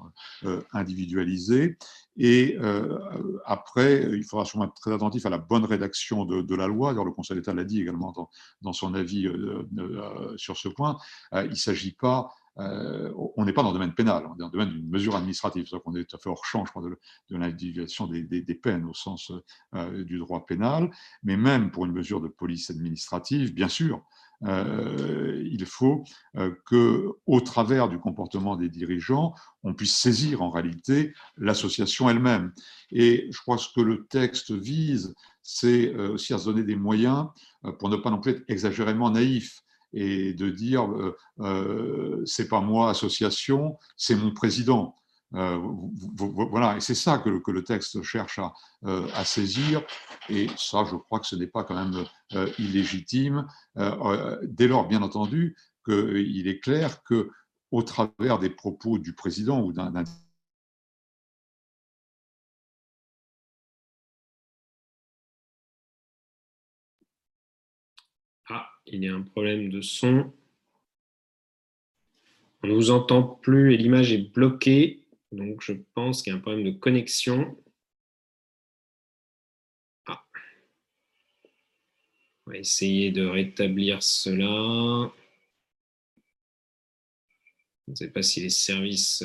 individualisées. Et euh, après, il faudra sûrement être très attentif à la bonne rédaction de, la loi. Alors, le Conseil d'État l'a dit également dans, son avis euh, euh, sur ce point. il ne s'agit pas on n'est pas dans le domaine pénal, on est dans le domaine d'une mesure administrative, c'est-à-dire qu'on est tout à fait hors champ, de, l'individualisation des, des, peines au sens du droit pénal, mais même pour une mesure de police administrative, bien sûr, euh, il faut euh, que, au travers du comportement des dirigeants, on puisse saisir en réalité l'association elle-même. Et je crois que ce que le texte vise, c'est euh, aussi à se donner des moyens pour ne pas non plus être exagérément naïf et de dire euh, c'est pas moi association, c'est mon président. Euh, voilà, et c'est ça que, le texte cherche à, euh, à, saisir, et ça, je crois que ce n'est pas quand même euh, illégitime, dès lors, bien entendu, qu'il est clair que au travers des propos du président ou d'un Ah, il y a un problème de son. On ne vous entend plus et l'image est bloquée. Donc, je pense qu'il y a un problème de connexion. Ah. On va essayer de rétablir cela. Je ne sais pas si les services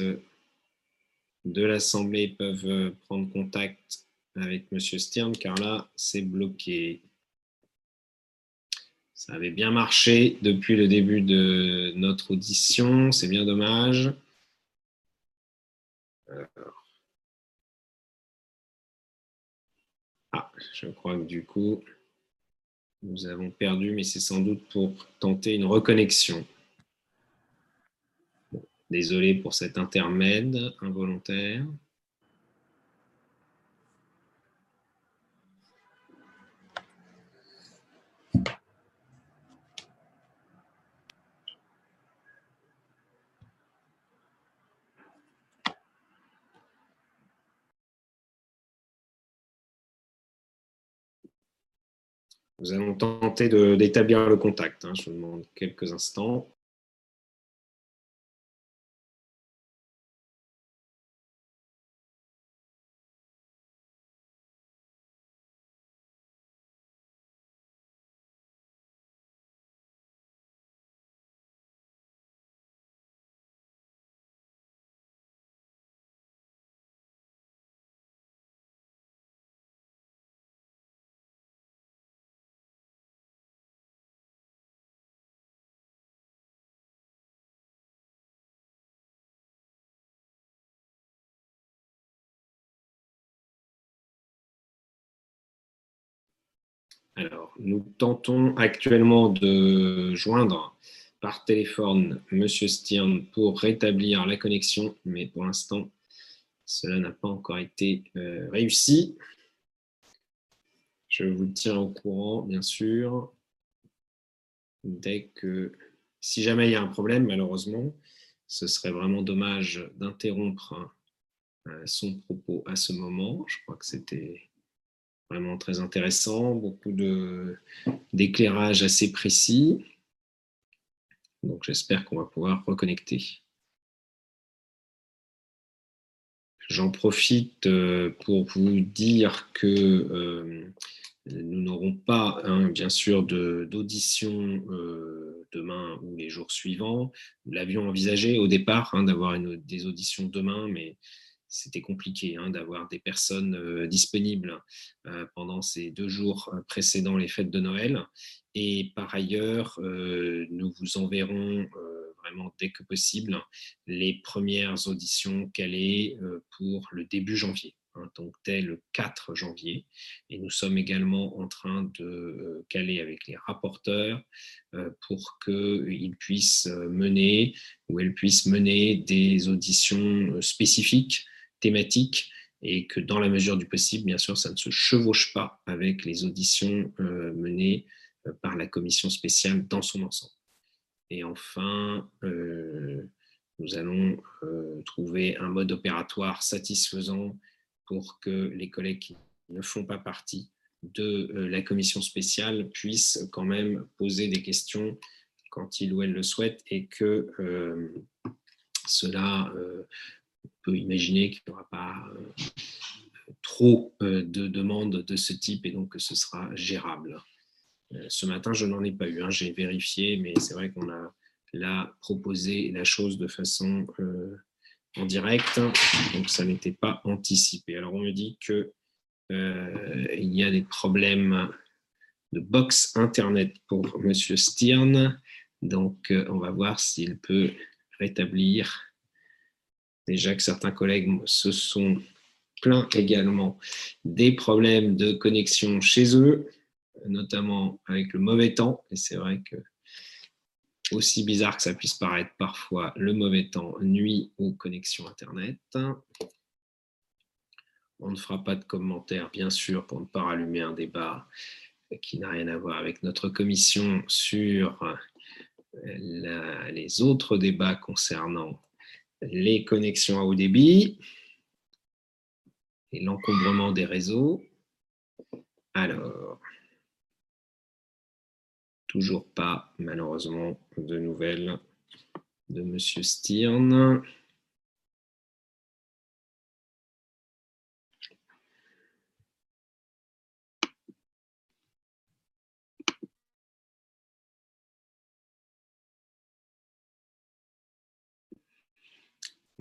de l'Assemblée peuvent prendre contact avec M. Stern, car là, c'est bloqué. Ça avait bien marché depuis le début de notre audition, c'est bien dommage. Ah, je crois que du coup, nous avons perdu, mais c'est sans doute pour tenter une reconnexion. désolé pour cet intermède involontaire. Nous allons tenter d'établir le contact. Hein. Je vous demande quelques instants. Alors, nous tentons actuellement de joindre par téléphone M. Stirn pour rétablir la connexion, mais pour l'instant, cela n'a pas encore été euh, réussi. Je vous tiens au courant, bien sûr, dès que, si jamais il y a un problème, malheureusement, ce serait vraiment dommage d'interrompre euh, son propos à ce moment. Je crois que c'était vraiment très intéressant, beaucoup d'éclairage assez précis. Donc j'espère qu'on va pouvoir reconnecter. J'en profite euh, pour vous dire que euh, nous n'aurons pas, hein, bien sûr, d'audition euh, demain ou les jours suivants. Nous l'avions envisagé au départ hein, d'avoir des auditions demain, mais c'était compliqué hein, d'avoir des personnes disponibles pendant ces deux jours précédant les fêtes de Noël. Et par ailleurs, nous vous enverrons vraiment dès que possible les premières auditions calées pour le début janvier. Hein, donc dès le 4 janvier. Et nous sommes également en train de caler avec les rapporteurs pour qu'ils puissent mener ou elles puissent mener des auditions spécifiques thématique et que dans la mesure du possible, bien sûr, ça ne se chevauche pas avec les auditions euh, menées euh, par la commission spéciale dans son ensemble. Et enfin, euh, nous allons trouver un mode opératoire satisfaisant pour que les collègues qui ne font pas partie de la commission spéciale puissent quand même poser des questions quand ils ou elles le souhaitent et que cela peut imaginer qu'il n'y aura pas euh, trop euh, de demandes de ce type et donc que ce sera gérable. Euh, ce matin, je n'en ai pas eu, hein, j'ai vérifié, mais c'est vrai qu'on a proposé la chose de façon en direct, donc ça n'était pas anticipé. Alors on me dit qu'il il y a des problèmes de box Internet pour M. Stirn, donc on va voir s'il peut rétablir déjà que certains collègues se sont plaints également des problèmes de connexion chez eux, notamment avec le mauvais temps. Et c'est vrai que, aussi bizarre que ça puisse paraître parfois, le mauvais temps nuit aux connexions Internet. On ne fera pas de commentaires, bien sûr, pour ne pas rallumer un débat qui n'a rien à voir avec notre commission sur les autres débats concernant les connexions à haut débit et l'encombrement des réseaux. Alors, toujours pas, malheureusement, de nouvelles de M. Stirn.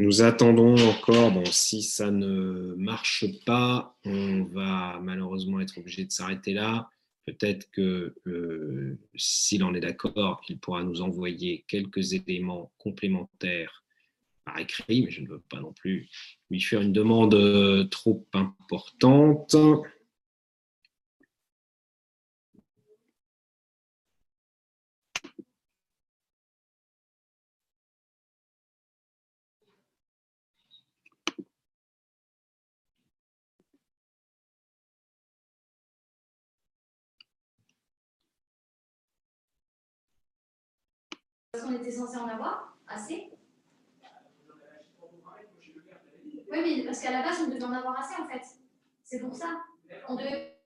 Nous attendons encore, bon, si ça ne marche pas, on va malheureusement être obligé de s'arrêter là. Peut-être que euh, s'il en est d'accord, il pourra nous envoyer quelques éléments complémentaires par écrit, mais je ne veux pas non plus lui faire une demande euh, trop importante. On était censé en avoir assez. Oui, mais parce qu'à la base, on devait en avoir assez, en fait. C'est pour ça. On devait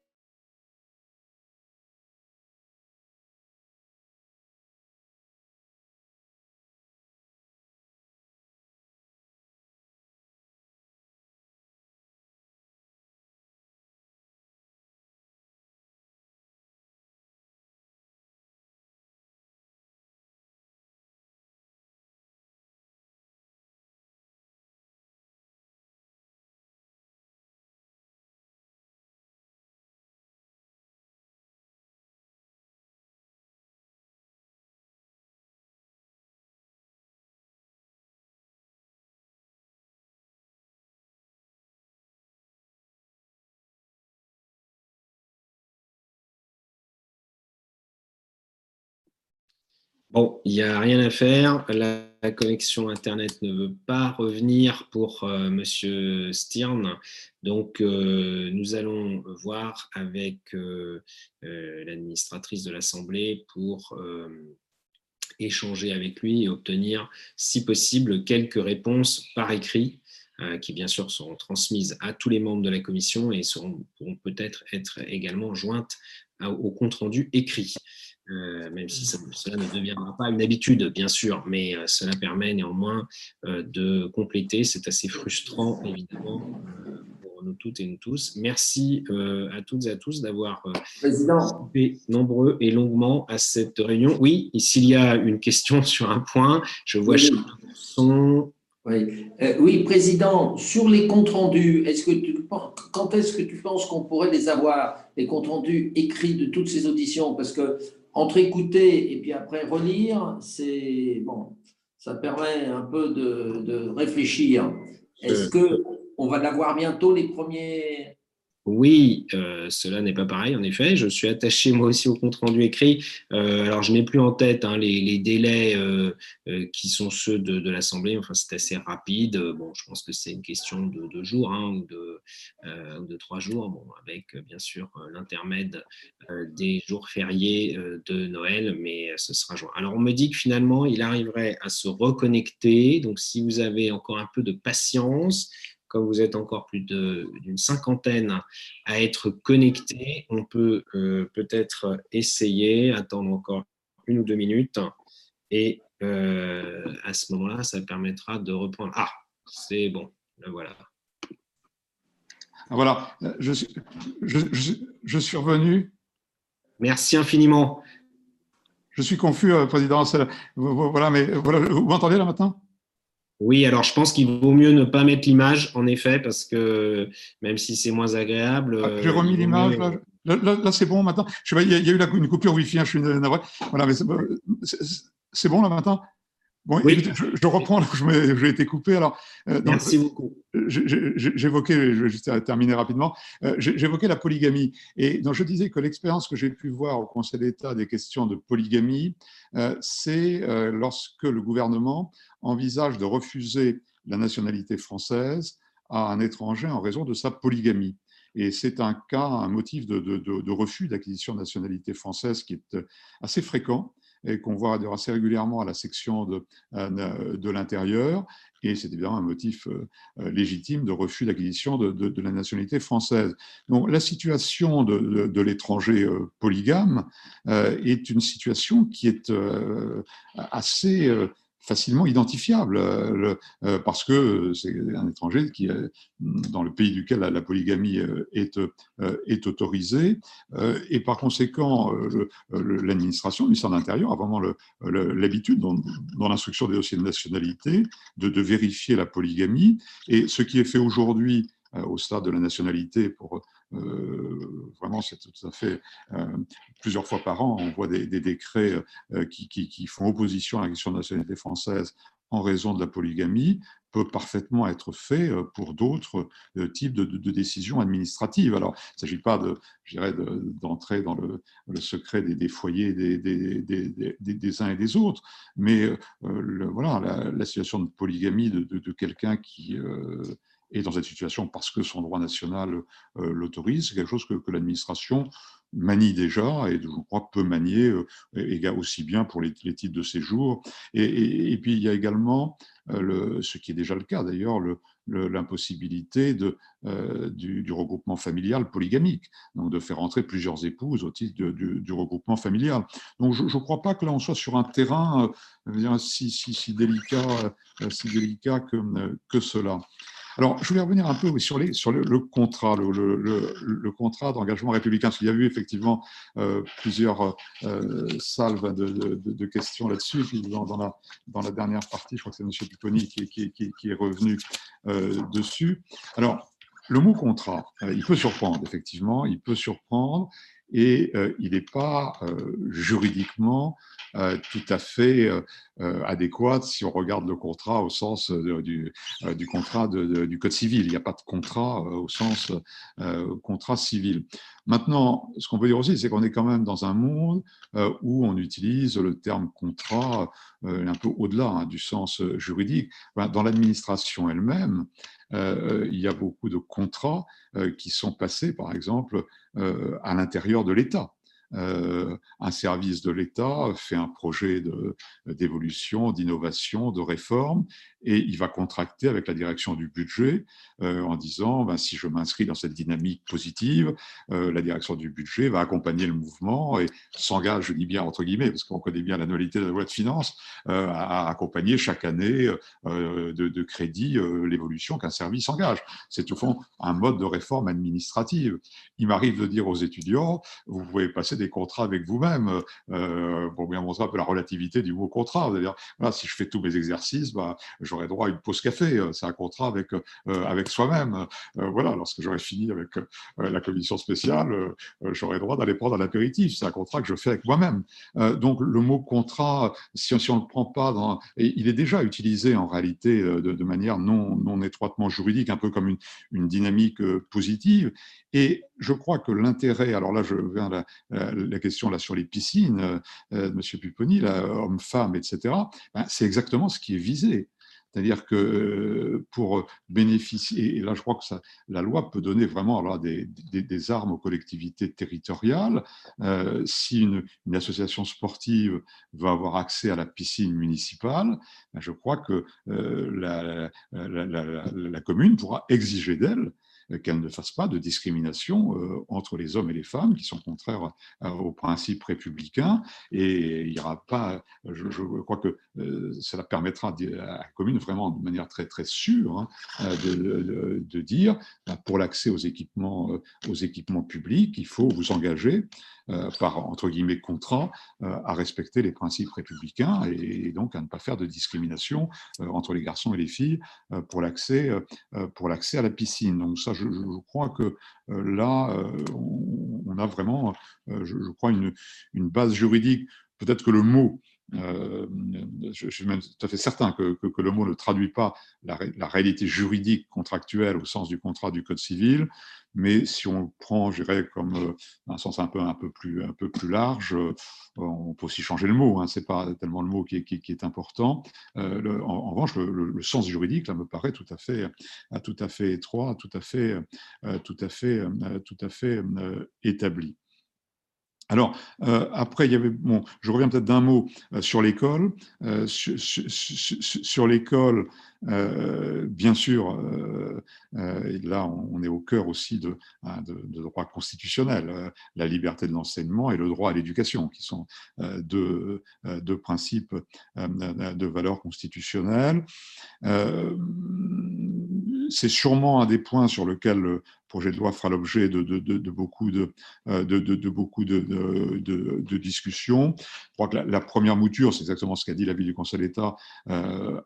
Bon, il n'y a rien à faire. La, connexion Internet ne veut pas revenir pour euh, Monsieur Stirn. Donc, euh, nous allons voir avec euh, l'administratrice de l'Assemblée pour échanger avec lui et obtenir, si possible, quelques réponses par écrit qui bien sûr seront transmises à tous les membres de la commission et seront, pourront peut-être être également jointes au compte rendu écrit. Euh, même si cela ne deviendra pas une habitude, bien sûr, mais euh, cela permet néanmoins euh, de compléter. C'est assez frustrant, évidemment, pour nous toutes et nous tous. Merci à toutes et à tous d'avoir participé nombreux et longuement à cette réunion. Oui, s'il y a une question sur un point, je vois oui. son. Oui. oui, Président, sur les comptes rendus, est-ce que tu, quand est-ce que tu penses qu'on pourrait les avoir, les comptes rendus écrits de toutes ces auditions? Parce que entre écouter et puis après relire, c'est bon, ça permet un peu de, de réfléchir. Est-ce que on va l'avoir bientôt les premiers oui, euh, cela n'est pas pareil, en effet. Je suis attaché moi aussi au compte-rendu écrit. Euh, alors, je n'ai plus en tête hein, les, délais euh, qui sont ceux de, l'Assemblée. Enfin, c'est assez rapide. Bon, je pense que c'est une question de deux jours hein, ou, de, trois jours, avec bien sûr l'intermède des jours fériés de Noël, mais ce sera joint. Alors, on me dit que finalement, il arriverait à se reconnecter. Donc, si vous avez encore un peu de patience, comme vous êtes encore plus d'une cinquantaine à être connectés, on peut euh, peut-être essayer, attendre encore une ou deux minutes, et euh, à ce moment-là, ça permettra de reprendre. Ah, c'est bon, voilà. Ah, voilà, je, je, suis revenu. Merci infiniment. Je suis confus, euh, Président. Voilà, mais voilà, vous m'entendez là maintenant? Oui, alors je pense qu'il vaut mieux ne pas mettre l'image, en effet, parce que même si c'est moins agréable. Ah, j'ai remis l'image, là, c'est bon maintenant. Je il, y a, eu une coupure Wi-Fi, hein, je suis navré. Voilà, mais c'est bon là maintenant? Bon, je, reprends, j'ai été coupé. Alors, euh, Merci beaucoup. J'évoquais, je vais juste terminer rapidement, euh, j'évoquais la polygamie. Et donc, je disais que l'expérience que j'ai pu voir au Conseil d'État des questions de polygamie, euh, c'est lorsque le gouvernement envisage de refuser la nationalité française à un étranger en raison de sa polygamie. Et c'est un cas, un motif de, de refus d'acquisition de nationalité française qui est assez fréquent et qu'on voit assez régulièrement à la section de, euh, de l'intérieur. Et c'est évidemment un motif euh, euh, légitime de refus d'acquisition de, de, la nationalité française. Donc la situation de, l'étranger polygame est une situation qui est assez facilement identifiable euh, euh, parce que c'est un étranger qui est dans le pays duquel la, polygamie euh, est, est autorisée et par conséquent l'administration, le ministère de l'Intérieur a vraiment l'habitude dans, dans l'instruction des dossiers de nationalité de, de, vérifier la polygamie. Et ce qui est fait aujourd'hui au stade de la nationalité pour euh, vraiment, c'est tout à fait euh, plusieurs fois par an, on voit des, décrets euh, qui, font opposition à la question de la nationalité française en raison de la polygamie peut parfaitement être fait pour d'autres types de, décisions administratives. Alors, il ne s'agit pas de, d'entrer dans le, secret des, foyers des, uns et des autres, mais voilà, la, situation de polygamie de, quelqu'un qui et dans cette situation parce que son droit national euh, l'autorise. C'est quelque chose que, l'administration manie déjà et je crois peut manier euh, aussi bien pour les, titres de séjour. Et, puis il y a également, euh, ce qui est déjà le cas d'ailleurs, l'impossibilité de, du, regroupement familial polygamique, donc de faire entrer plusieurs épouses au titre du, regroupement familial. Donc je ne crois pas que là on soit sur un terrain si, délicat, que cela. Alors, je voulais revenir un peu sur, le, contrat, le, contrat d'engagement républicain, parce qu'il y a eu effectivement euh, plusieurs euh, salves de, questions là-dessus. Dans, dans, la, dernière partie, je crois que c'est M. Pipponi qui, qui, est revenu euh, dessus. Alors, le mot contrat, il peut surprendre, effectivement, il peut surprendre. Et il n'est pas juridiquement tout à fait adéquat si on regarde le contrat au sens du, du, contrat du Code civil. Il n'y a pas de contrat au sens contrat civil. Maintenant, ce qu'on peut dire aussi, c'est qu'on est quand même dans un monde où on utilise le terme contrat un peu au-delà hein, du sens juridique. Dans l'administration elle-même, il y a beaucoup de contrats qui sont passés, par exemple, à l'intérieur de l'État. Euh, un service de l'État fait un projet d'évolution, d'innovation, de réforme, et il va contracter avec la direction du budget euh, en disant ben, si je m'inscris dans cette dynamique positive, euh, la direction du budget va accompagner le mouvement et s'engage, je dis bien entre guillemets, parce qu'on connaît bien l'annualité de la loi de finances, à accompagner chaque année de, crédit l'évolution qu'un service engage. C'est au fond un mode de réforme administrative. Il m'arrive de dire aux étudiants vous pouvez passer des contrats avec vous-même euh, pour bien montrer un peu la relativité du mot contrat. C'est-à-dire, voilà, si je fais tous mes exercices, bah, j'aurai droit à une pause café. C'est un contrat avec, euh, avec soi-même. Euh, voilà, lorsque j'aurai fini avec la commission spéciale, j'aurai droit d'aller prendre un apéritif. C'est un contrat que je fais avec moi-même. donc, le mot contrat, si, on ne le prend pas il est déjà utilisé en réalité de, de manière non, non étroitement juridique, un peu comme une, une dynamique positive. Et je crois que l'intérêt, alors là, je viens à la, la, question là sur les piscines, euh, euh Monsieur Pupponi, hommes-femmes, etc., ben, c'est exactement ce qui est visé. C'est-à-dire que euh, pour bénéficier, et là je crois que la loi peut donner vraiment alors, des, des, armes aux collectivités territoriales. Euh, si une, association sportive veut avoir accès à la piscine municipale, ben, je crois que euh, la, commune pourra exiger d'elle qu'elle ne fasse pas de discrimination euh, entre les hommes et les femmes qui sont contraires euh, aux principes républicains. Et il n'y aura pas, je, crois que cela permettra à la commune vraiment de manière très très sûre hein, de, de, dire bah, pour l'accès aux équipements, aux équipements publics, il faut vous engager par entre guillemets contrat à respecter les principes républicains et, donc à ne pas faire de discrimination entre les garçons et les filles pour l'accès pour l'accès à la piscine. Donc ça, je, crois que euh, là, euh, on, a vraiment, euh, je, crois, une, une base juridique. Peut-être que le mot je, suis même tout à fait certain que, le mot ne traduit pas la, réalité juridique contractuelle au sens du contrat du Code civil, mais si on le prend, je dirais, comme euh, un sens un peu, un peu, plus, un peu plus large, euh, on peut aussi changer le mot, hein, ce n'est pas tellement le mot qui est, important. Euh, en, revanche, le, sens juridique là, me paraît tout à fait, tout à fait étroit, tout à fait, tout à fait, tout à fait établi. Alors, après, il y avait, bon, je reviens peut-être d'un mot sur l'école. sur l'école, euh, bien sûr, euh, euh, là, on, est au cœur aussi de, hein, droits constitutionnels, la liberté de l'enseignement et le droit à l'éducation, qui sont deux, deux, principes de valeur constitutionnelle. C'est sûrement un des points sur lequel le projet de loi fera l'objet de, beaucoup de, discussions. Je crois que la, la première mouture, c'est exactement ce qu'a dit l'avis du Conseil d'État,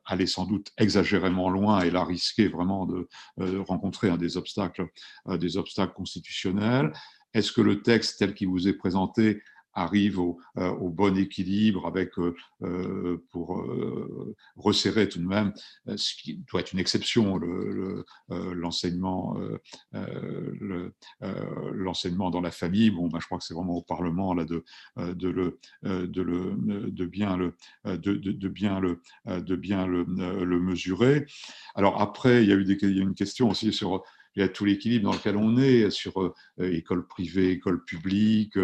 allait sans doute exagérément loin et là risquer vraiment de, euh, rencontrer euh, des obstacles constitutionnels. Est-ce que le texte tel qu'il vous est présenté arrive au, euh, au, bon équilibre avec, euh, euh pour resserrer tout de même ce qui doit être une exception, l'enseignement le, l'enseignement dans la famille. Bon, ben, je crois que c'est vraiment au Parlement là, de, de, le, de, le, de bien le, de, de, bien le, de bien le, le mesurer. Alors après, il y a eu une question aussi sur il y a tout l'équilibre dans lequel on est, sur école privée, école publique,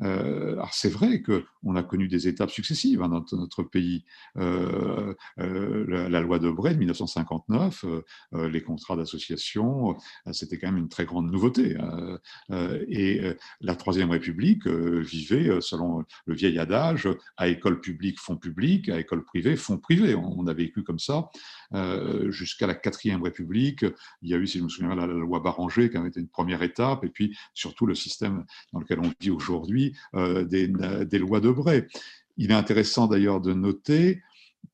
alors c'est vrai qu'on a connu des étapes successives hein, dans notre pays. Euh, euh, la, loi de Bray de 1959, les contrats d'association, c'était quand même une très grande nouveauté. Hein. et la Troisième République vivait selon le vieil adage à école publique, fonds public, à école privée, fonds privé. On, a vécu comme ça jusqu'à la Quatrième République. Il y a eu, si je me souviens, la, la loi Barranger qui avait été une première étape, et puis surtout le système dans lequel on vit aujourd'hui euh, des, lois de Bray. Il est intéressant d'ailleurs de noter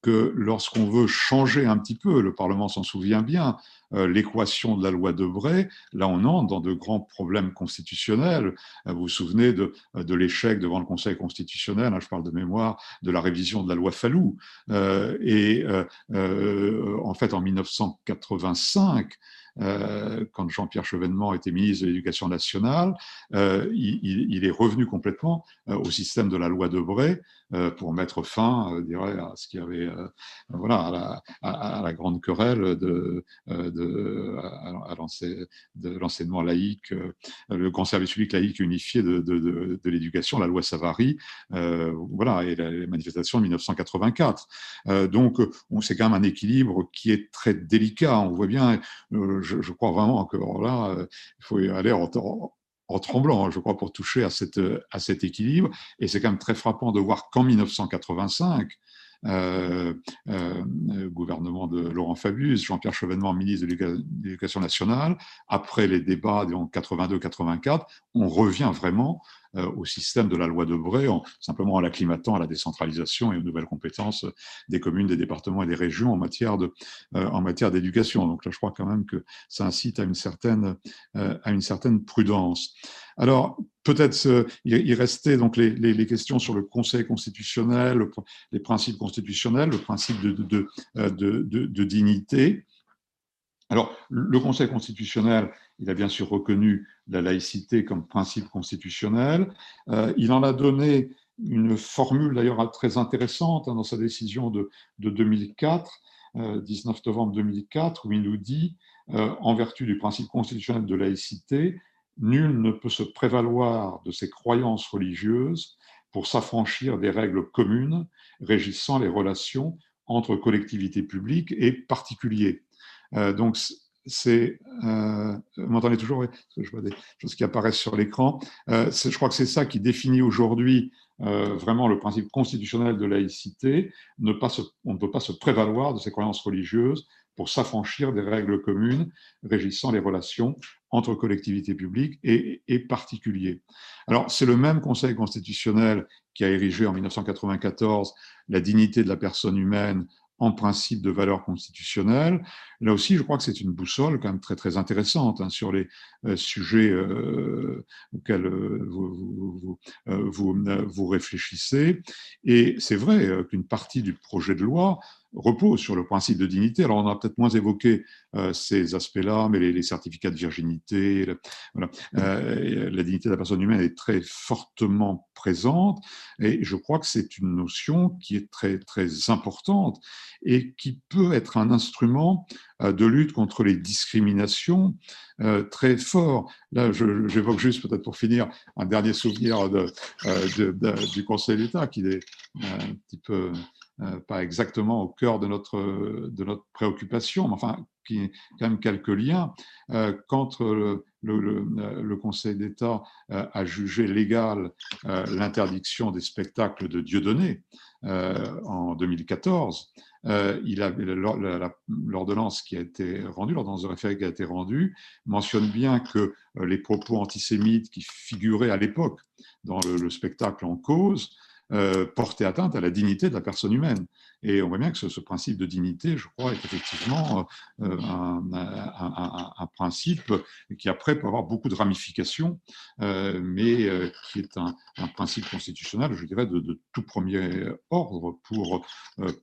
que lorsqu'on veut changer un petit peu, le Parlement s'en souvient bien, euh, l'équation de la loi de Bray, là on entre dans de grands problèmes constitutionnels. Euh, vous vous souvenez de, de l'échec devant le Conseil constitutionnel, hein, je parle de mémoire, de la révision de la loi Fallou. Et en fait, en 1985, euh, quand Jean-Pierre Chevènement était ministre de l'Éducation nationale, euh, il, est revenu complètement euh, au système de la loi de Bray pour mettre fin, dirais, à ce qui avait, voilà, à la, grande querelle de, l'enseignement laïque, le grand service public laïque unifié de, de, l'éducation, la loi Savary, voilà, et les manifestations de 1984. donc, c'est quand même un équilibre qui est très délicat. On voit bien, je, crois vraiment que là, euh, il faut y aller en, tremblant, hein, je crois, pour toucher à, cet équilibre. Et c'est quand même très frappant de voir qu'en 1985, euh, euh, gouvernement de Laurent Fabius, Jean-Pierre Chevènement, ministre de l'Éducation nationale, après les débats en 82-84, on revient vraiment au système de la loi de Bray, en, simplement en l'acclimatant à la décentralisation et aux nouvelles compétences des communes, des départements et des régions en matière de, euh, en matière d'éducation. Donc là, je crois quand même que ça incite à une certaine, euh, à une certaine prudence. Alors, peut-être il restait donc les, les, questions sur le Conseil constitutionnel, les principes constitutionnels, le principe de, de, de, de dignité. Alors, le Conseil constitutionnel, il a bien sûr reconnu la laïcité comme principe constitutionnel. Euh, il en a donné une formule d'ailleurs très intéressante hein, dans sa décision de, 2004, 19 euh, novembre 2004, où il nous dit, euh, en vertu du principe constitutionnel de laïcité, nul ne peut se prévaloir de ses croyances religieuses pour s'affranchir des règles communes régissant les relations entre collectivités publiques et particuliers. donc, c'est, euh, vous m'entendez toujours, oui, je vois des choses qui apparaissent sur l'écran. Euh, je crois que c'est ça qui définit aujourd'hui euh, vraiment le principe constitutionnel de laïcité. Ne pas on ne peut pas se prévaloir de ses croyances religieuses pour s'affranchir des règles communes régissant les relations entre collectivités publiques et, et particuliers. Alors, c'est le même Conseil constitutionnel qui a érigé en 1994 la dignité de la personne humaine en principe de valeur constitutionnelle. Là aussi, je crois que c'est une boussole quand même très très intéressante hein, sur les euh, sujets euh, auxquels euh, vous, réfléchissez. Et c'est vrai qu'une partie du projet de loi repose sur le principe de dignité. Alors, on a peut-être moins évoqué ces aspects-là, mais les, certificats de virginité, voilà. la dignité de la personne humaine est très fortement présente. Et je crois que c'est une notion qui est très, très importante et qui peut être un instrument euh, de lutte contre les discriminations euh, très fort. Là, j'évoque juste peut-être pour finir un dernier souvenir euh, du Conseil d'État qui est un petit peu pas exactement au cœur de notre, de notre préoccupation, mais enfin, qui a quand même quelques liens. quand le, le, Conseil d'État a jugé légal l'interdiction des spectacles de Dieudonné en 2014, euh, il a, l'ordonnance qui a été rendue, l'ordonnance de référé qui a été rendue, mentionne bien que euh, les propos antisémites qui figuraient à l'époque dans le, spectacle en cause euh, portaient atteinte à la dignité de la personne humaine. Et on voit bien que ce, principe de dignité, je crois, est effectivement euh, un, principe qui après peut avoir beaucoup de ramifications, euh, mais euh, qui est un, principe constitutionnel, je dirais, de, tout premier ordre pour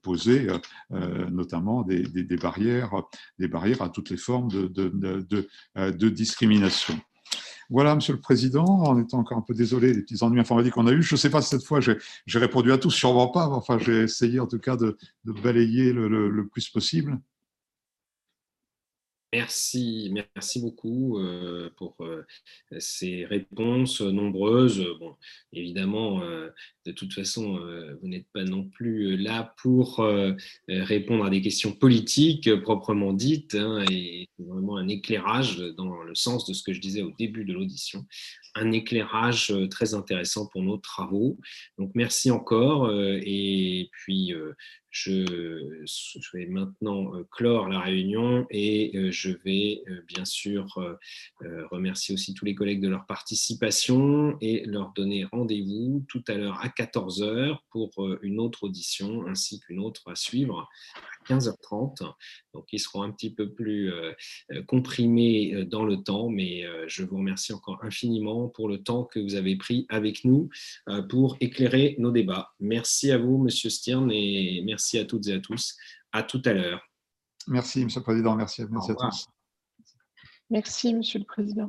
poser notamment des, barrières, des barrières à toutes les formes de discrimination. Voilà, Monsieur le Président, en étant encore un peu désolé des petits ennuis informatiques qu'on a eus. Je ne sais pas si cette fois j'ai répondu à tous, sûrement pas, enfin j'ai essayé en tout cas de, balayer le plus possible. Merci, merci beaucoup euh, pour euh, ces réponses nombreuses. Bon, évidemment, euh, de toute façon, vous n'êtes pas non plus là pour répondre à des questions politiques proprement dites, hein, et vraiment un éclairage dans le sens de ce que je disais au début de l'audition, un éclairage très intéressant pour nos travaux. Donc, merci encore, et puis je, je, vais maintenant clore la réunion et je vais bien sûr remercier aussi tous les collègues de leur participation et leur donner rendez-vous tout à l'heure à 14h pour une autre audition ainsi qu'une autre à suivre 15h30. Donc, ils seront un petit peu plus euh, euh, comprimés euh, dans le temps, mais je vous remercie encore infiniment pour le temps que vous avez pris avec nous pour éclairer nos débats. Merci à vous, Monsieur Stern, et merci à toutes et à tous. À tout à l'heure. Merci, Monsieur le Président. Merci, merci à tous. Merci, Monsieur le Président.